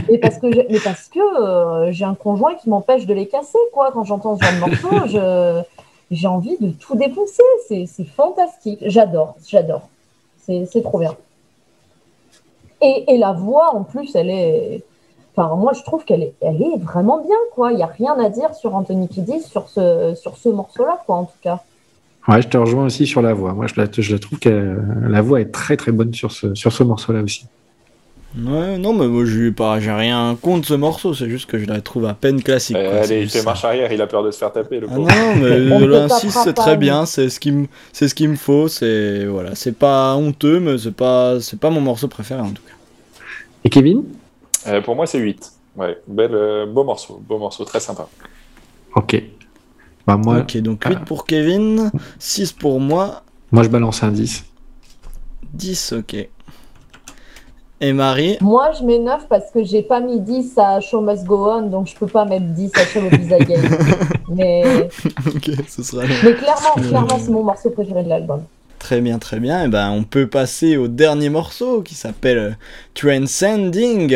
et parce que j'ai, mais parce que euh, j'ai un conjoint qui m'empêche de les casser, quoi. Quand j'entends ce genre de morceau, je, j'ai envie de tout défoncer. C'est, fantastique. J'adore, j'adore. C'est, c'est trop bien. Et, et la voix, en plus, elle est. Enfin, moi, je trouve qu'elle est, elle est vraiment bien, quoi. Il n'y a rien à dire sur Anthony Kiddis, sur ce, sur ce morceau-là, quoi, en tout cas. Ouais, je te rejoins aussi sur la voix. Moi, je la, je la trouve que la voix est très très bonne sur ce, sur ce morceau-là aussi. Ouais, non, mais moi j'ai pas, j'ai rien contre ce morceau, c'est juste que je la trouve à peine classique. quoi, Euh, allez, il fait ça. marche arrière, il a peur de se faire taper, le Ah non, mais le te 1-6 tapera c'est très bien, c'est ce qu'il me, c'est ce qu'il me faut, c'est voilà, c'est pas honteux, mais c'est pas, c'est pas mon morceau préféré en tout cas. Et Kevin? Euh, pour moi, c'est 8. Ouais, bel, euh, beau morceau, beau morceau, très sympa. Ok. Bah, moi, Ok, donc 8 pour Kevin, 6 pour moi, moi, je balance un 10. 10, ok. Et Marie, Moi, je mets 9 parce que j'ai pas mis 10 à Show Must Go On, donc je peux pas mettre 10 à Show Bizarre Game. mais, ok, ce sera mais clairement, clairement, c'est mon morceau préféré de l'album. Très bien, très bien. Et ben, on peut passer au dernier morceau qui s'appelle Transcending.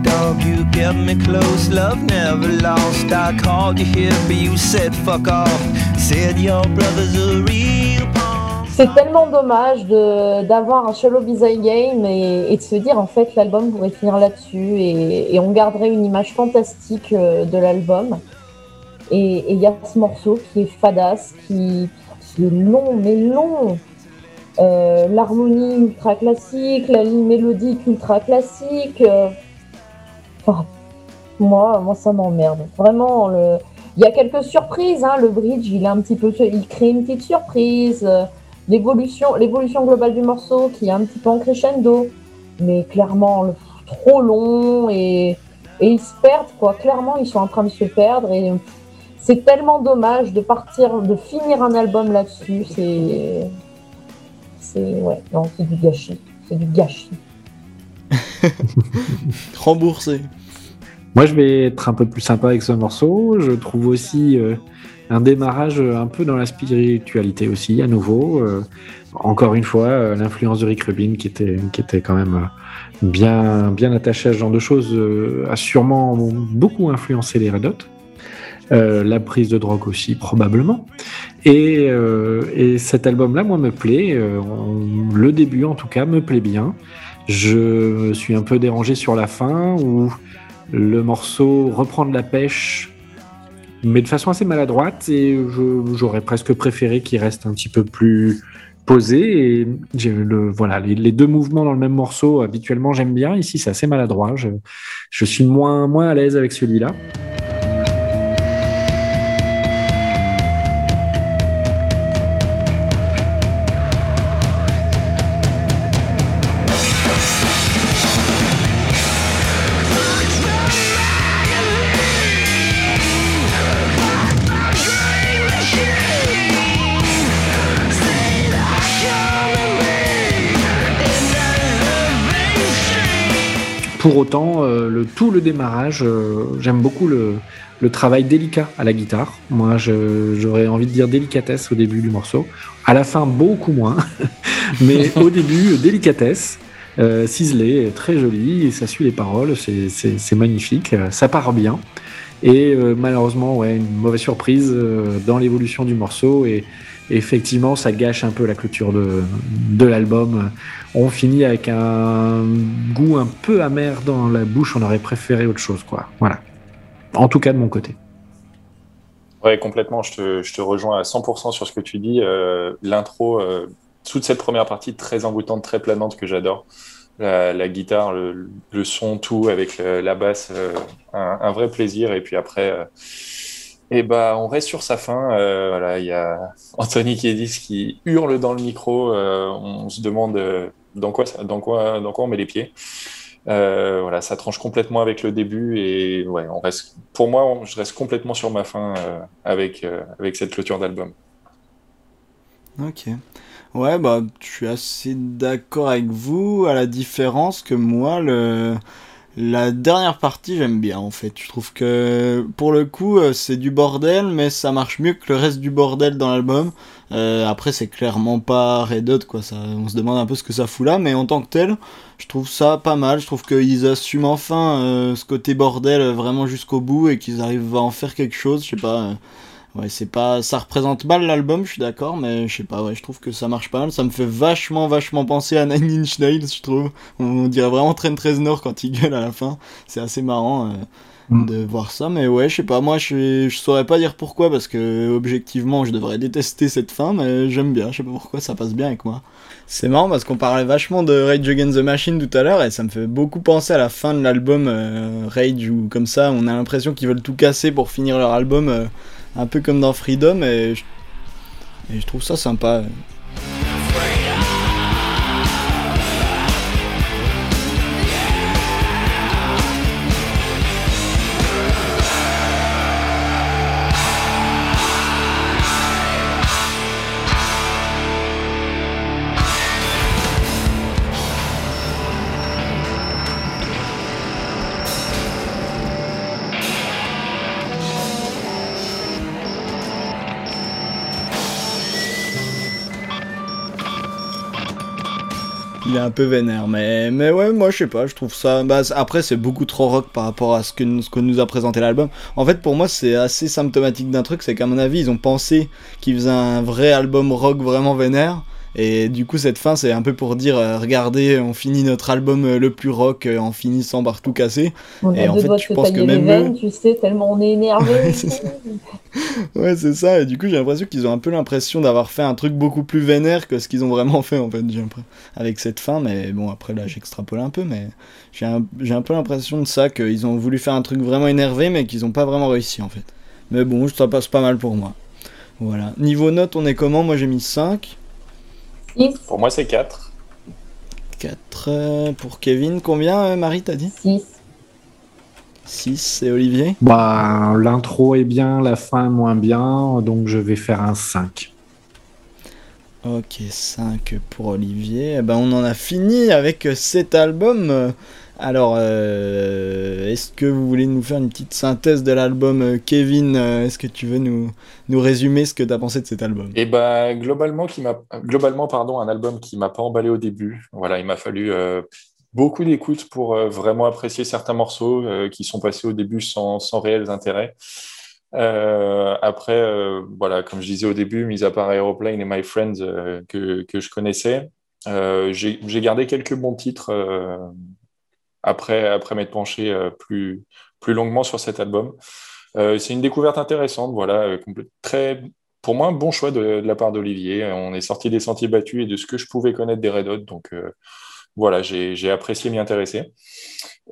me close, love never lost. I you here, you said fuck off. Said your brother's a real. C'est tellement dommage d'avoir un Shallow Bizarre Game et, de se dire en fait l'album pourrait finir là-dessus et, on garderait une image fantastique euh, de l'album. Et il y a ce morceau qui est fadasse, qui, qui est long, mais long. Euh, L'harmonie ultra classique, la ligne mélodique ultra classique. euh, enfin, moi, moi, ça m'emmerde. Vraiment, il y a quelques surprises. Hein, le bridge, il est un petit peu, il crée une petite surprise. l'évolution, l'évolution globale du morceau qui est un petit peu en crescendo. mais clairement le- trop long et, et ils se perdent quoi. Clairement, ils sont en train de se perdre et c'est tellement dommage de partir, de finir un album là-dessus. C'est, c'est ouais, non, c'est du gâchis, c'est du gâchis. Remboursé. Moi, je vais être un peu plus sympa avec ce morceau. Je trouve aussi euh, un démarrage un peu dans la spiritualité aussi, à nouveau. Euh, encore une fois, euh, l'influence de Rick Rubin, qui était, qui était quand même euh, bien, bien attaché à ce genre de choses, euh, a sûrement beaucoup influencé les Red Hot. Euh, la prise de drogue aussi, probablement. Et, euh, et cet album-là, moi, me plaît. Euh, le début, en tout cas, me plaît bien. Je suis un peu dérangé sur la fin où le morceau reprend de la pêche, mais de façon assez maladroite. Et j'aurais presque préféré qu'il reste un petit peu plus posé. Et le, voilà, les, les deux mouvements dans le même morceau, habituellement, j'aime bien. Ici, c'est assez maladroit. Je, je suis moins, moins à l'aise avec celui-là. Pour autant, euh, le, tout le démarrage, euh, j'aime beaucoup le, le travail délicat à la guitare. Moi, j'aurais envie de dire délicatesse au début du morceau. À la fin, beaucoup moins. Mais au début, délicatesse, euh, ciselé, très joli, ça suit les paroles, c'est- magnifique, euh, ça part bien. Et euh, malheureusement, ouais, une mauvaise surprise dans l'évolution du morceau. Et effectivement, ça gâche un peu la clôture de, l'album. On finit avec un goût un peu amer dans la bouche. On aurait préféré autre chose, quoi. Voilà. En tout cas, de mon côté. Ouais, complètement. Je te, rejoins à 100% sur ce que tu dis. Euh, L'intro, euh, toute cette première partie très envoûtante, très planante que j'adore. La, guitare, le, son, tout avec le- la basse, euh, un, vrai plaisir. Et puis après, euh, et bah, on reste sur sa fin. Euh, voilà, il y a Anthony Kiedis qui hurle dans le micro. Euh, on se demande euh, dans quoi, dans quoi, dans quoi on met les pieds. Voilà, ça tranche complètement avec le début et ouais, on reste. Pour moi, je reste complètement sur ma fin avec avec cette clôture d'album. Ok. Ouais, bah, je suis assez d'accord avec vous, à la différence que moi, le... la dernière partie, j'aime bien, en fait. Je trouve que, pour le coup, euh, c'est du bordel, mais ça marche mieux que le reste du bordel dans l'album. Euh, après, c'est clairement pas Red Hot, quoi. On se demande un peu ce que ça fout là, mais en tant que tel, je trouve ça pas mal. Je trouve qu'ils assument enfin euh, ce côté bordel vraiment jusqu'au bout et qu'ils arrivent à en faire quelque chose. Je sais pas. Ouais, c'est pas, ça représente mal l'album, je suis d'accord, mais je sais pas, ouais, je trouve que ça marche pas mal. Ça me fait vachement, vachement penser à Nine Inch Nails, je trouve. On dirait vraiment Trent Reznor quand il gueule à la fin. C'est assez marrant euh, Mm. de voir ça, mais ouais, je sais pas, moi je, je saurais pas dire pourquoi, parce que objectivement, je devrais détester cette fin, mais j'aime bien, je sais pas pourquoi, ça passe bien avec moi. C'est marrant parce qu'on parlait vachement de Rage Against the Machine tout à l'heure, et ça me fait beaucoup penser à la fin de l'album euh, Rage, où comme ça, on a l'impression qu'ils veulent tout casser pour finir leur album. euh, un peu comme dans Freedom et je, trouve ça sympa. Il est un peu vénère, mais, mais ouais, moi je sais pas, je trouve ça. Bah, après, c'est beaucoup trop rock par rapport à ce que, ce que nous a présenté l'album. En fait, pour moi, c'est assez symptomatique d'un truc, c'est qu'à mon avis, ils ont pensé qu'ils faisaient un vrai album rock vraiment vénère. Et du coup, cette fin, c'est un peu pour dire euh, regardez, on finit notre album euh, le plus rock euh, en finissant par tout casser. On Et en fait, je pense que même veines, eux- tu sais, tellement on est énervé. Ouais, c'est ça. Ouais, c'est ça. Et du coup, j'ai l'impression qu'ils ont un peu l'impression d'avoir fait un truc beaucoup plus vénère que ce qu'ils ont vraiment fait, en fait, avec cette fin. Mais bon, après, là, j'extrapole un peu, mais j'ai un, un peu l'impression de ça, qu'ils ont voulu faire un truc vraiment énervé, mais qu'ils ont pas vraiment réussi, en fait. Mais bon, ça passe pas mal pour moi. Voilà. Niveau note, on est comment? Moi, j'ai mis 5. Pour moi, c'est 4. 4. 4 euh, pour Kevin. Combien, euh, Marie, t'as dit 6. 6 et Olivier Bah, l'intro est bien, la fin est moins bien, donc je vais faire un 5. Ok, 5 pour Olivier. Eh ben, on en a fini avec euh, cet album. Alors, euh, est-ce que vous voulez nous faire une petite synthèse de l'album euh, Kevin euh, Est-ce que tu veux nous, nous résumer ce que tu as pensé de cet album? Et ben globalement, qui globalement pardon, un album qui m'a pas emballé au début. Voilà, il m'a fallu beaucoup d'écoute pour vraiment apprécier certains morceaux qui sont passés au début sans, sans réels intérêts. Après, voilà, comme je disais au début, mis à part Aeroplane et My Friends que, que je connaissais, j'ai gardé quelques bons titres après, après m'être penché euh, plus, plus longuement sur cet album. Euh, c'est une découverte intéressante, voilà, euh, très, pour moi, un bon choix de, de la part d'Olivier. On est sorti des sentiers battus et de ce que je pouvais connaître des Red Hot, donc voilà, j'ai apprécié m'y intéresser.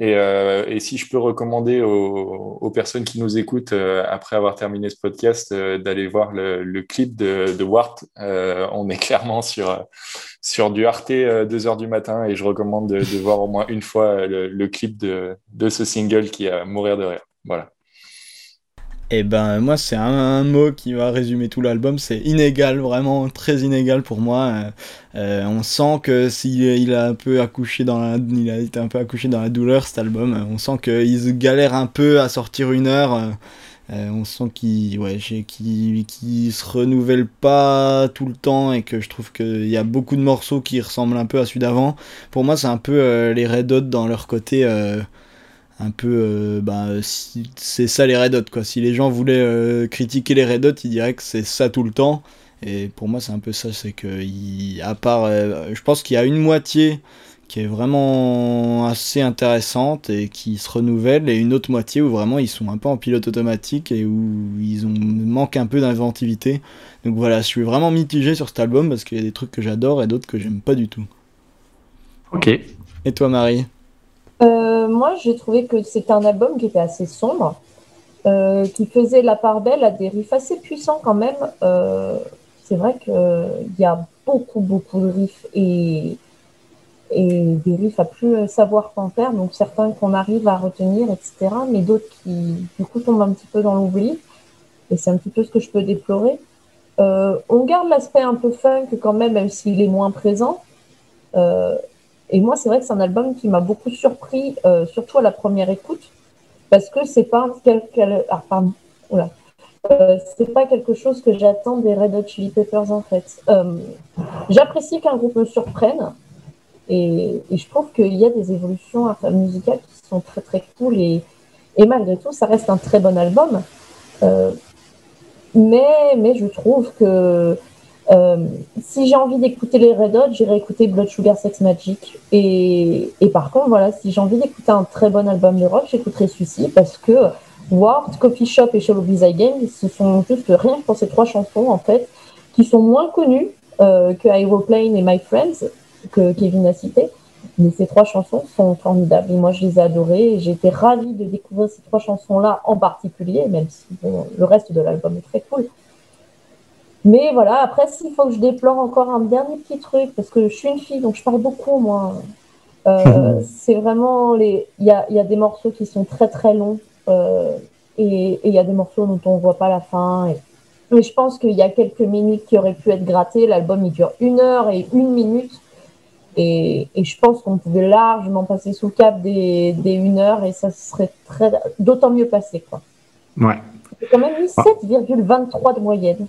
Et, euh, et si je peux recommander aux, aux personnes qui nous écoutent euh, après avoir terminé ce podcast euh, d'aller voir le, le clip de, de Warped, euh, on est clairement sur, sur du Arte 2h du matin et je recommande de, de voir au moins une fois le, le clip de, de ce single qui à mourir de rire. Voilà. Eh ben, moi, c'est un, mot qui va résumer tout l'album. C'est inégal, vraiment très inégal pour moi. Euh, euh, on sent que s'il il a un peu accouché dans la, il a été un peu accouché dans la douleur cet album. Euh, On sent qu'il galère un peu à sortir une heure. On sent qu'il ouais, se renouvelle pas tout le temps et que je trouve qu'il y a beaucoup de morceaux qui ressemblent un peu à celui d'avant. Pour moi, c'est un peu les Red Hot dans leur côté. Un peu euh, bah, si- c'est ça les Red Hot quoi. Si les gens voulaient euh, critiquer les Red Hot ils diraient que c'est ça tout le temps. Et pour moi c'est un peu ça c'est que il- à part euh, je pense qu'il y a une moitié qui est vraiment assez intéressante et qui se renouvelle et une autre moitié où vraiment ils sont un peu en pilote automatique et où ils ont manquent un peu d'inventivité. Donc voilà je suis vraiment mitigé sur cet album parce qu'il y a des trucs que j'adore et d'autres que j'aime pas du tout. Ok. et toi Marie? Euh, moi, j'ai trouvé que c'était un album qui était assez sombre, euh, qui faisait la part belle à des riffs assez puissants quand même. Euh, c'est vrai qu'il y a beaucoup, beaucoup de riffs et, des riffs à plus savoir qu'en faire. Donc certains qu'on arrive à retenir, etc. Mais d'autres qui, du coup, tombent un petit peu dans l'oubli. Et c'est un petit peu ce que je peux déplorer. On garde l'aspect un peu funk quand même, même s'il est moins présent. Et moi, c'est vrai que c'est un album qui m'a beaucoup surpris, euh, surtout à la première écoute, parce que c'est pas ah. Euh, pas quelque chose que j'attends des Red Hot Chili Peppers en fait. Euh, J'apprécie qu'un groupe me surprenne, et, je trouve qu'il y a des évolutions musicales qui sont très très cool, et, malgré tout, ça reste un très bon album. Mais, mais je trouve que euh, si j'ai envie d'écouter les Red Hot, j'irai écouter Blood Sugar Sex Magic. Et, par contre, voilà, si j'ai envie d'écouter un très bon album de rock, j'écouterai celui-ci parce que Ward, Coffee Shop et Shallow Bliss Again, ce sont juste rien que pour ces trois chansons, en fait, qui sont moins connues euh, que Aeroplane et My Friends, que Kevin a cité. Mais ces trois chansons sont formidables et moi je les ai adorées et j'ai été ravie de découvrir ces trois chansons-là en particulier, même si le reste de l'album est très cool. Mais voilà, après, s'il faut que je déplore encore un dernier petit truc, parce que je suis une fille, donc je parle beaucoup, moi. Euh, c'est vraiment les. Il y a, il y a des morceaux qui sont très très longs, euh, et il y a des morceaux dont on voit pas la fin. Et... Mais je pense qu'il y a quelques minutes qui auraient pu être grattées. L'album, il dure une heure et une minute. Et, et je pense qu'on pouvait largement passer sous le cap des, des une heure, et ça serait très d'autant mieux passé, quoi. Ouais. J'ai quand même mis 7,23 de moyenne.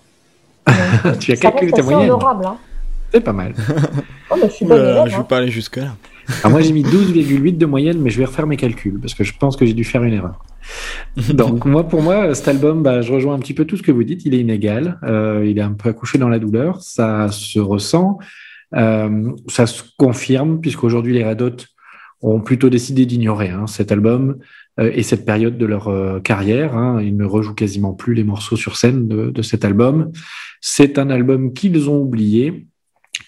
Tu as ça calculé ta moyenne. honorable, hein. C'est pas mal. Oh, mais je suis bonne Oula, élève, je hein. vais pas aller jusque là Alors moi j'ai mis 12,8 de moyenne, mais je vais refaire mes calculs parce que je pense que j'ai dû faire une erreur. Donc moi pour moi cet album, bah, je rejoins un petit peu tout ce que vous dites. Il est inégal, euh, il est un peu accouché dans la douleur, ça se ressent, euh, ça se confirme puisqu'aujourd'hui les Red Hot ont plutôt décidé d'ignorer hein, cet album euh, et cette période de leur euh, carrière. hein. Ils ne rejouent quasiment plus les morceaux sur scène de, de cet album. C'est un album qu'ils ont oublié,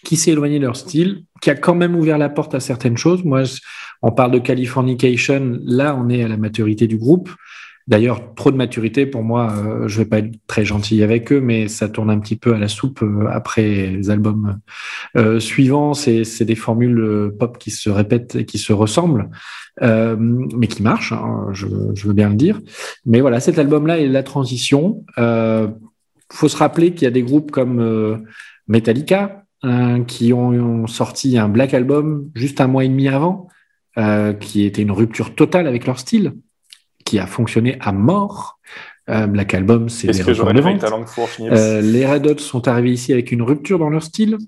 qui s'est éloigné de leur style, qui a quand même ouvert la porte à certaines choses. Moi, on parle de Californication, là, on est à la maturité du groupe. D'ailleurs, trop de maturité pour moi, euh, je vais pas être très gentil avec eux, mais ça tourne un petit peu à la soupe euh, après les albums euh, suivants. C'est des formules euh, pop qui se répètent et qui se ressemblent, mais qui marchent. hein, je, veux bien le dire. Mais voilà, cet album-là est la transition. Euh, faut se rappeler qu'il y a des groupes comme Metallica hein, qui ont, sorti un Black Album juste un mois et demi avant, qui était une rupture totale avec leur style, qui a fonctionné à mort. Euh, Black Album, c'est des que de vente. Euh, les Red Hot sont arrivés ici avec une rupture dans leur style,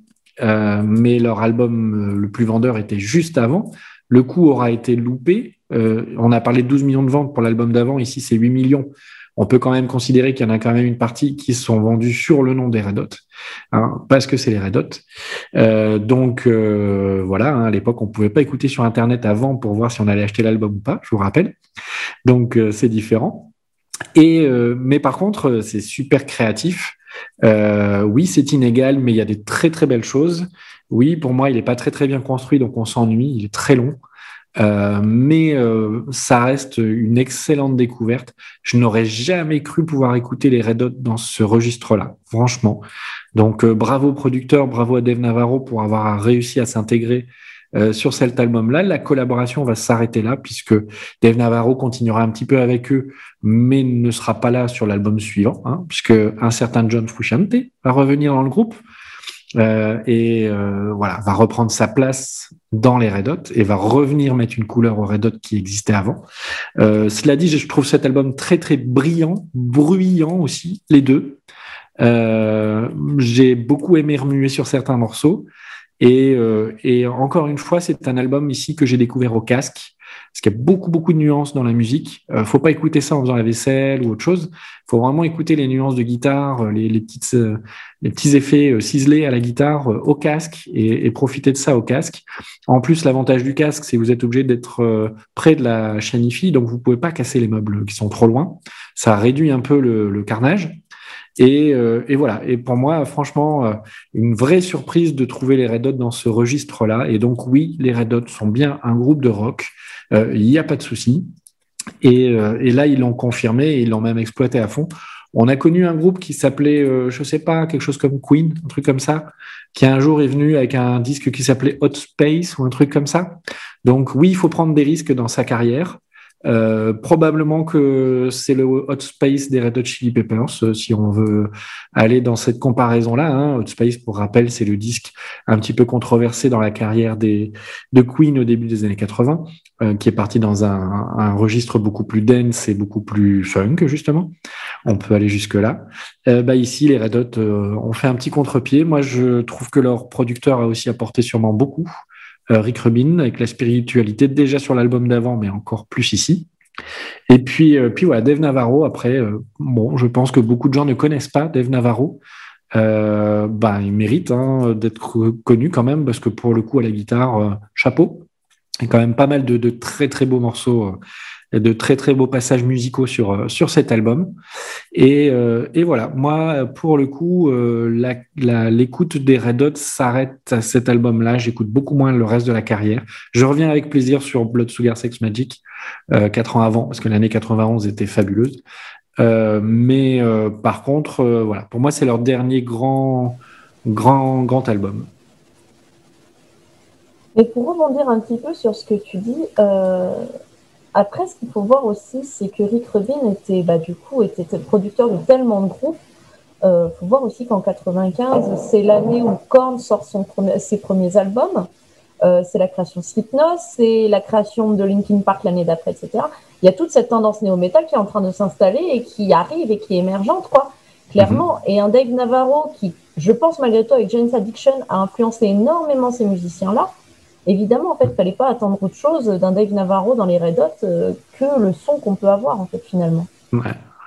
euh, mais leur album euh, le plus vendeur était juste avant. Le coup aura été loupé. Euh, on a parlé de 12 millions de ventes pour l'album d'avant. Ici, c'est 8 millions. On peut quand même considérer qu'il y en a quand même une partie qui sont vendus sur le nom des Red Hot, hein, parce que c'est les Red Hot. Euh, donc euh, voilà, hein, à l'époque, on pouvait pas écouter sur Internet avant pour voir si on allait acheter l'album ou pas. Je vous rappelle. Donc euh, c'est différent. Et mais par contre, c'est super créatif. Oui, c'est inégal, mais il y a des très très belles choses. Oui, pour moi, il n'est pas très très bien construit, donc on s'ennuie. Il est très long. Euh, mais euh, ça reste une excellente découverte. Je n'aurais jamais cru pouvoir écouter les Red Hot dans ce registre-là, franchement. Donc euh, bravo producteur, bravo à Dave Navarro pour avoir réussi à s'intégrer euh, sur cet album-là. La collaboration va s'arrêter là puisque Dave Navarro continuera un petit peu avec eux, mais ne sera pas là sur l'album suivant, hein, puisque un certain John Frusciante va revenir dans le groupe. et voilà, va reprendre sa place dans les Red Hot et va revenir mettre une couleur aux Red Hot qui existait avant. Euh, cela dit, je trouve cet album très très brillant, bruyant aussi, les deux. Euh, J'ai beaucoup aimé remuer sur certains morceaux. Euh, et encore une fois, c'est un album ici que j'ai découvert au casque, parce qu'il y a beaucoup beaucoup de nuances dans la musique. Euh, faut pas écouter ça en faisant la vaisselle ou autre chose. Faut vraiment écouter les nuances de guitare, euh, les, les euh, les petits effets euh, ciselés à la guitare au casque et, profiter de ça au casque. En plus, l'avantage du casque, c'est que vous êtes obligé d'être près de la chaîne hi donc vous pouvez pas casser les meubles qui sont trop loin. Ça réduit un peu le carnage. Et, euh, et voilà. Et pour moi, franchement, euh, une vraie surprise de trouver les Red Hot dans ce registre-là. Et donc, oui, les Red Hot sont bien un groupe de rock. Euh, Il n'y a pas de souci. Et, et là, ils l'ont confirmé et ils l'ont même exploité à fond. On a connu un groupe qui s'appelait, euh, je sais pas, quelque chose comme Queen, un truc comme ça, qui un jour est venu avec un disque qui s'appelait Hot Space ou un truc comme ça. Donc oui, il faut prendre des risques dans sa carrière. Euh, probablement que c'est le Hot Space des Red Hot Chili Peppers, euh, si on veut aller dans cette comparaison-là. Hein. Hot Space, pour rappel, c'est le disque un petit peu controversé dans la carrière des, de Queen au début des années 80, euh, qui est parti dans un, un registre beaucoup plus dense et beaucoup plus funk, justement. On peut aller jusque-là. Euh, bah ici, les Red Hot euh, ont fait un petit contre-pied. Moi, je trouve que leur producteur a aussi apporté sûrement beaucoup. Euh, Rick Rubin avec la spiritualité déjà sur l'album d'avant, mais encore plus ici. Et puis, euh, puis voilà, Dave Navarro. Après, euh, bon, je pense que beaucoup de gens ne connaissent pas Dave Navarro. Euh, ben, il mérite hein, d'être co- connu quand même parce que pour le coup, à la guitare, chapeau. Il y a quand même pas mal de très très beaux morceaux de très très beaux passages musicaux sur euh, sur cet album. Et, euh, et voilà, moi, pour le coup, euh, l'écoute des Red Hot s'arrête à cet album-là. J'écoute beaucoup moins le reste de la carrière. Je reviens avec plaisir sur Blood Sugar Sex Magic, quatre ans avant, parce que l'année 91 était fabuleuse. Mais par contre, voilà, pour moi, c'est leur dernier grand, grand, grand album. Et pour rebondir un petit peu sur ce que tu dis, après, ce qu'il faut voir aussi, c'est que Rick Rubin était, bah, du coup, était producteur de tellement de groupes. Il euh, faut voir aussi qu'en 95, c'est l'année où Korn sort son premier- ses premiers albums. Euh, c'est la création de Slipknot, c'est la création de Linkin Park l'année d'après, etc. Il y a toute cette tendance néo-metal qui est en train de s'installer et qui arrive et qui est émergente, quoi, clairement. Et un Dave Navarro qui, je pense malgré tout, avec James Addiction, a influencé énormément ces musiciens-là. Évidemment, en fait, il fallait pas attendre autre chose d'un Dave Navarro dans les Red Hot euh, que le son qu'on peut avoir, en fait, finalement.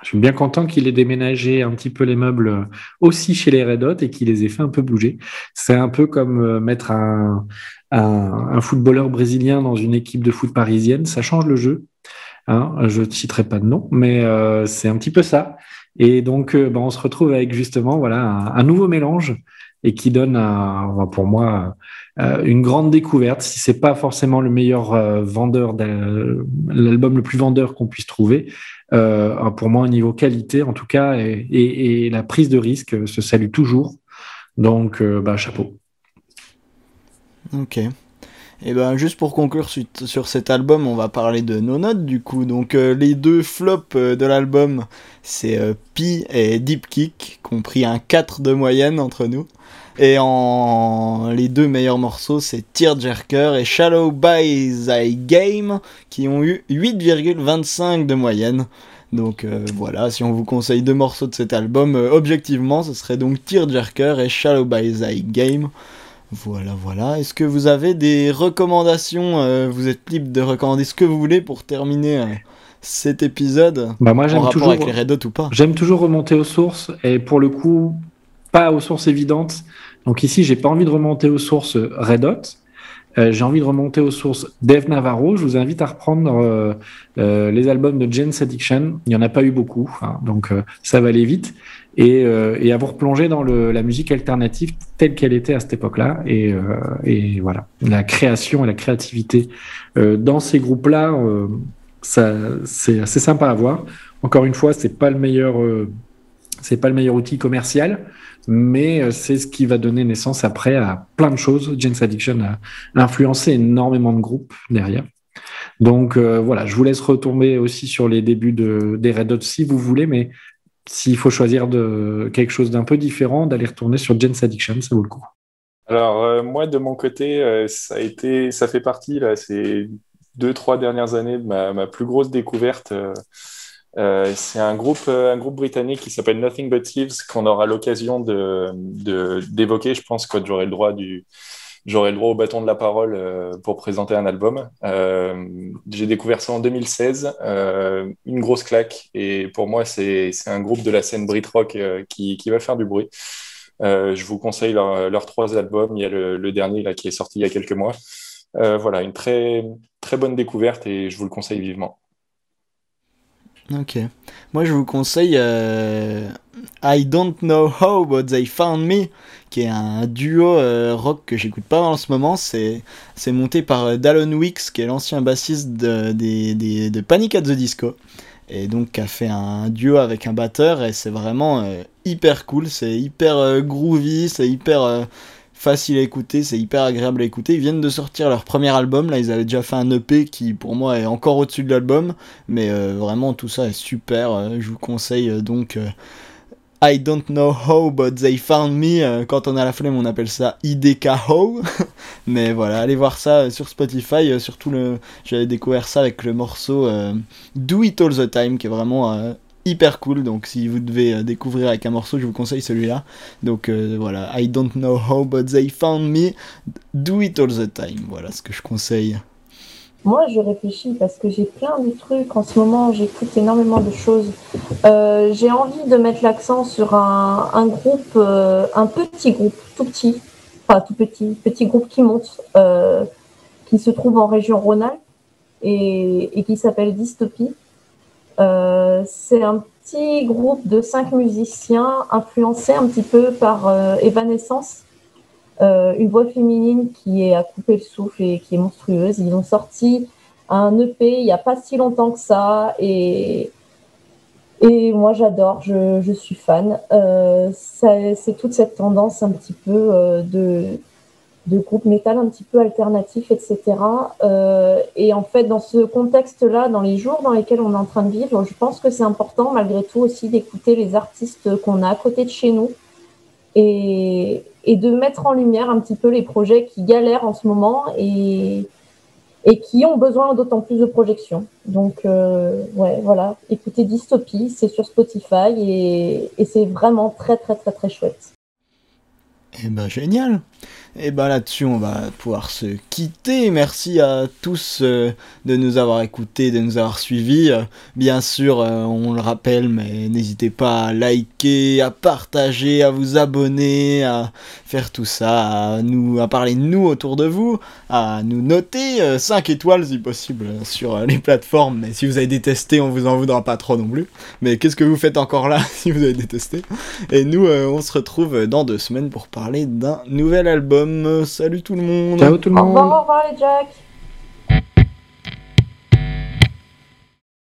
Je suis bien content qu'il ait déménagé un petit peu les meubles euh, aussi chez les Red Hot et qu'il les ait fait un peu bouger. C'est un peu comme euh, mettre un, footballeur brésilien dans une équipe de foot parisienne. Ça change le jeu. Hein, je ne citerai pas de nom, mais c'est un petit peu ça. Et donc, euh, ben, on se retrouve avec justement voilà un nouveau mélange et qui donne, pour moi, euh, une grande découverte. Si c'est pas forcément le meilleur euh, vendeur, l'album le plus vendeur qu'on puisse trouver, euh, pour moi, au niveau qualité, en tout cas, et, la prise de risque se salue toujours. Donc, bah, chapeau. Ok. Et ben juste pour conclure sur, cet album, on va parler de nos notes du coup. Donc les deux flops de l'album, c'est Pi et Deep Kick, qui ont pris un 4 de moyenne entre nous. Et en les deux meilleurs morceaux, c'est Tearjerker et Shallow by Thy Game, qui ont eu 8,25 de moyenne. Donc euh, voilà, si on vous conseille deux morceaux de cet album, euh, objectivement, ce serait donc Tearjerker et Shallow by Thy Game. Voilà, voilà. Est-ce que vous avez des recommandations euh, Vous êtes libre de recommander ce que vous voulez pour terminer cet épisode Bah, moi, j'aime toujours, avec les Red Hot ou pas? J'aime toujours remonter aux sources et pour le coup, pas aux sources évidentes. Donc ici, j'ai pas envie de remonter aux sources Red Hot. Euh, j'ai envie de remonter aux sources Dave Navarro. Je vous invite à reprendre euh, euh, les albums de Jane's Addiction. Il n'y en a pas eu beaucoup, hein, donc ça va aller vite. Et, et à vous replonger dans la musique alternative telle qu'elle était à cette époque-là. Et, et voilà, la création et la créativité dans ces groupes-là, c'est assez sympa à voir. Encore une fois, c'est pas le meilleur, c'est pas le meilleur outil commercial, mais euh, c'est ce qui va donner naissance après à plein de choses. Jane's Addiction a influencé énormément de groupes derrière. Donc euh, voilà, je vous laisse retomber aussi sur les débuts de, des Red Hot si vous voulez, mais s'il faut choisir de quelque chose d'un peu différent, d'aller retourner sur Jane's Addiction, ça vaut le coup. Alors, euh, moi, de mon côté, ça a été, ça fait partie, là, ces deux, trois dernières années de ma plus grosse découverte. Euh, c'est un groupe, euh, un groupe britannique qui s'appelle Nothing But Thieves qu'on aura l'occasion de, de, d'évoquer, je pense, quand j'aurai le droit du, j'aurai le droit au bâton de la parole euh, pour présenter un album. J'ai découvert ça en 2016, euh, une grosse claque, et pour moi, c'est, un groupe de la scène Brit Rock qui, qui va faire du bruit. Je vous conseille leurs leurs trois albums. Il y a le, le dernier là, qui est sorti il y a quelques mois. Voilà, une très, très bonne découverte et je vous le conseille vivement. Ok. Moi, je vous conseille euh, I Don't Know How But They Found Me, qui est un duo euh, rock que j'écoute pas en ce moment. C'est monté par euh, Dallon Weeks, qui est l'ancien bassiste de, des- des- de Panic at the Disco. Et donc, qui a fait un duo avec un batteur. Et c'est vraiment hyper cool. C'est hyper groovy. C'est hyper facile à écouter. C'est hyper agréable à écouter. Ils viennent de sortir leur premier album. Là, ils avaient déjà fait un EP qui, pour moi, est encore au-dessus de l'album. Mais euh, vraiment, tout ça est super. Euh, je vous conseille euh, donc I Don't Know How, But They Found Me. Quand on a la flemme, on appelle ça IDK How. Mais voilà, allez voir ça sur Spotify. surtout, le... j'avais découvert ça avec le morceau Do It All the Time, qui est vraiment hyper cool. Donc, si vous devez euh, découvrir avec un morceau, je vous conseille celui-là. Donc, euh, voilà, I Don't Know How, But They Found Me. Do It All the Time. Voilà ce que je conseille. Moi, je réfléchis parce que j'ai plein de trucs en ce moment. J'écoute énormément de choses. Euh, j'ai envie de mettre l'accent sur un, un groupe, un petit groupe, tout petit, enfin tout petit, petit groupe qui monte, qui se trouve en région Rhône-Alpes et qui s'appelle Dystopie. Euh, c'est un petit groupe de cinq musiciens influencés un petit peu par euh, Evanescence euh, une voix féminine qui est à couper le souffle et qui est monstrueuse. Ils ont sorti un EP il n'y a pas si longtemps que ça et, et moi j'adore, je, je suis fan. C'est toute cette tendance un petit peu de, de groupe métal un petit peu alternatif, etc. Euh, et en fait, dans ce contexte-là, dans les jours dans lesquels on est en train de vivre, je pense que c'est important malgré tout aussi d'écouter les artistes qu'on a à côté de chez nous et, et de mettre en lumière un petit peu les projets qui galèrent en ce moment et, et qui ont besoin d'autant plus de projections. Donc, euh, ouais, voilà, écoutez Dystopie, c'est sur Spotify et, et c'est vraiment très, très, très, très chouette. Eh ben génial Et ben là-dessus on va pouvoir se quitter. Merci à tous euh, de nous avoir écoutés, de nous avoir suivis. Euh, bien sûr, euh, on le rappelle, mais n'hésitez pas à liker, à partager, à vous abonner, à faire tout ça, à nous à parler de nous autour de vous, à nous noter 5 étoiles si possible sur les plateformes. Mais si vous avez détesté, on vous en voudra pas trop non plus. Mais qu'est-ce que vous faites encore là si vous avez détesté? Et nous, on se retrouve dans deux semaines pour parler d'un nouvel album. Salut tout le monde Ciao tout le Au monde. revoir, au revoir les Jack.